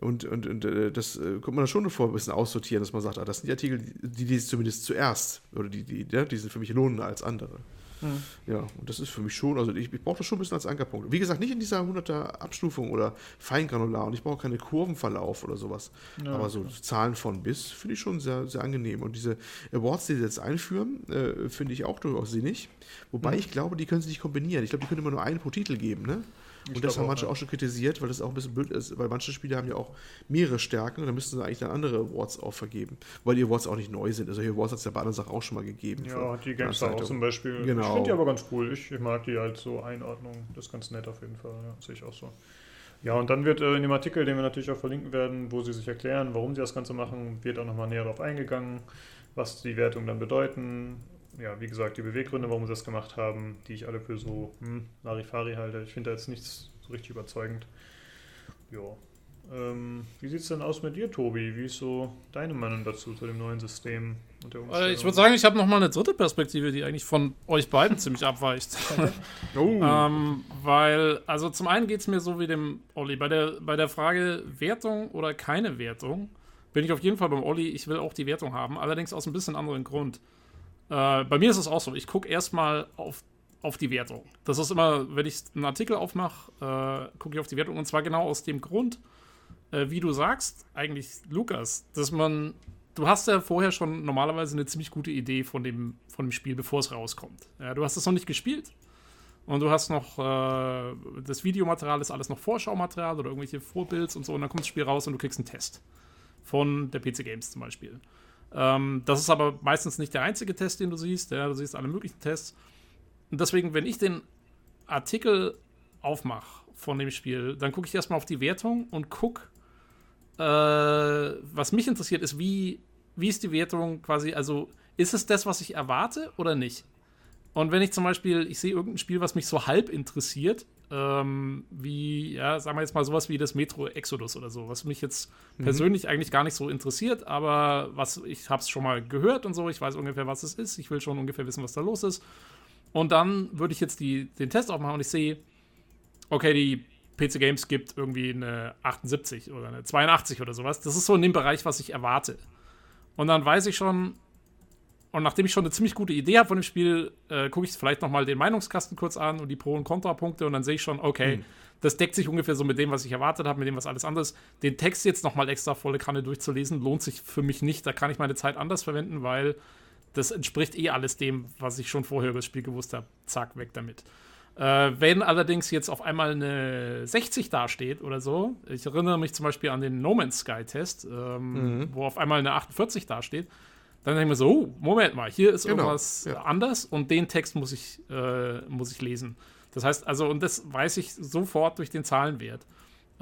Und, und, und äh, das äh, kommt man da schon vor, ein bisschen aussortieren, dass man sagt, ah, das sind die Artikel, die lese zumindest zuerst. Oder die, die, ja, die sind für mich lohnender als andere. Mhm. Ja, und das ist für mich schon, also ich, ich brauche das schon ein bisschen als Ankerpunkt. Wie gesagt, nicht in dieser 100er Abstufung oder Feingranular und ich brauche keine Kurvenverlauf oder sowas. Ja, Aber so klar. Zahlen von bis finde ich schon sehr, sehr angenehm. Und diese Awards, die sie jetzt einführen, äh, finde ich auch durchaus sinnig. Wobei mhm. ich glaube, die können sie nicht kombinieren. Ich glaube, die können immer nur einen pro Titel geben, ne? Ich und das haben manche auch, auch schon kritisiert, weil das auch ein bisschen blöd ist, weil manche Spiele haben ja auch mehrere Stärken und da müssten sie eigentlich dann andere Awards auch vergeben, weil die Awards auch nicht neu sind. Also die Awards hat es ja bei anderen Sachen auch schon mal gegeben. Ja, die GameStar auch zum Beispiel. Genau. Ich finde die aber ganz cool. Ich, ich, mag die halt so Einordnung. Das ist ganz nett auf jeden Fall. Ja, sehe ich auch so. Ja, und dann wird äh, in dem Artikel, den wir natürlich auch verlinken werden, wo sie sich erklären, warum sie das Ganze machen, wird auch nochmal näher darauf eingegangen, was die Wertungen dann bedeuten, ja, wie gesagt, die Beweggründe, warum sie das gemacht haben, die ich alle für so hm, Larifari halte. Ich finde da jetzt nichts so richtig überzeugend. Ja. Ähm, wie sieht es denn aus mit dir, Tobi? Wie ist so deine Meinung dazu, zu dem neuen System und der äh, Umstellung? Ich würde sagen, ich habe noch mal eine dritte Perspektive, die eigentlich von euch beiden ziemlich abweicht. oh. ähm, weil, also zum einen geht es mir so wie dem Olli. Bei der, bei der Frage Wertung oder keine Wertung bin ich auf jeden Fall beim Olli. Ich will auch die Wertung haben, allerdings aus ein bisschen anderen Grund. Äh, bei mir ist es auch so, ich gucke erstmal auf, auf die Wertung. Das ist immer, wenn ich einen Artikel aufmache, äh, gucke ich auf die Wertung. Und zwar genau aus dem Grund, äh, wie du sagst, eigentlich, Lukas, dass man, du hast ja vorher schon normalerweise eine ziemlich gute Idee von dem, von dem Spiel, bevor es rauskommt. Ja, du hast es noch nicht gespielt. Und du hast noch äh, das Videomaterial, ist alles noch Vorschaumaterial oder irgendwelche Vorbilds und so. Und dann kommt das Spiel raus und du kriegst einen Test. Von der PC Games zum Beispiel. Ähm, das ist aber meistens nicht der einzige Test, den du siehst. Ja, du siehst alle möglichen Tests. Und deswegen, wenn ich den Artikel aufmache von dem Spiel, dann gucke ich erstmal auf die Wertung und gucke, äh, was mich interessiert, ist, wie, wie ist die Wertung quasi, also ist es das, was ich erwarte oder nicht? Und wenn ich zum Beispiel, ich sehe irgendein Spiel, was mich so halb interessiert, ähm, wie, ja, sagen wir jetzt mal sowas wie das Metro Exodus oder so, was mich jetzt mhm. persönlich eigentlich gar nicht so interessiert, aber was ich habe es schon mal gehört und so, ich weiß ungefähr, was es ist, ich will schon ungefähr wissen, was da los ist. Und dann würde ich jetzt die, den Test aufmachen und ich sehe, okay, die PC Games gibt irgendwie eine 78 oder eine 82 oder sowas. Das ist so in dem Bereich, was ich erwarte. Und dann weiß ich schon, und nachdem ich schon eine ziemlich gute Idee habe von dem Spiel, äh, gucke ich vielleicht nochmal den Meinungskasten kurz an und die Pro- und Kontrapunkte und dann sehe ich schon, okay, mhm. das deckt sich ungefähr so mit dem, was ich erwartet habe, mit dem, was alles anderes. Den Text jetzt nochmal extra volle Kanne durchzulesen, lohnt sich für mich nicht. Da kann ich meine Zeit anders verwenden, weil das entspricht eh alles dem, was ich schon vorher über das Spiel gewusst habe. Zack, weg damit. Äh, wenn allerdings jetzt auf einmal eine 60 dasteht oder so, ich erinnere mich zum Beispiel an den No Man's Sky Test, ähm, mhm. wo auf einmal eine 48 dasteht, dann denke ich mir so, oh, Moment mal, hier ist genau, irgendwas ja. anders und den Text muss ich, äh, muss ich lesen. Das heißt also, und das weiß ich sofort durch den Zahlenwert.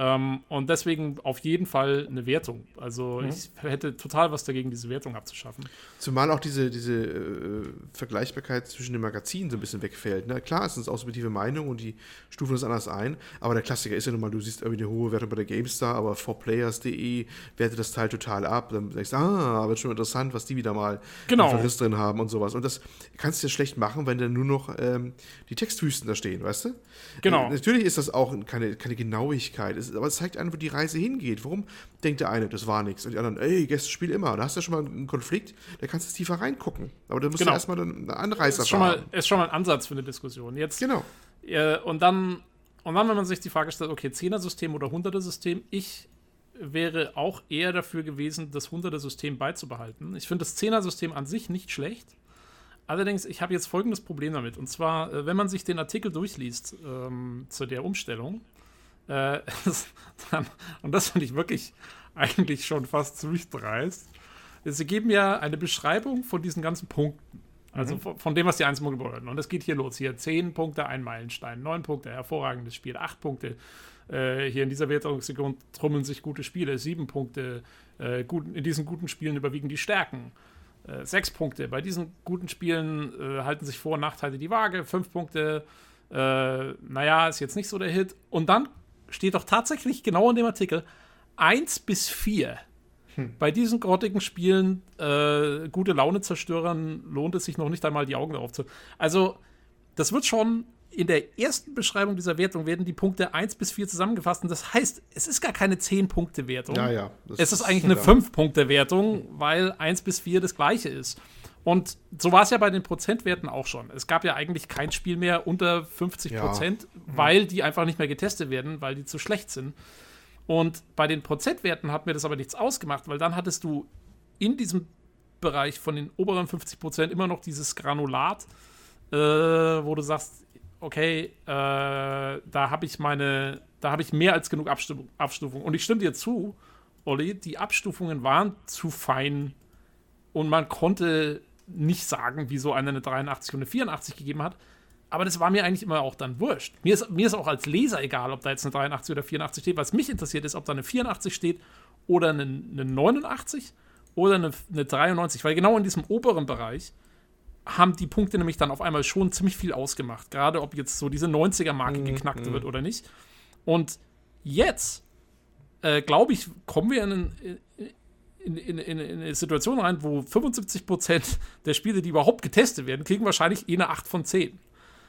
Ähm, und deswegen auf jeden Fall eine Wertung. Also mhm. ich hätte total was dagegen, diese Wertung abzuschaffen. Zumal auch diese, diese äh, Vergleichbarkeit zwischen den Magazinen so ein bisschen wegfällt. Ne? Klar, es sind auch subjektive Meinungen und die stufen das anders ein, aber der Klassiker ist ja nun mal, du siehst irgendwie eine hohe Wertung bei der GameStar, aber 4players.de wertet das Teil total ab. Dann denkst du, ah, wird schon interessant, was die wieder mal genau. Verriss drin haben und sowas. Und das kannst du ja schlecht machen, wenn dann nur noch ähm, die Textwüsten da stehen, weißt du? Genau. Äh, natürlich ist das auch keine, keine Genauigkeit ist, aber es zeigt einfach, wo die Reise hingeht. Warum denkt der eine, das war nichts und die anderen, ey, Gäste spiel immer. Da hast du schon mal einen Konflikt, da kannst du tiefer reingucken. Aber da musst genau. du erstmal einen Anreißer ist schon mal Ist schon mal ein Ansatz für eine Diskussion. Jetzt, genau. Äh, und, dann, und dann, wenn man sich die Frage stellt, okay, 10er-System oder 100er-System, ich wäre auch eher dafür gewesen, das 100er-System beizubehalten. Ich finde das 10er-System an sich nicht schlecht. Allerdings, ich habe jetzt folgendes Problem damit. Und zwar, äh, wenn man sich den Artikel durchliest ähm, zu der Umstellung, äh, und das finde ich wirklich eigentlich schon fast durchdreist. Sie geben ja eine Beschreibung von diesen ganzen Punkten. Also mhm. von, dem, was die einzelnen bedeuten. Und es geht hier los. Hier 10 Punkte, ein Meilenstein, 9 Punkte, hervorragendes Spiel, 8 Punkte. Äh, hier in dieser Wertungssektion trummeln sich gute Spiele, 7 Punkte. Äh, gut, in diesen guten Spielen überwiegen die Stärken. Äh, 6 Punkte. Bei diesen guten Spielen äh, halten sich Vor- und Nachteile die Waage. 5 Punkte. Äh, naja, ist jetzt nicht so der Hit. Und dann steht doch tatsächlich genau in dem Artikel 1 bis 4. Hm. Bei diesen grottigen Spielen, äh, gute Laune-Zerstörern, lohnt es sich noch nicht einmal die Augen darauf zu. Also, das wird schon in der ersten Beschreibung dieser Wertung werden die Punkte 1 bis 4 zusammengefasst. Und das heißt, es ist gar keine 10-Punkte-Wertung. Ja, ja. Es ist eigentlich eine 5-Punkte-Wertung, weil 1 bis 4 das gleiche ist. Und so war es ja bei den Prozentwerten auch schon. Es gab ja eigentlich kein Spiel mehr unter 50 Prozent, ja. weil die einfach nicht mehr getestet werden, weil die zu schlecht sind. Und bei den Prozentwerten hat mir das aber nichts ausgemacht, weil dann hattest du in diesem Bereich von den oberen 50 Prozent immer noch dieses Granulat, äh, wo du sagst, okay, äh, da habe ich meine, da habe ich mehr als genug Abstufung, Abstufung. Und ich stimme dir zu, Olli, die Abstufungen waren zu fein und man konnte nicht sagen, wieso einer eine 83 und eine 84 gegeben hat. Aber das war mir eigentlich immer auch dann wurscht. Mir ist, mir ist auch als Leser egal, ob da jetzt eine 83 oder 84 steht. Was mich interessiert ist, ob da eine 84 steht oder eine, eine 89 oder eine, eine 93. Weil genau in diesem oberen Bereich haben die Punkte nämlich dann auf einmal schon ziemlich viel ausgemacht. Gerade ob jetzt so diese 90er-Marke mhm, geknackt mhm. wird oder nicht. Und jetzt, äh, glaube ich, kommen wir in, in, in, in, in, eine Situation rein, wo 75% der Spiele, die überhaupt getestet werden, kriegen wahrscheinlich eh eine 8 von 10.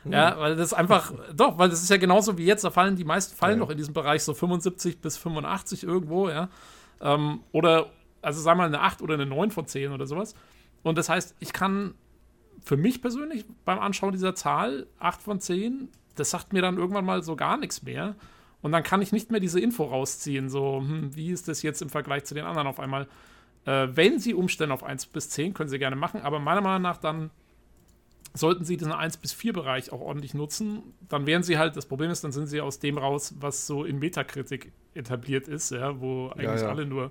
Ja, weil das einfach, doch, weil das ist ja genauso wie jetzt, da fallen die meisten fallen ja. noch in diesem Bereich so 75 bis 85 irgendwo, ja. Ähm, oder, also sagen wir mal eine 8 oder eine 9 von 10 oder sowas. Und das heißt, ich kann für mich persönlich beim Anschauen dieser Zahl 8 von 10, das sagt mir dann irgendwann mal so gar nichts mehr. Und dann kann ich nicht mehr diese Info rausziehen, so, hm, wie ist das jetzt im Vergleich zu den anderen auf einmal. Äh, wenn Sie umstellen auf 1 bis 10, können Sie gerne machen, aber meiner Meinung nach dann sollten Sie diesen 1 bis 4 Bereich auch ordentlich nutzen, dann wären Sie halt, das Problem ist, dann sind Sie aus dem raus, was so in Metakritik etabliert ist, ja, wo eigentlich ja, ja. alle nur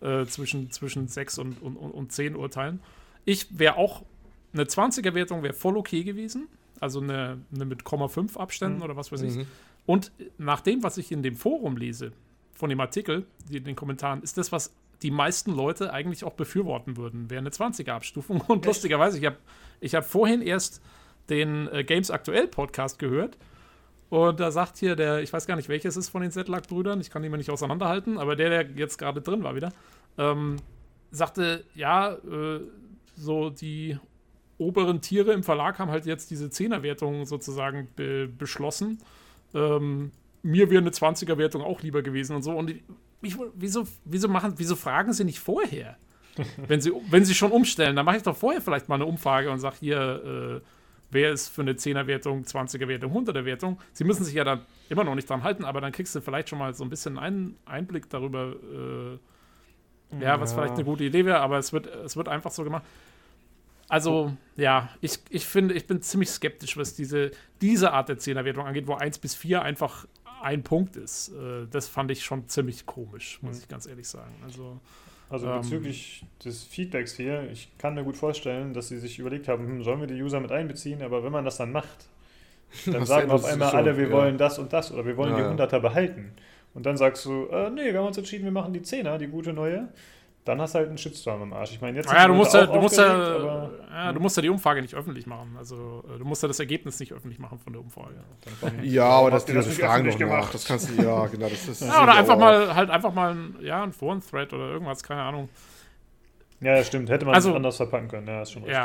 äh, zwischen, zwischen 6 und, und, und 10 urteilen. Ich wäre auch, eine 20er-Wertung wäre voll okay gewesen, also eine, eine mit 0,5 Abständen mhm. oder was weiß ich. Mhm. Und nach dem, was ich in dem Forum lese, von dem Artikel, in den Kommentaren, ist das, was die meisten Leute eigentlich auch befürworten würden, wäre eine 20er-Abstufung. Und Echt? lustigerweise, ich habe ich hab vorhin erst den äh, Games Aktuell Podcast gehört. Und da sagt hier der, ich weiß gar nicht, welches ist von den Zedlak-Brüdern, ich kann die mal nicht auseinanderhalten, aber der, der jetzt gerade drin war wieder, ähm, sagte, ja, äh, so die oberen Tiere im Verlag haben halt jetzt diese Zehnerwertung sozusagen be beschlossen. Ähm, mir wäre eine 20er-Wertung auch lieber gewesen und so. Und ich, wieso, wieso, machen, wieso fragen sie nicht vorher? wenn, sie, wenn sie schon umstellen, dann mache ich doch vorher vielleicht mal eine Umfrage und sage hier, äh, wer ist für eine 10er-Wertung, 20er-Wertung, 100er-Wertung. Sie müssen sich ja dann immer noch nicht dran halten, aber dann kriegst du vielleicht schon mal so ein bisschen einen Einblick darüber, äh, ja, was ja. vielleicht eine gute Idee wäre, aber es wird, es wird einfach so gemacht. Also, ja, ich, ich finde, ich bin ziemlich skeptisch, was diese, diese Art der 10er-Wertung angeht, wo 1 bis 4 einfach ein Punkt ist. Äh, das fand ich schon ziemlich komisch, muss mhm. ich ganz ehrlich sagen. Also, also ähm, bezüglich des Feedbacks hier, ich kann mir gut vorstellen, dass sie sich überlegt haben, hm, sollen wir die User mit einbeziehen, aber wenn man das dann macht, dann sagen auf einmal alle, wir ja. wollen das und das oder wir wollen ja, die 100er behalten. Und dann sagst du, äh, nee, wir haben uns entschieden, wir machen die 10er, die gute neue dann hast du halt einen Shitstorm im Arsch. Ich meine, jetzt. Ja, du musst ja, du musst ja, aber, ja, du musst ja die Umfrage nicht öffentlich machen. Also, äh, du musst ja das Ergebnis nicht öffentlich machen von der Umfrage. Ja, aber das, die das fragen doch nach. Das kannst du, ja, genau. Das ist, ja, oder einfach mal, halt einfach mal ein, ja, ein Foren-Thread oder irgendwas, keine Ahnung. Ja, das stimmt. Hätte man also, anders verpacken können. Ja, ist schon richtig.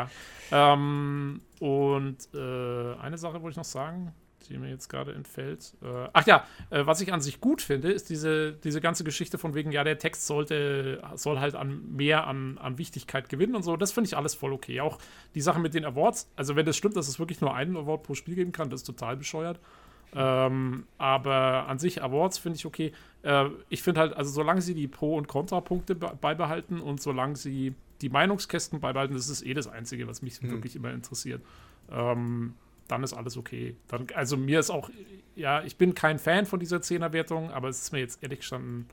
Ja. Ähm, und äh, eine Sache wollte ich noch sagen die mir jetzt gerade entfällt. Äh, ach ja, äh, was ich an sich gut finde, ist diese, diese ganze Geschichte von wegen, ja, der Text sollte, soll halt an mehr an, an Wichtigkeit gewinnen und so. Das finde ich alles voll okay. Auch die Sache mit den Awards, also wenn das stimmt, dass es wirklich nur einen Award pro Spiel geben kann, das ist total bescheuert. Ähm, aber an sich Awards finde ich okay. Äh, ich finde halt, also solange sie die Pro- und Kontrapunkte beibehalten und solange sie die Meinungskästen beibehalten, das ist eh das Einzige, was mich hm. wirklich immer interessiert. Ähm, dann ist alles okay. Dann, also mir ist auch, ja, ich bin kein Fan von dieser 10er-Wertung, aber es ist mir jetzt ehrlich gestanden,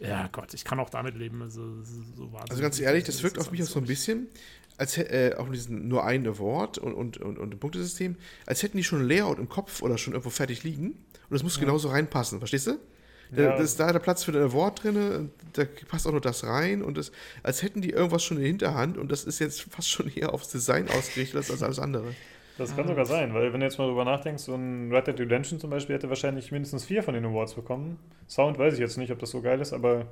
ja Gott, ich kann auch damit leben. Also, so also ganz ehrlich, das wirkt auf mich auch so ein bisschen, als äh, auf diesen nur ein Award und, und, und, und ein Punktesystem, als hätten die schon ein Layout im Kopf oder schon irgendwo fertig liegen und das muss ja. genauso reinpassen, verstehst du? Da, ja. ist da der Platz für den Award drin, da passt auch nur das rein und das, als hätten die irgendwas schon in der Hinterhand und das ist jetzt fast schon eher aufs Design ausgerichtet als alles andere. Das kann sogar sein, weil wenn du jetzt mal drüber nachdenkst, so ein Red Dead Redemption zum Beispiel hätte wahrscheinlich mindestens vier von den Awards bekommen. Sound weiß ich jetzt nicht, ob das so geil ist, aber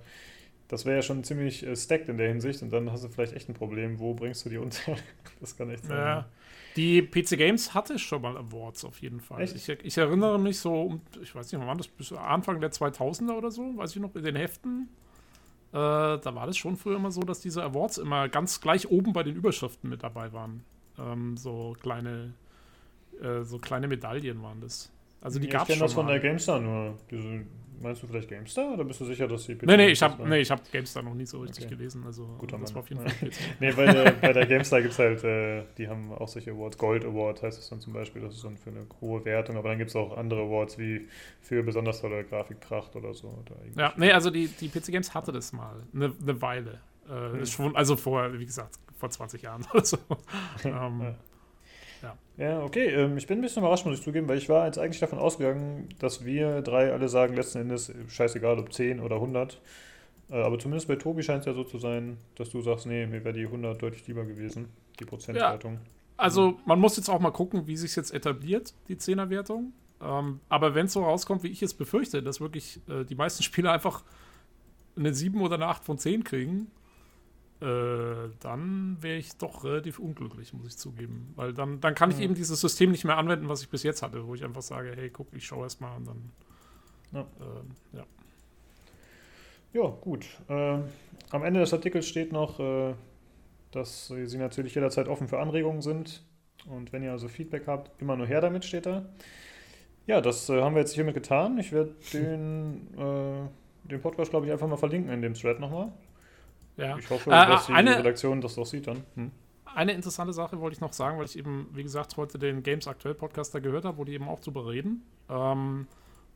das wäre ja schon ziemlich äh, stacked in der Hinsicht und dann hast du vielleicht echt ein Problem. Wo bringst du die unter? das kann echt sein. Ja. Die PC Games hatte schon mal Awards auf jeden Fall. Ich, ich, erinnere mich so, ich weiß nicht, wann war das, bis Anfang der 2000er oder so, weiß ich noch, in den Heften. Äh, da war das schon früher immer so, dass diese Awards immer ganz gleich oben bei den Überschriften mit dabei waren. Ähm, so kleine, äh, so kleine Medaillen waren das. Also die gab es schon. Ich kenne das von der GameStar nur. Diese Meinst du vielleicht GameStar oder bist du sicher, dass die PC Nee, nee, ich habe nee, hab GameStar noch nie so richtig okay. gelesen. Also Guter das Mann. war auf jeden Fall Nee, bei der, bei der GameStar gibt es halt, äh, die haben auch solche Awards. Gold Award heißt es dann zum Beispiel, das ist dann für eine hohe Wertung, aber dann gibt es auch andere Awards wie für besonders tolle Grafikpracht oder so. Oder ja, nee, also die, die PC Games hatte das mal, eine, eine Weile. Äh, hm. schon, also vor, wie gesagt, vor 20 Jahren oder so. ähm, ja. Ja. okay. Ähm, ich bin ein bisschen überrascht, muss ich zugeben, weil ich war jetzt eigentlich davon ausgegangen, dass wir drei alle sagen, letzten Endes, scheißegal ob 10 oder 100. Äh, aber zumindest bei Tobi scheint es ja so zu sein, dass du sagst, nee, mir wäre die 100 deutlich lieber gewesen, die Prozentwertung. Ja. Also man muss jetzt auch mal gucken, wie sich jetzt etabliert, die 10er-Wertung. Ähm, aber wenn es so rauskommt, wie ich jetzt befürchte, dass wirklich äh, die meisten Spieler einfach eine 7 oder eine 8 von 10 kriegen, äh, dann wäre ich doch relativ unglücklich, muss ich zugeben. Weil dann, dann kann ich eben dieses System nicht mehr anwenden, was ich bis jetzt hatte, wo ich einfach sage, hey, guck, ich schaue erst mal und dann. Ja. Äh, ja. ja. gut. Äh, am Ende des Artikels steht noch, äh, dass Sie natürlich jederzeit offen für Anregungen sind. Und wenn ihr also Feedback habt, immer nur her damit, steht da. Ja, das äh, haben wir jetzt hiermit getan. Ich werde den, den Podcast, glaube ich, einfach mal verlinken in dem Thread nochmal. Ja. Ich hoffe, äh, dass die eine, Redaktion das doch sieht dann. Hm. Eine interessante Sache wollte ich noch sagen, weil ich eben, wie gesagt, heute den Games Aktuell Podcast da gehört habe, wo die eben auch drüber reden. Ähm,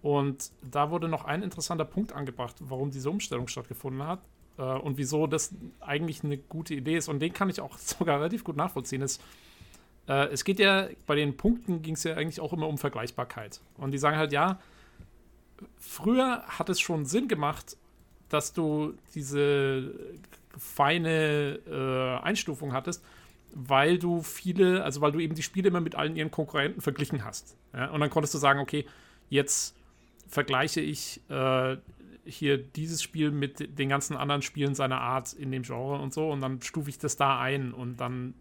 und da wurde noch ein interessanter Punkt angebracht, warum diese Umstellung stattgefunden hat äh, und wieso das eigentlich eine gute Idee ist. Und den kann ich auch sogar relativ gut nachvollziehen. Ist, äh, es geht ja, bei den Punkten ging es ja eigentlich auch immer um Vergleichbarkeit. Und die sagen halt, ja, früher hat es schon Sinn gemacht, dass du diese feine äh, Einstufung hattest, weil du viele, also weil du eben die Spiele immer mit allen ihren Konkurrenten verglichen hast. Ja? Und dann konntest du sagen, okay, jetzt vergleiche ich äh, hier dieses Spiel mit den ganzen anderen Spielen seiner Art in dem Genre und so und dann stufe ich das da ein und dann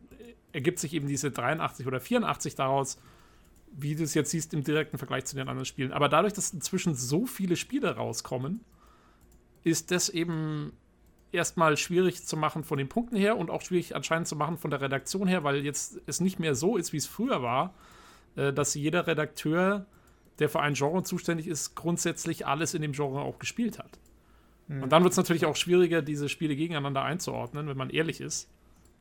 ergibt sich eben diese 83 oder 84 daraus, wie du es jetzt siehst im direkten Vergleich zu den anderen Spielen. Aber dadurch, dass inzwischen so viele Spiele rauskommen, ist das eben erstmal schwierig zu machen von den Punkten her und auch schwierig anscheinend zu machen von der Redaktion her, weil jetzt es nicht mehr so ist, wie es früher war, äh, dass jeder Redakteur, der für ein Genre zuständig ist, grundsätzlich alles in dem Genre auch gespielt hat. Mhm. Und dann wird es natürlich auch schwieriger, diese Spiele gegeneinander einzuordnen, wenn man ehrlich ist.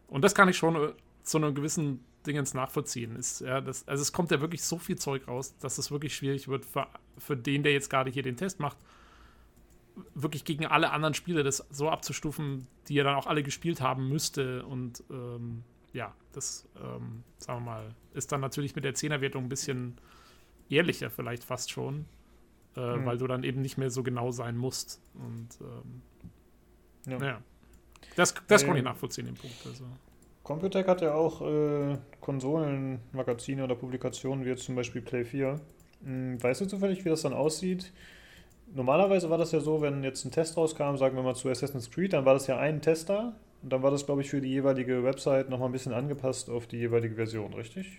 Und das kann ich schon äh, zu einem gewissen Dingens nachvollziehen. Ist, ja, das, also es kommt ja wirklich so viel Zeug raus, dass es wirklich schwierig wird für, für den, der jetzt gerade hier den Test macht, wirklich gegen alle anderen Spiele das so abzustufen, die er dann auch alle gespielt haben müsste. Und ähm, ja, das, ähm, sagen wir mal, ist dann natürlich mit der Zehnerwertung ein bisschen ehrlicher vielleicht fast schon, äh, mhm. weil du dann eben nicht mehr so genau sein musst. Und ähm, ja. ja. Das, das ähm, konnte ich nachvollziehen, den Punkt. Also. Computec hat ja auch äh, Konsolenmagazine oder Publikationen, wie jetzt zum Beispiel Play 4. Hm, weißt du zufällig, wie das dann aussieht? Normalerweise war das ja so, wenn jetzt ein Test rauskam, sagen wir mal zu Assassin's Creed, dann war das ja ein Tester und dann war das, glaube ich, für die jeweilige Website nochmal ein bisschen angepasst auf die jeweilige Version, richtig?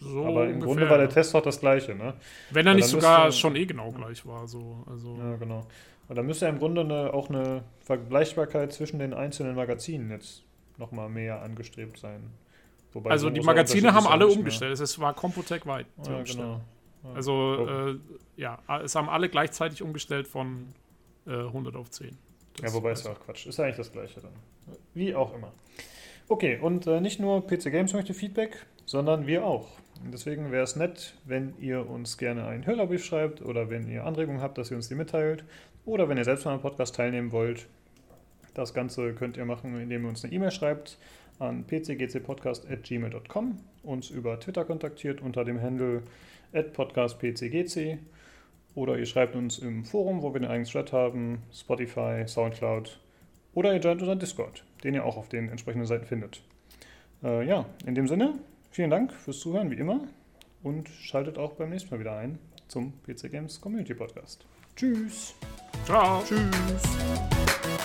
So Aber im ungefähr, Grunde war der Test auch das gleiche, ne? Wenn er nicht sogar müsste, schon eh genau gleich war, so. Also. Ja, genau. Und dann müsste ja im Grunde eine, auch eine Vergleichbarkeit zwischen den einzelnen Magazinen jetzt nochmal mehr angestrebt sein. Wobei also die Magazine haben alle umgestellt. Es war Computec weit. Ja, genau. Also, oh. äh, ja, es haben alle gleichzeitig umgestellt von äh, 100 auf 10. Das ja, wobei ist ja auch Quatsch. Ist ja eigentlich das Gleiche dann. Wie auch immer. Okay, und äh, nicht nur PC Games möchte Feedback, sondern wir auch. Und deswegen wäre es nett, wenn ihr uns gerne einen Hörlerbrief schreibt oder wenn ihr Anregungen habt, dass ihr uns die mitteilt oder wenn ihr selbst an einem Podcast teilnehmen wollt. Das Ganze könnt ihr machen, indem ihr uns eine E-Mail schreibt an pcgcpodcast.gmail.com, uns über Twitter kontaktiert unter dem Handle podcastpcgc oder ihr schreibt uns im Forum, wo wir den eigenen Thread haben, Spotify, Soundcloud oder ihr joint unseren Discord, den ihr auch auf den entsprechenden Seiten findet. Äh, ja, in dem Sinne, vielen Dank fürs Zuhören, wie immer, und schaltet auch beim nächsten Mal wieder ein zum PC Games Community Podcast. Tschüss. Ciao. Tschüss.